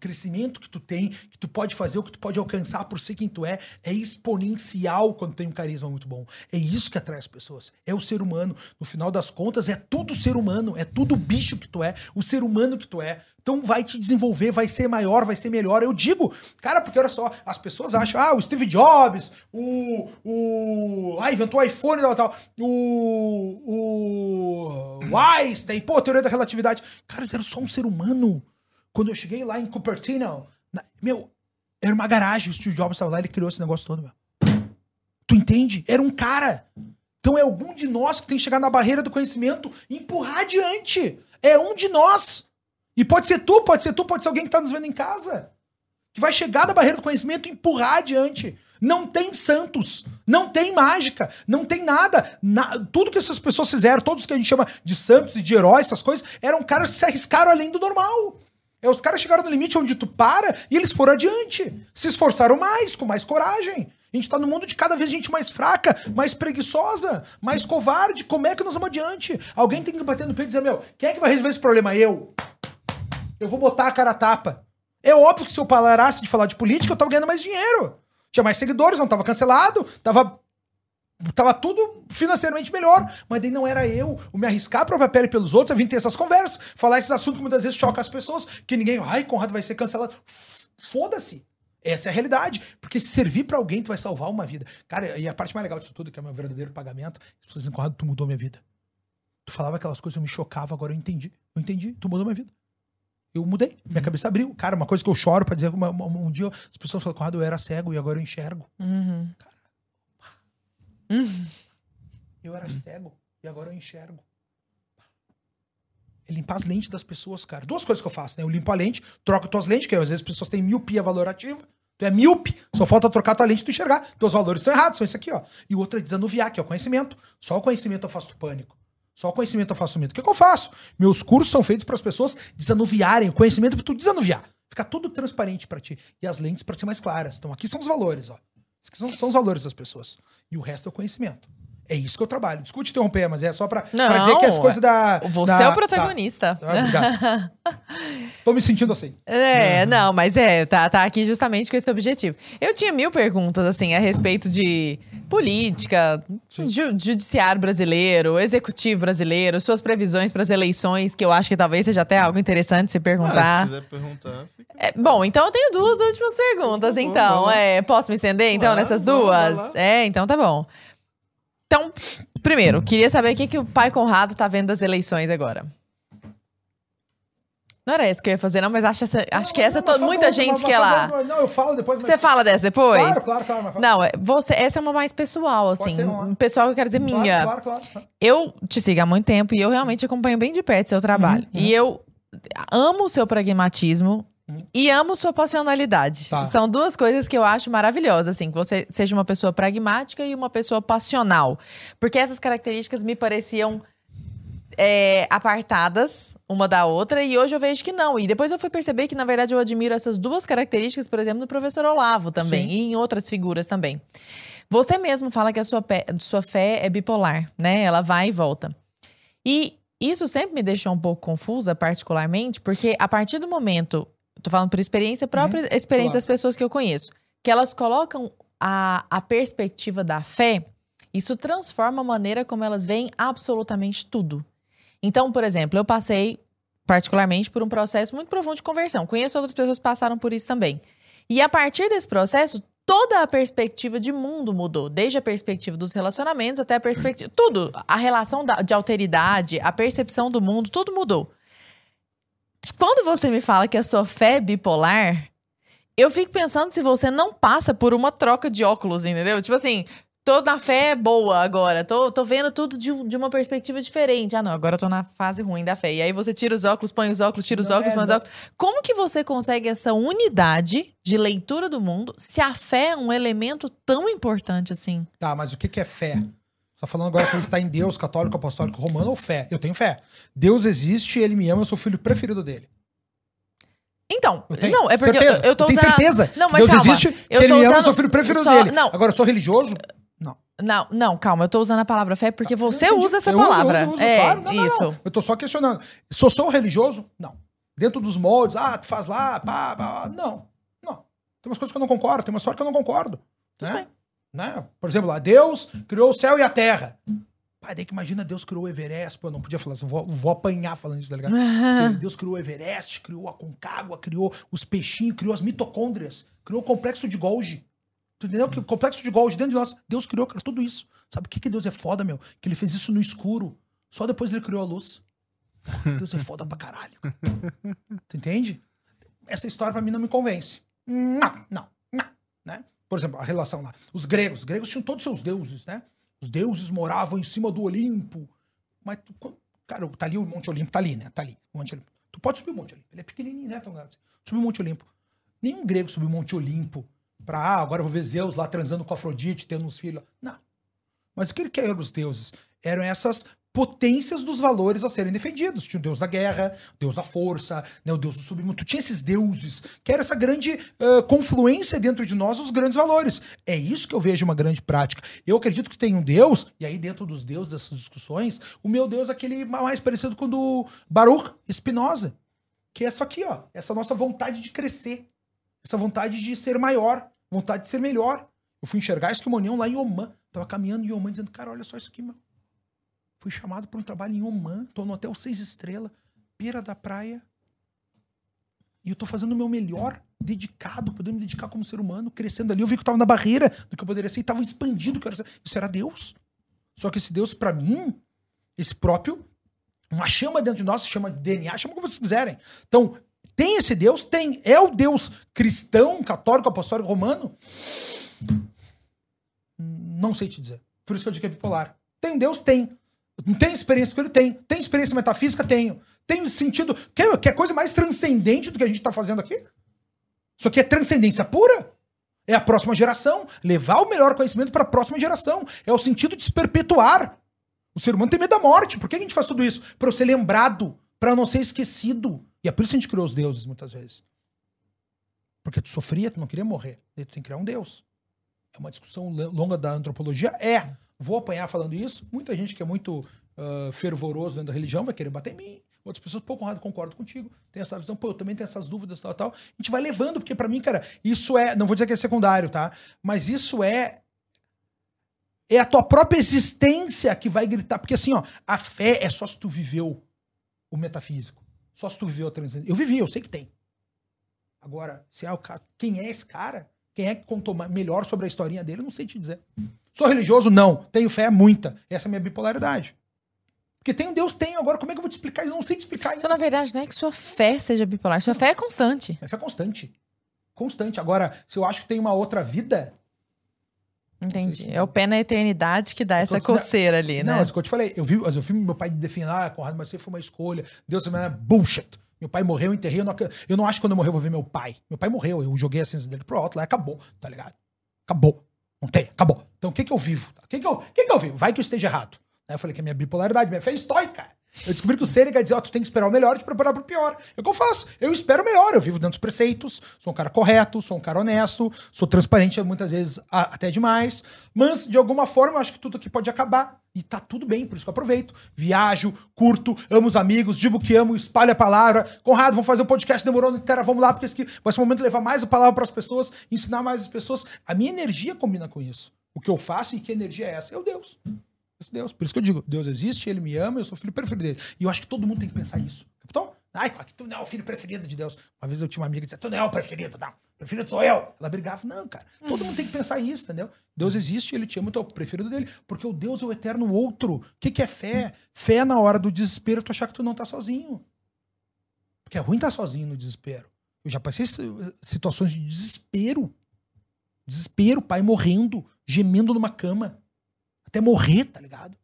[SPEAKER 3] Crescimento que tu tem, que tu pode fazer, o que tu pode alcançar por ser quem tu é, é exponencial quando tem um carisma muito bom. É isso que atrai as pessoas. É o ser humano. No final das contas, é tudo ser humano. É tudo o bicho que tu é, o ser humano que tu é. Então vai te desenvolver, vai ser maior, vai ser melhor. Eu digo, cara, porque olha só, as pessoas acham, ah, o Steve Jobs, o. o ah, inventou o iPhone e tal, tal. O. O. Einstein, pô, teoria da relatividade. Cara, eles eram só um ser humano. Quando eu cheguei lá em Cupertino, na, meu, era uma garagem, o Steve Jobs estava lá, ele criou esse negócio todo, meu. Tu entende? Era um cara. Então é algum de nós que tem que chegar na barreira do conhecimento e empurrar adiante. É um de nós. E pode ser tu, pode ser tu, pode ser alguém que está nos vendo em casa. Que vai chegar na barreira do conhecimento e empurrar adiante. Não tem santos, não tem mágica, não tem nada. Na, tudo que essas pessoas fizeram, todos que a gente chama de santos e de heróis, essas coisas, eram caras que se arriscaram além do normal. É, os caras chegaram no limite onde tu para e eles foram adiante. Se esforçaram mais, com mais coragem. A gente tá no mundo de cada vez gente mais fraca, mais preguiçosa, mais covarde. Como é que nós vamos adiante? Alguém tem que bater no peito e dizer, meu, quem é que vai resolver esse problema? Eu. Eu vou botar a cara a tapa. É óbvio que se eu parasse de falar de política, eu tava ganhando mais dinheiro. Tinha mais seguidores, não tava cancelado, tava Tava tudo financeiramente melhor, mas daí não era eu, o me arriscar a própria pele pelos outros, a vir ter essas conversas, falar esses assuntos que muitas vezes chocam as pessoas, que ninguém, ai, Conrado vai ser cancelado. Foda-se. Essa é a realidade. Porque se servir para alguém, tu vai salvar uma vida. Cara, e a parte mais legal disso tudo, que é o meu verdadeiro pagamento, as pessoas dizem, Conrado, tu mudou minha vida. Tu falava aquelas coisas, eu me chocava, agora eu entendi. Eu entendi, tu mudou minha vida. Eu mudei, minha uhum. cabeça abriu. Cara, uma coisa que eu choro pra dizer, uma, uma, um dia as pessoas falam, Conrado, eu era cego e agora eu enxergo.
[SPEAKER 1] Uhum.
[SPEAKER 3] Cara, Uhum. Eu era cego e agora eu enxergo. É limpar as lentes das pessoas, cara. Duas coisas que eu faço, né? Eu limpo a lente, troco tuas lentes, que às vezes as pessoas têm miopia valorativa. Tu é míope, só falta trocar tua lente e tu enxergar. Teus valores estão errados, são isso aqui, ó. E o outro é desanuviar, que é o conhecimento. Só o conhecimento eu faço pânico. Só o conhecimento eu faço medo. O que, que eu faço? Meus cursos são feitos para as pessoas desanuviarem o conhecimento para tu desanuviar. Ficar tudo transparente para ti. E as lentes para ser mais claras. Então aqui são os valores, ó. São, são os valores das pessoas. E o resto é o conhecimento. É isso que eu trabalho. Desculpe te interromper, mas é só pra,
[SPEAKER 1] não,
[SPEAKER 3] pra dizer que as coisas da.
[SPEAKER 1] Você
[SPEAKER 3] da,
[SPEAKER 1] é o protagonista. Tá. Ah, obrigado.
[SPEAKER 3] Tô me sentindo assim.
[SPEAKER 1] É, uhum. não, mas é, tá, tá aqui justamente com esse objetivo. Eu tinha mil perguntas, assim, a respeito de política, ju judiciário brasileiro, executivo brasileiro, suas previsões para as eleições, que eu acho que talvez seja até algo interessante se perguntar. Ah, se quiser perguntar. Fica... É, bom, então eu tenho duas últimas perguntas, bom, então. É, posso me estender, então, claro, nessas duas? É, então tá bom. Então, primeiro, queria saber o que, que o pai Conrado tá vendo das eleições agora. Não era isso que eu ia fazer, não, mas acho, essa, acho não, que essa não, muita gente que ela.
[SPEAKER 3] Não, eu falo depois.
[SPEAKER 1] Você fala dessa depois?
[SPEAKER 3] Claro, claro, claro.
[SPEAKER 1] Não, é, você, essa é uma mais pessoal, assim. Pessoal que eu quero dizer
[SPEAKER 3] claro,
[SPEAKER 1] minha.
[SPEAKER 3] Claro, claro, claro.
[SPEAKER 1] Eu te sigo há muito tempo e eu realmente acompanho bem de perto seu trabalho. Uhum, uhum. E eu amo o seu pragmatismo, e amo sua passionalidade. Tá. São duas coisas que eu acho maravilhosas, assim, que você seja uma pessoa pragmática e uma pessoa passional. Porque essas características me pareciam é, apartadas uma da outra, e hoje eu vejo que não. E depois eu fui perceber que, na verdade, eu admiro essas duas características, por exemplo, no professor Olavo também, Sim. e em outras figuras também. Você mesmo fala que a sua, pé, sua fé é bipolar, né? Ela vai e volta. E isso sempre me deixou um pouco confusa, particularmente, porque a partir do momento tô falando por experiência própria, uhum, experiência claro. das pessoas que eu conheço, que elas colocam a, a perspectiva da fé, isso transforma a maneira como elas veem absolutamente tudo. Então, por exemplo, eu passei particularmente por um processo muito profundo de conversão. Conheço outras pessoas que passaram por isso também. E a partir desse processo, toda a perspectiva de mundo mudou, desde a perspectiva dos relacionamentos até a perspectiva. Tudo. A relação da, de alteridade, a percepção do mundo, tudo mudou. Quando você me fala que a sua fé é bipolar, eu fico pensando se você não passa por uma troca de óculos, entendeu? Tipo assim, tô na fé boa agora, tô, tô vendo tudo de, de uma perspectiva diferente. Ah, não, agora eu tô na fase ruim da fé. E aí você tira os óculos, põe os óculos, tira os não, óculos, é, põe os óculos. Como que você consegue essa unidade de leitura do mundo se a fé é um elemento tão importante assim?
[SPEAKER 3] Tá, mas o que, que é fé? Tá falando agora que a gente tá em Deus, católico, apostólico, romano ou fé? Eu tenho fé. Deus existe, ele me ama, eu sou o filho preferido dele.
[SPEAKER 1] Então, não, é porque certeza.
[SPEAKER 3] eu, eu tô
[SPEAKER 1] usando...
[SPEAKER 3] certeza.
[SPEAKER 1] Não, mas
[SPEAKER 3] Deus
[SPEAKER 1] calma.
[SPEAKER 3] existe, eu ele me ama, eu sou filho preferido só... dele. Não. Agora, eu sou religioso? Não.
[SPEAKER 1] Não, calma, eu tô usando a palavra fé porque você usa essa eu palavra. Uso, uso, é, claro. não, isso. Não,
[SPEAKER 3] não. Eu tô só questionando. Sou só religioso? Não. Dentro dos moldes, ah, tu faz lá, pá, pá, não. Não. Tem umas coisas que eu não concordo, tem uma história que eu não concordo. Né? né? Por exemplo, lá, Deus criou o céu e a terra. Pai, daí que imagina Deus criou o Everest. Pô, eu não podia falar assim, vou, vou apanhar falando isso, tá ligado? Deus criou o Everest, criou a Concagua, criou os peixinhos, criou as mitocôndrias, criou o complexo de Golgi. Tu entendeu? Que o complexo de Golgi dentro de nós, Deus criou, cara, tudo isso. Sabe o que, que Deus é foda, meu? Que ele fez isso no escuro. Só depois ele criou a luz. Deus é foda pra caralho. Tu entende? Essa história pra mim não me convence. Não, não, não. Né? Por exemplo, a relação lá. Os gregos. Os gregos tinham todos seus deuses, né? Os deuses moravam em cima do Olimpo. Mas, tu, cara, tá ali o Monte Olimpo, tá ali, né? Tá ali, o Monte Olimpo. Tu pode subir o Monte Olimpo. Ele é pequenininho, né? Grande. Subir o Monte Olimpo. Nenhum grego subiu o Monte Olimpo pra, ah, agora eu vou ver Zeus lá transando com Afrodite, tendo uns filhos. Não. Mas o que ele quer os deuses? Eram essas potências dos valores a serem defendidos. Tinha o deus da guerra, o deus da força, né, o deus do submundo. Tinha esses deuses, que era essa grande uh, confluência dentro de nós, os grandes valores. É isso que eu vejo uma grande prática. Eu acredito que tem um deus, e aí dentro dos deuses dessas discussões, o meu deus é aquele mais parecido com o do Baruch Spinoza, que é isso aqui, ó, essa nossa vontade de crescer, essa vontade de ser maior, vontade de ser melhor. Eu fui enxergar isso que lá em Oman, tava caminhando em Oman dizendo, cara, olha só isso aqui, meu. Fui chamado para um trabalho em Oman, tô no hotel seis estrelas, beira da praia. E eu tô fazendo o meu melhor, dedicado, podendo me dedicar como ser humano, crescendo ali. Eu vi que eu tava na barreira do que eu poderia ser e tava expandindo o que eu era. Isso era Deus. Só que esse Deus, para mim, esse próprio, uma chama dentro de nós, chama de DNA, chama como vocês quiserem. Então, tem esse Deus? Tem. É o Deus cristão, católico, apostólico, romano? Não sei te dizer. Por isso que eu digo que é bipolar. Tem um Deus? Tem. Tem experiência que ele tem. Tem experiência metafísica? Tenho. Tem sentido. Quer, quer coisa mais transcendente do que a gente está fazendo aqui? Isso aqui é transcendência pura? É a próxima geração. Levar o melhor conhecimento para a próxima geração. É o sentido de se perpetuar. O ser humano tem medo da morte. Por que a gente faz tudo isso? Para eu ser lembrado, para não ser esquecido. E é por isso que a gente criou os deuses muitas vezes. Porque tu sofria, tu não queria morrer. Daí tu tem que criar um deus. É uma discussão longa da antropologia? É vou apanhar falando isso. Muita gente que é muito uh, fervoroso dentro da religião vai querer bater em mim. Outras pessoas, pouco errado, concordam contigo. Tem essa visão, pô, eu também tenho essas dúvidas, tal, tal. A gente vai levando, porque para mim, cara, isso é. Não vou dizer que é secundário, tá? Mas isso é. É a tua própria existência que vai gritar. Porque assim, ó, a fé é só se tu viveu o metafísico. Só se tu viveu a transcendência. Eu vivi, eu sei que tem. Agora, se é o cara, quem é esse cara? Quem é que contou melhor sobre a historinha dele? Eu não sei te dizer. Sou religioso? Não. Tenho fé? Muita. Essa é a minha bipolaridade. Porque tem um Deus, tenho. Agora, como é que eu vou te explicar? Eu não sei te explicar ainda.
[SPEAKER 1] Então, na verdade, não é que sua fé seja bipolar. Sua fé é constante.
[SPEAKER 3] Minha fé é constante. Constante. Agora, se eu acho que tem uma outra vida.
[SPEAKER 1] Entendi. É o pé na eternidade que dá essa coceira ali,
[SPEAKER 3] né?
[SPEAKER 1] Não,
[SPEAKER 3] isso que eu te falei. Eu vi, eu vi meu pai defender, ah, Conrado, mas você foi uma escolha. Deus é bullshit. Meu pai morreu, eu enterrei. Eu não, eu não acho que quando eu morrer eu vou ver meu pai. Meu pai morreu, eu joguei a cinza dele pro alto lá acabou, tá ligado? Acabou. Não tem, acabou. Então o que que eu vivo? O que que eu, o que que eu vivo? Vai que eu esteja errado. Aí eu falei que a minha bipolaridade, minha fé é estoica. Eu descobri que o Sêneca dizia, ó, oh, tu tem que esperar o melhor e te preparar pro pior. É o que eu faço. Eu espero o melhor. Eu vivo dentro dos preceitos, sou um cara correto, sou um cara honesto, sou transparente muitas vezes até demais. Mas, de alguma forma, eu acho que tudo aqui pode acabar. E tá tudo bem, por isso que eu aproveito. Viajo, curto, amo os amigos, digo que amo, espalho a palavra. Conrado, vamos fazer um podcast demorando inteira, vamos lá, porque esse vai ser o momento de levar mais a palavra para as pessoas, ensinar mais as pessoas. A minha energia combina com isso. O que eu faço e que energia é essa? É o Deus. Deus. Por isso que eu digo, Deus existe, ele me ama, eu sou filho preferido dele. E eu acho que todo mundo tem que pensar isso. Capitão? Ai, tu não é o filho preferido de Deus. Uma vez eu tinha uma amiga que dizia, tu não é o preferido, não. O preferido sou eu. Ela brigava. Não, cara. Todo mundo tem que pensar isso, entendeu? Deus existe, ele te ama, tu é o preferido dele. Porque o Deus é o eterno outro. O que, que é fé? Fé na hora do desespero, tu achar que tu não tá sozinho. Porque é ruim estar tá sozinho no desespero. Eu já passei situações de desespero. Desespero, pai morrendo, gemendo numa cama até morrer, tá ligado?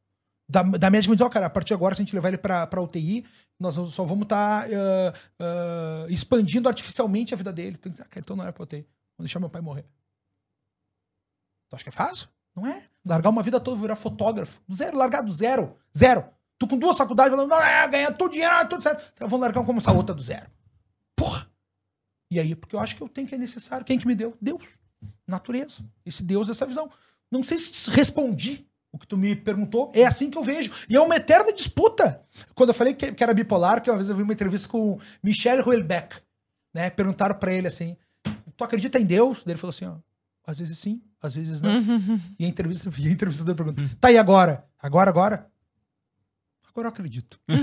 [SPEAKER 3] Da, da médica me diz, ó, oh, cara, a partir de agora, se a gente levar ele pra, pra UTI, nós só vamos estar tá, uh, uh, expandindo artificialmente a vida dele. Dizer, ah, então não é pra UTI. Vou deixar meu pai morrer. Tu acha que é fácil? Não é. Largar uma vida toda, virar fotógrafo. Zero, largar do zero. Zero. Tu com duas faculdades falando, não, é, todo dinheiro, é tudo certo. Então vamos largar como essa outra do zero. Porra! E aí, porque eu acho que eu tenho que é necessário. Quem que me deu? Deus. Natureza. Esse Deus, essa visão. Não sei se respondi o que tu me perguntou, é assim que eu vejo. E é uma eterna disputa. Quando eu falei que, que era bipolar, que uma vez eu vi uma entrevista com Michel Houellebecq, né? Perguntaram para ele assim: "Tu acredita em Deus?" Ele falou assim, ó, às vezes sim, às vezes não. Uhum. E a entrevista, e a entrevistadora pergunta: uhum. "Tá e agora? Agora agora?" Agora eu acredito. Uhum.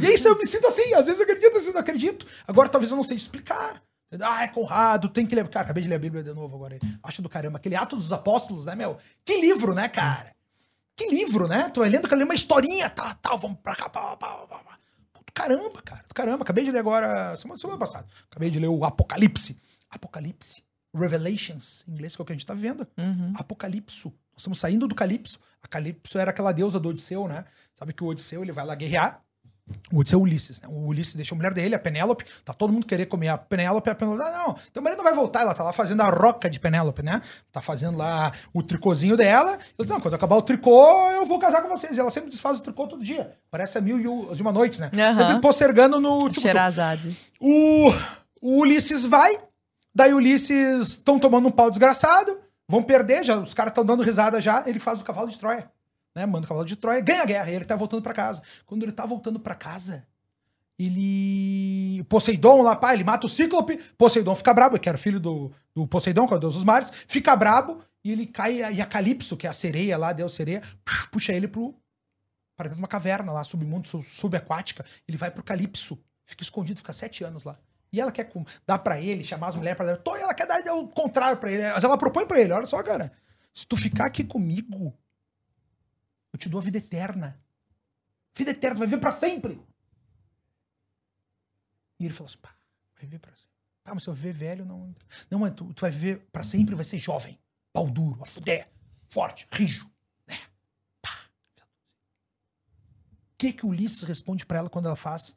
[SPEAKER 3] e aí eu me sinto assim, às vezes eu acredito, às vezes eu não acredito. Agora talvez eu não sei explicar. Ah, é Conrado, tem que ler. Cara, acabei de ler a Bíblia de novo agora. Acho do caramba. Aquele Ato dos Apóstolos, né, meu? Que livro, né, cara? Que livro, né? Tu vai lendo, uma historinha, tá, tal, tá, vamos pra cá, pá, pá, pá, pá. caramba, cara. Caramba, acabei de ler agora, semana, semana passada. Acabei de ler o Apocalipse. Apocalipse. Revelations, em inglês, que é o que a gente tá vendo. Uhum. Apocalipso. Nós estamos saindo do Calipso. A Calipso era aquela deusa do Odisseu, né? Sabe que o Odisseu, ele vai lá guerrear. O Odisseu é o Ulisses, né? O Ulisses deixa a mulher dele, a Penélope. Tá todo mundo querer comer a Penélope. A Penélope, ah, não, teu marido não vai voltar. Ela tá lá fazendo a roca de Penélope, né? Tá fazendo lá o tricôzinho dela. Ele não, quando acabar o tricô, eu vou casar com vocês. E ela sempre desfaz o tricô todo dia. Parece a mil e uma noites, né? Uhum. Sempre postergando no... Tipo, o, o Ulisses vai. Daí o Ulisses estão tomando um pau desgraçado. Vão perder, já, os caras estão dando risada já. Ele faz o cavalo de Troia né? Manda o cavalo de Troia, ganha a guerra, e ele tá voltando para casa. Quando ele tá voltando para casa, ele. Poseidon lá, pai, ele mata o Cíclope, Poseidon fica brabo, que era filho do, do Poseidon, que é o deus dos mares, fica brabo, e ele cai, e a Calypso, que é a sereia lá, deus sereia, puxa ele pro. para dentro de uma caverna lá, submundo, subaquática. Ele vai pro Calypso, fica escondido, fica sete anos lá. E ela quer dar para ele, chamar as mulheres pra dar. Ela quer dar o contrário para ele. Mas ela propõe para ele: olha só, cara, se tu ficar aqui comigo, eu te dou a vida eterna. Vida eterna, vai viver para sempre. E ele falou assim: pá, vai viver para sempre. Pá, mas se eu viver velho, não. Não, mas tu, tu vai viver para sempre, vai ser jovem, pau duro, a fuder, forte, rijo. Né? Pá. O que que o Ulisses responde para ela quando ela faz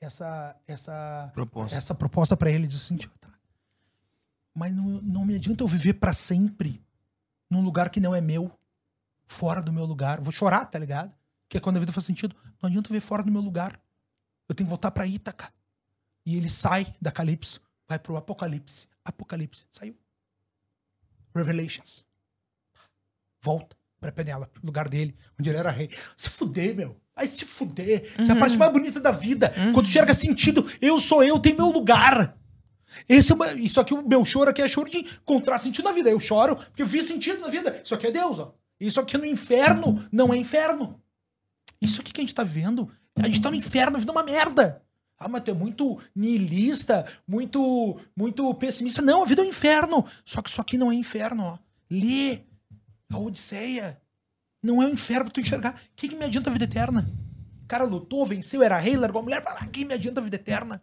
[SPEAKER 3] essa essa proposta, essa proposta para ele? Diz assim: tá, mas não, não me adianta eu viver para sempre num lugar que não é meu fora do meu lugar. Vou chorar, tá ligado? Que é quando a vida faz sentido. Não adianta ver fora do meu lugar. Eu tenho que voltar pra Ítaca. E ele sai da Calypso, vai pro Apocalipse. Apocalipse. Saiu. Revelations. Volta pra Penélope, lugar dele, onde ele era rei. Se fuder, meu. Vai se fuder. Uhum. Essa é a parte mais bonita da vida. Uhum. Quando chega sentido, eu sou eu, tenho meu lugar. Esse é uma, isso aqui, o meu choro aqui é choro de encontrar sentido na vida. Eu choro porque eu vi sentido na vida. Isso aqui é Deus, ó. Isso aqui no inferno não é inferno. Isso aqui que a gente tá vendo, a gente tá no inferno, vendo uma merda. Ah, mas tu é muito niilista, muito, muito pessimista. Não, a vida é um inferno. Só que isso aqui não é inferno, ó. Lê a Odisseia. Não é um inferno pra tu enxergar. O que, que me adianta a vida eterna? O cara lutou, venceu, era rei, largou a mulher. O que me adianta a vida eterna?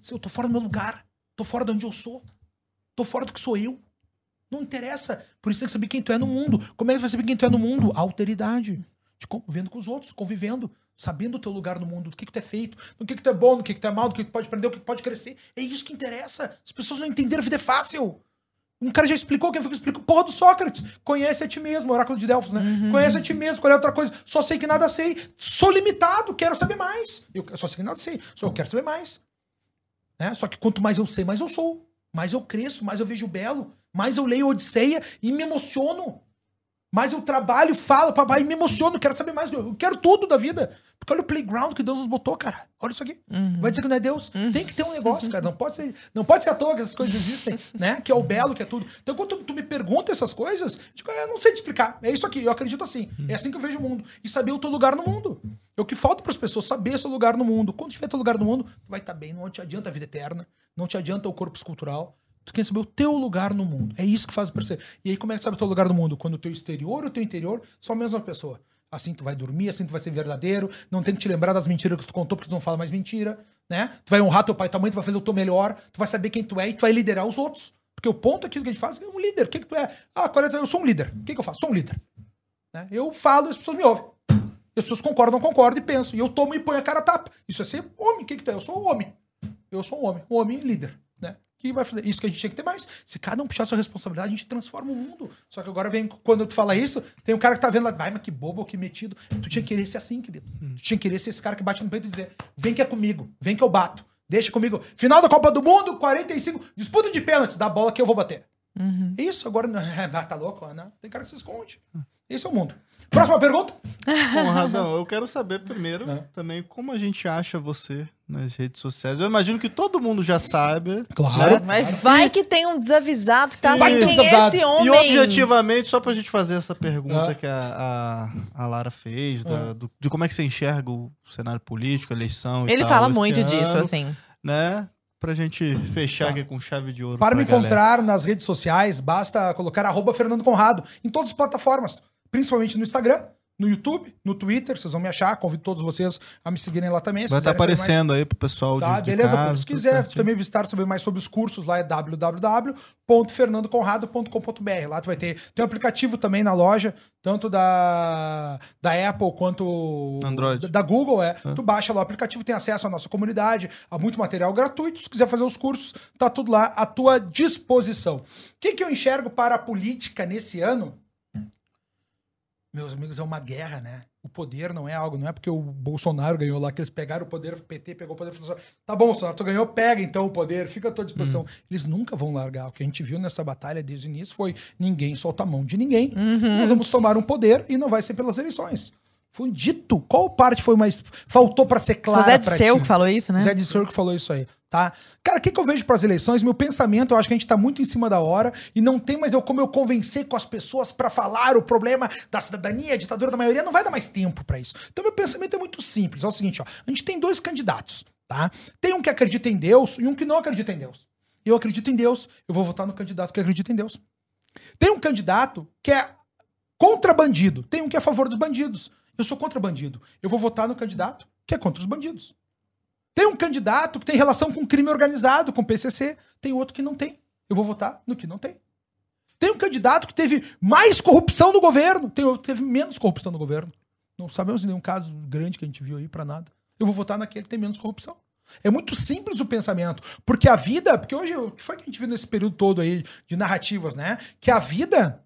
[SPEAKER 3] Se eu tô fora do meu lugar, tô fora de onde eu sou, tô fora do que sou eu. Não interessa. Por isso tem que saber quem tu é no mundo. Como é que você vai saber quem tu é no mundo? A alteridade. De convivendo com os outros, convivendo, sabendo o teu lugar no mundo, do que, que tu é feito, do que, que tu é bom, do que, que tu é mal, do que, que tu pode aprender, do que, que pode crescer. É isso que interessa. As pessoas não entenderam, a vida é fácil. Um cara já explicou, quem foi que explicou? Porra do Sócrates. Conhece a ti mesmo, oráculo de Delfos, né? Uhum. Conhece a ti mesmo, qual é outra coisa? Só sei que nada sei. Sou limitado, quero saber mais. Eu só sei que nada sei, só eu quero saber mais. Né? Só que quanto mais eu sei, mais eu sou. Mais eu cresço, mais eu vejo belo, mais eu leio Odisseia e me emociono. Mas eu trabalho, falo, papai, me emociono, quero saber mais. Eu quero tudo da vida. Porque olha o playground que Deus nos botou, cara. Olha isso aqui. Uhum. Vai dizer que não é Deus? Uhum. Tem que ter um negócio, cara. Não pode ser, não pode ser à toa que essas coisas existem, né? Que é o belo, que é tudo. Então, quando tu, tu me pergunta essas coisas, eu, digo, eu não sei te explicar. É isso aqui, eu acredito assim. Uhum. É assim que eu vejo o mundo. E saber o teu lugar no mundo. É o que falta para as pessoas, saber seu lugar no mundo. Quando tiver teu lugar no mundo, tu vai estar tá bem. Não te adianta a vida eterna, não te adianta o corpo escultural, Tu quer saber o teu lugar no mundo. É isso que faz perceber. E aí, como é que sabe o teu lugar no mundo? Quando o teu exterior e o teu interior são a mesma pessoa. Assim tu vai dormir, assim tu vai ser verdadeiro, não tem que te lembrar das mentiras que tu contou, porque tu não fala mais mentira, né? Tu vai honrar teu pai e tua mãe, tu vai fazer o teu melhor, tu vai saber quem tu é e tu vai liderar os outros. Porque o ponto aqui do que a gente faz é um líder. O que, que tu é? Ah, qual é? Eu sou um líder. O que, que eu faço? Sou um líder. Né? Eu falo as pessoas me ouvem. As pessoas concordam, concordam e pensam. E eu tomo e ponho a cara a tapa. Isso é ser homem. O que, que tu é? Eu sou um homem. Eu sou um homem. Um homem líder que vai fazer. Isso que a gente tinha que ter mais. Se cada um puxar sua responsabilidade, a gente transforma o mundo. Só que agora vem, quando tu fala isso, tem um cara que tá vendo lá, vai, mas que bobo, que metido. Tu tinha que querer ser assim, querido. Hum. Tu tinha que querer ser esse cara que bate no peito e dizer: vem que é comigo, vem que eu bato. Deixa comigo. Final da Copa do Mundo, 45, disputa de pênaltis, da bola que eu vou bater. Uhum. Isso, agora. Ah, tá louco? Não. Tem cara que se esconde. Esse é o mundo. Próxima pergunta?
[SPEAKER 2] Conradão, eu quero saber primeiro é. também como a gente acha você nas redes sociais. Eu imagino que todo mundo já sabe.
[SPEAKER 3] Claro. Né?
[SPEAKER 1] Mas vai que tem um desavisado que tá assim, quem é esse homem?
[SPEAKER 2] E objetivamente, só pra gente fazer essa pergunta é. que a, a, a, Lara fez, da, é. do, de como é que você enxerga o cenário político, a eleição
[SPEAKER 1] Ele
[SPEAKER 2] tal,
[SPEAKER 1] fala muito ano, disso, assim.
[SPEAKER 2] Né? Pra gente fechar tá. aqui com chave de ouro.
[SPEAKER 3] Para me encontrar nas redes sociais, basta colocar arroba Fernando Conrado em todas as plataformas principalmente no Instagram, no YouTube, no Twitter, vocês vão me achar. Convido todos vocês a me seguirem lá também.
[SPEAKER 2] Vai estar tá aparecendo mais... aí pro pessoal
[SPEAKER 3] tá,
[SPEAKER 2] de,
[SPEAKER 3] beleza,
[SPEAKER 2] casa,
[SPEAKER 3] Se quiser também visitar saber mais sobre os cursos, lá é www.fernandoconrado.com.br. Lá tu vai ter tem um aplicativo também na loja, tanto da, da Apple quanto
[SPEAKER 2] Android.
[SPEAKER 3] Da, da Google, é. é. Tu baixa lá o aplicativo, tem acesso à nossa comunidade, a muito material gratuito. Se quiser fazer os cursos, tá tudo lá à tua disposição. O que, que eu enxergo para a política nesse ano? Meus amigos, é uma guerra, né? O poder não é algo, não é porque o Bolsonaro ganhou lá, que eles pegaram o poder, o PT pegou o poder e falou assim, tá bom, Bolsonaro, tu ganhou, pega então o poder, fica à tua disposição. Uhum. Eles nunca vão largar. O que a gente viu nessa batalha desde o início foi ninguém solta a mão de ninguém. Uhum. Nós vamos tomar um poder e não vai ser pelas eleições. Foi dito. Qual parte foi mais. Faltou para ser clara?
[SPEAKER 1] Zé Disseu que falou isso, né?
[SPEAKER 3] Zé Disseu que falou isso aí, tá? Cara, o que, que eu vejo para as eleições? Meu pensamento, eu acho que a gente tá muito em cima da hora e não tem mais eu como eu convencer com as pessoas para falar o problema da cidadania, a ditadura da maioria, não vai dar mais tempo para isso. Então, meu pensamento é muito simples. É o seguinte, ó. A gente tem dois candidatos, tá? Tem um que acredita em Deus e um que não acredita em Deus. Eu acredito em Deus, eu vou votar no candidato que acredita em Deus. Tem um candidato que é contra bandido, tem um que é a favor dos bandidos. Eu sou contra bandido. Eu vou votar no candidato que é contra os bandidos. Tem um candidato que tem relação com crime organizado, com PCC. Tem outro que não tem. Eu vou votar no que não tem. Tem um candidato que teve mais corrupção no governo. Tem outro que teve menos corrupção no governo. Não sabemos de nenhum caso grande que a gente viu aí para nada. Eu vou votar naquele que tem menos corrupção. É muito simples o pensamento. Porque a vida. Porque hoje, o que foi que a gente viu nesse período todo aí de narrativas, né? Que a vida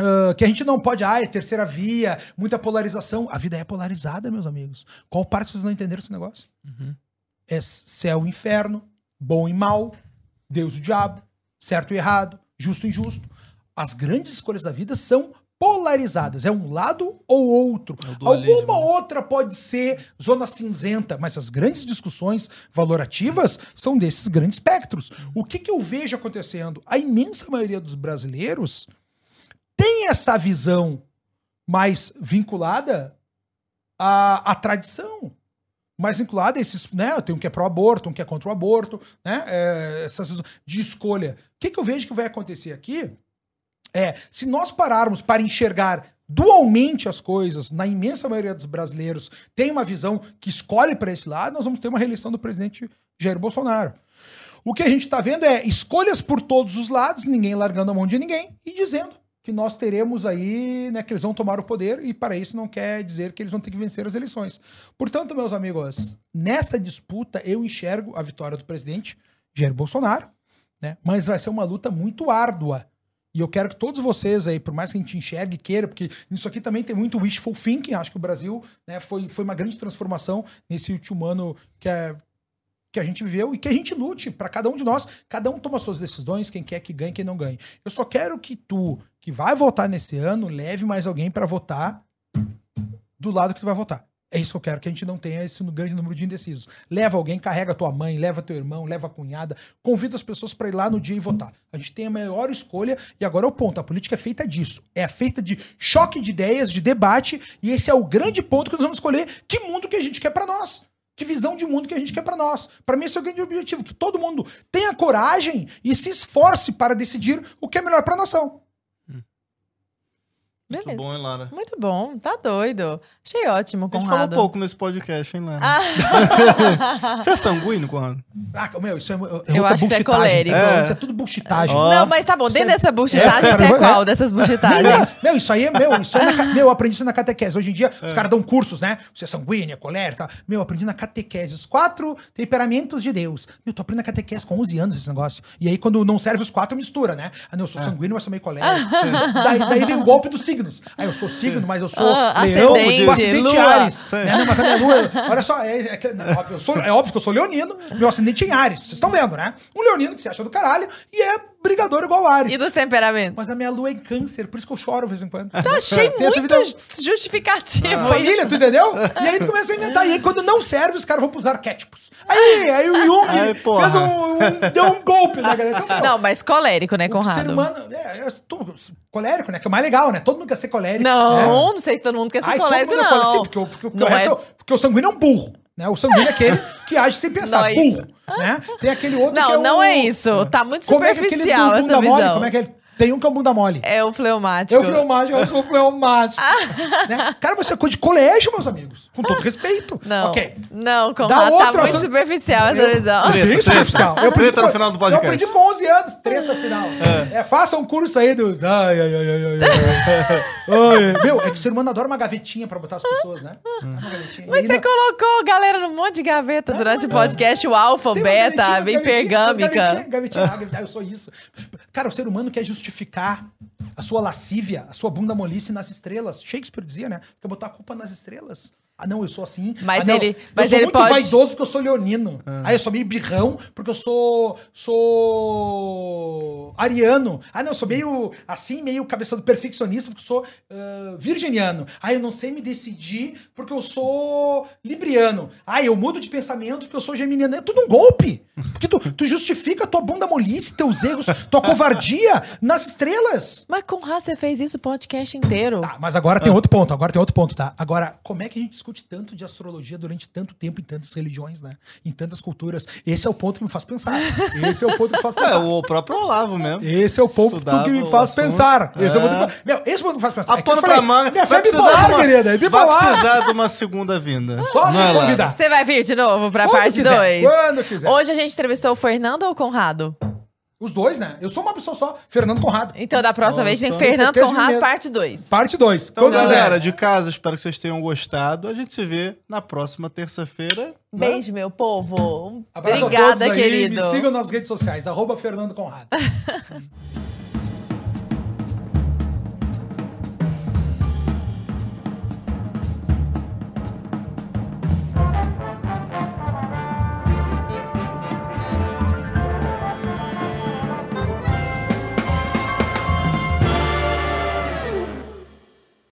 [SPEAKER 3] Uh, que a gente não pode, ah, é terceira via, muita polarização. A vida é polarizada, meus amigos. Qual parte vocês não entenderam esse negócio? Uhum. É céu e inferno, bom e mal, Deus e o diabo, certo e errado, justo e injusto. As grandes escolhas da vida são polarizadas. É um lado ou outro. É Alguma né? outra pode ser zona cinzenta, mas as grandes discussões valorativas são desses grandes espectros. O que, que eu vejo acontecendo? A imensa maioria dos brasileiros tem essa visão mais vinculada à, à tradição. Mais vinculada a esses, né? Tem um que é pró-aborto, um que é contra o aborto, né? É, essas de escolha. O que, que eu vejo que vai acontecer aqui é, se nós pararmos para enxergar dualmente as coisas, na imensa maioria dos brasileiros tem uma visão que escolhe para esse lado, nós vamos ter uma reeleição do presidente Jair Bolsonaro. O que a gente está vendo é escolhas por todos os lados, ninguém largando a mão de ninguém e dizendo que nós teremos aí, né, que eles vão tomar o poder e para isso não quer dizer que eles vão ter que vencer as eleições. Portanto, meus amigos, nessa disputa eu enxergo a vitória do presidente Jair Bolsonaro, né? Mas vai ser uma luta muito árdua, E eu quero que todos vocês aí, por mais que a gente enxergue e queira, porque isso aqui também tem muito wishful thinking, acho que o Brasil né, foi, foi uma grande transformação nesse último ano que, é, que a gente viveu e que a gente lute para cada um de nós. Cada um toma suas decisões, quem quer que ganhe, quem não ganhe. Eu só quero que tu, que vai votar nesse ano, leve mais alguém para votar do lado que tu vai votar. É isso que eu quero, que a gente não tenha esse grande número de indecisos. Leva alguém, carrega tua mãe, leva teu irmão, leva a cunhada, convida as pessoas para ir lá no dia e votar. A gente tem a maior escolha e agora é o ponto. A política é feita disso. É feita de choque de ideias, de debate e esse é o grande ponto que nós vamos escolher que mundo que a gente quer para nós. Que visão de mundo que a gente quer para nós. Para mim esse é o grande objetivo, que todo mundo tenha coragem e se esforce para decidir o que é melhor para a nação.
[SPEAKER 1] Beleza.
[SPEAKER 2] Muito bom, hein, Lara?
[SPEAKER 1] Muito bom, tá doido. Achei ótimo, Conrado.
[SPEAKER 2] A gente falou pouco nesse podcast, hein, Lara? Ah. você é sanguíneo, Conrado?
[SPEAKER 3] Ah, meu, isso é,
[SPEAKER 1] é Eu acho que você é colérico.
[SPEAKER 3] É. Isso é tudo bullshitagem.
[SPEAKER 1] Oh. Não, mas tá bom, dentro é... dessa bullshitagem, é, você é qual dessas bullshitagens?
[SPEAKER 3] meu, isso aí é, meu, isso é na, meu, eu aprendi isso na catequese. Hoje em dia, os caras dão cursos, né? Você é sanguíneo, colérico, tá? Meu, eu aprendi na catequese. Os quatro temperamentos de Deus. Meu, tô aprendendo na catequese com 11 anos esse negócio. E aí, quando não serve os quatro, mistura, né? Ah, não, eu sou sanguíneo, mas sou meio colérico. daí, daí vem o golpe dos signos. Aí eu sou signo, mas eu sou
[SPEAKER 1] ah, leão,
[SPEAKER 3] ascendente, ascendente Ares. Né? Não, mas a minha lua, olha só, é, é, é, sou, é, óbvio que eu sou leonino, meu ascendente é em Ares, vocês estão vendo, né? Um leonino que se acha do caralho e é brigador igual Ares.
[SPEAKER 1] E dos temperamentos?
[SPEAKER 3] Mas a minha lua é em câncer, por isso que eu choro de vez em quando.
[SPEAKER 1] Tá, achei muito vida... justificativo
[SPEAKER 3] ah. Família, tu entendeu? E aí tu começa a inventar. E aí quando não serve, os caras vão pros arquétipos. Aí, aí o Jung Ai, fez um, um, deu um golpe na galera. Então,
[SPEAKER 1] não, mas colérico, né, Conrado?
[SPEAKER 3] O ser humano, é, é, colérico, né? Que é o mais legal, né? Todo mundo quer ser colérico.
[SPEAKER 1] Não, né? não sei se todo mundo quer ser Ai, colérico, não. É
[SPEAKER 3] assim, porque, porque, porque, o resto, é... porque o sanguíneo é um burro. Né? O sanguíneo é aquele que age sem pensar, burro. Né? Tem aquele outro
[SPEAKER 1] não,
[SPEAKER 3] que é
[SPEAKER 1] Não, é isso. Tá muito superficial é essa visão.
[SPEAKER 3] Mole, como é que ele tem um que é bunda mole.
[SPEAKER 1] É o fleumático.
[SPEAKER 3] É o fleumático, eu sou fleumático. né? Cara, você é coisa de colégio, meus amigos. Com todo respeito.
[SPEAKER 1] Não.
[SPEAKER 3] Ok.
[SPEAKER 1] Não, Conrado, tá muito superficial essa visão.
[SPEAKER 3] Treta, bem superficial. Eu aprendi,
[SPEAKER 2] treta no final do podcast.
[SPEAKER 3] Eu aprendi com 11 anos, treta final. É. é faça um curso aí do... Ai, ai, ai, ai, ai. ai. Meu, é que o ser humano adora uma gavetinha pra botar as pessoas, né?
[SPEAKER 1] Mas você colocou galera num monte de gaveta durante o podcast, o alfa, o beta, bem pergâmica.
[SPEAKER 3] Gavetinha, gavetinha, eu sou isso. Cara, o ser humano quer justificar a sua lascívia, a sua bunda molice nas estrelas. Shakespeare dizia, né? Quer botar a culpa nas estrelas. Ah, não, eu sou assim.
[SPEAKER 1] Mas
[SPEAKER 3] ah,
[SPEAKER 1] ele, mas
[SPEAKER 3] eu sou
[SPEAKER 1] ele
[SPEAKER 3] muito
[SPEAKER 1] pode...
[SPEAKER 3] vaidoso porque eu sou leonino. Ah. Aí eu sou meio birrão porque eu sou sou ariano. Ah, não, eu sou meio assim, meio cabeça do perfeccionista porque eu sou uh, virginiano. Ah, eu não sei me decidir porque eu sou libriano. Ah, eu mudo de pensamento porque eu sou geminiano. É tudo um golpe. Porque tu, tu justifica tua bunda molice, teus erros, tua covardia nas estrelas.
[SPEAKER 1] Mas Conrado, você fez isso o podcast inteiro.
[SPEAKER 3] Tá, mas agora tem outro ponto, agora tem outro ponto, tá? Agora, como é que a gente discute tanto de astrologia durante tanto tempo em tantas religiões, né? Em tantas culturas. Esse é o ponto que me faz pensar. Esse é o ponto que me faz é, pensar. É,
[SPEAKER 2] o próprio Olavo mesmo.
[SPEAKER 3] Esse é o ponto que me faz pensar. É. Esse é o ponto que... Meu, esse é o ponto que me faz pensar.
[SPEAKER 2] A é pano pra manga.
[SPEAKER 3] Minha fé é bipolar, uma... querida. É bipolar.
[SPEAKER 2] Vai precisar de uma segunda vinda.
[SPEAKER 3] Só me convidar.
[SPEAKER 1] Você vai vir de novo pra
[SPEAKER 3] Quando
[SPEAKER 1] parte
[SPEAKER 3] 2? Quando quiser.
[SPEAKER 1] Hoje a gente entrevistou o Fernando ou o Conrado?
[SPEAKER 3] Os dois, né? Eu sou uma pessoa só, Fernando Conrado.
[SPEAKER 1] Então, da próxima vez tem Fernando Conrado, parte 2.
[SPEAKER 3] Parte 2.
[SPEAKER 2] Então, galera, de casa, espero que vocês tenham gostado. A gente se vê na próxima terça-feira.
[SPEAKER 1] Né? Beijo, né? meu povo. Abraço Obrigada, querido.
[SPEAKER 3] Me sigam nas redes sociais, arroba Fernando Conrado.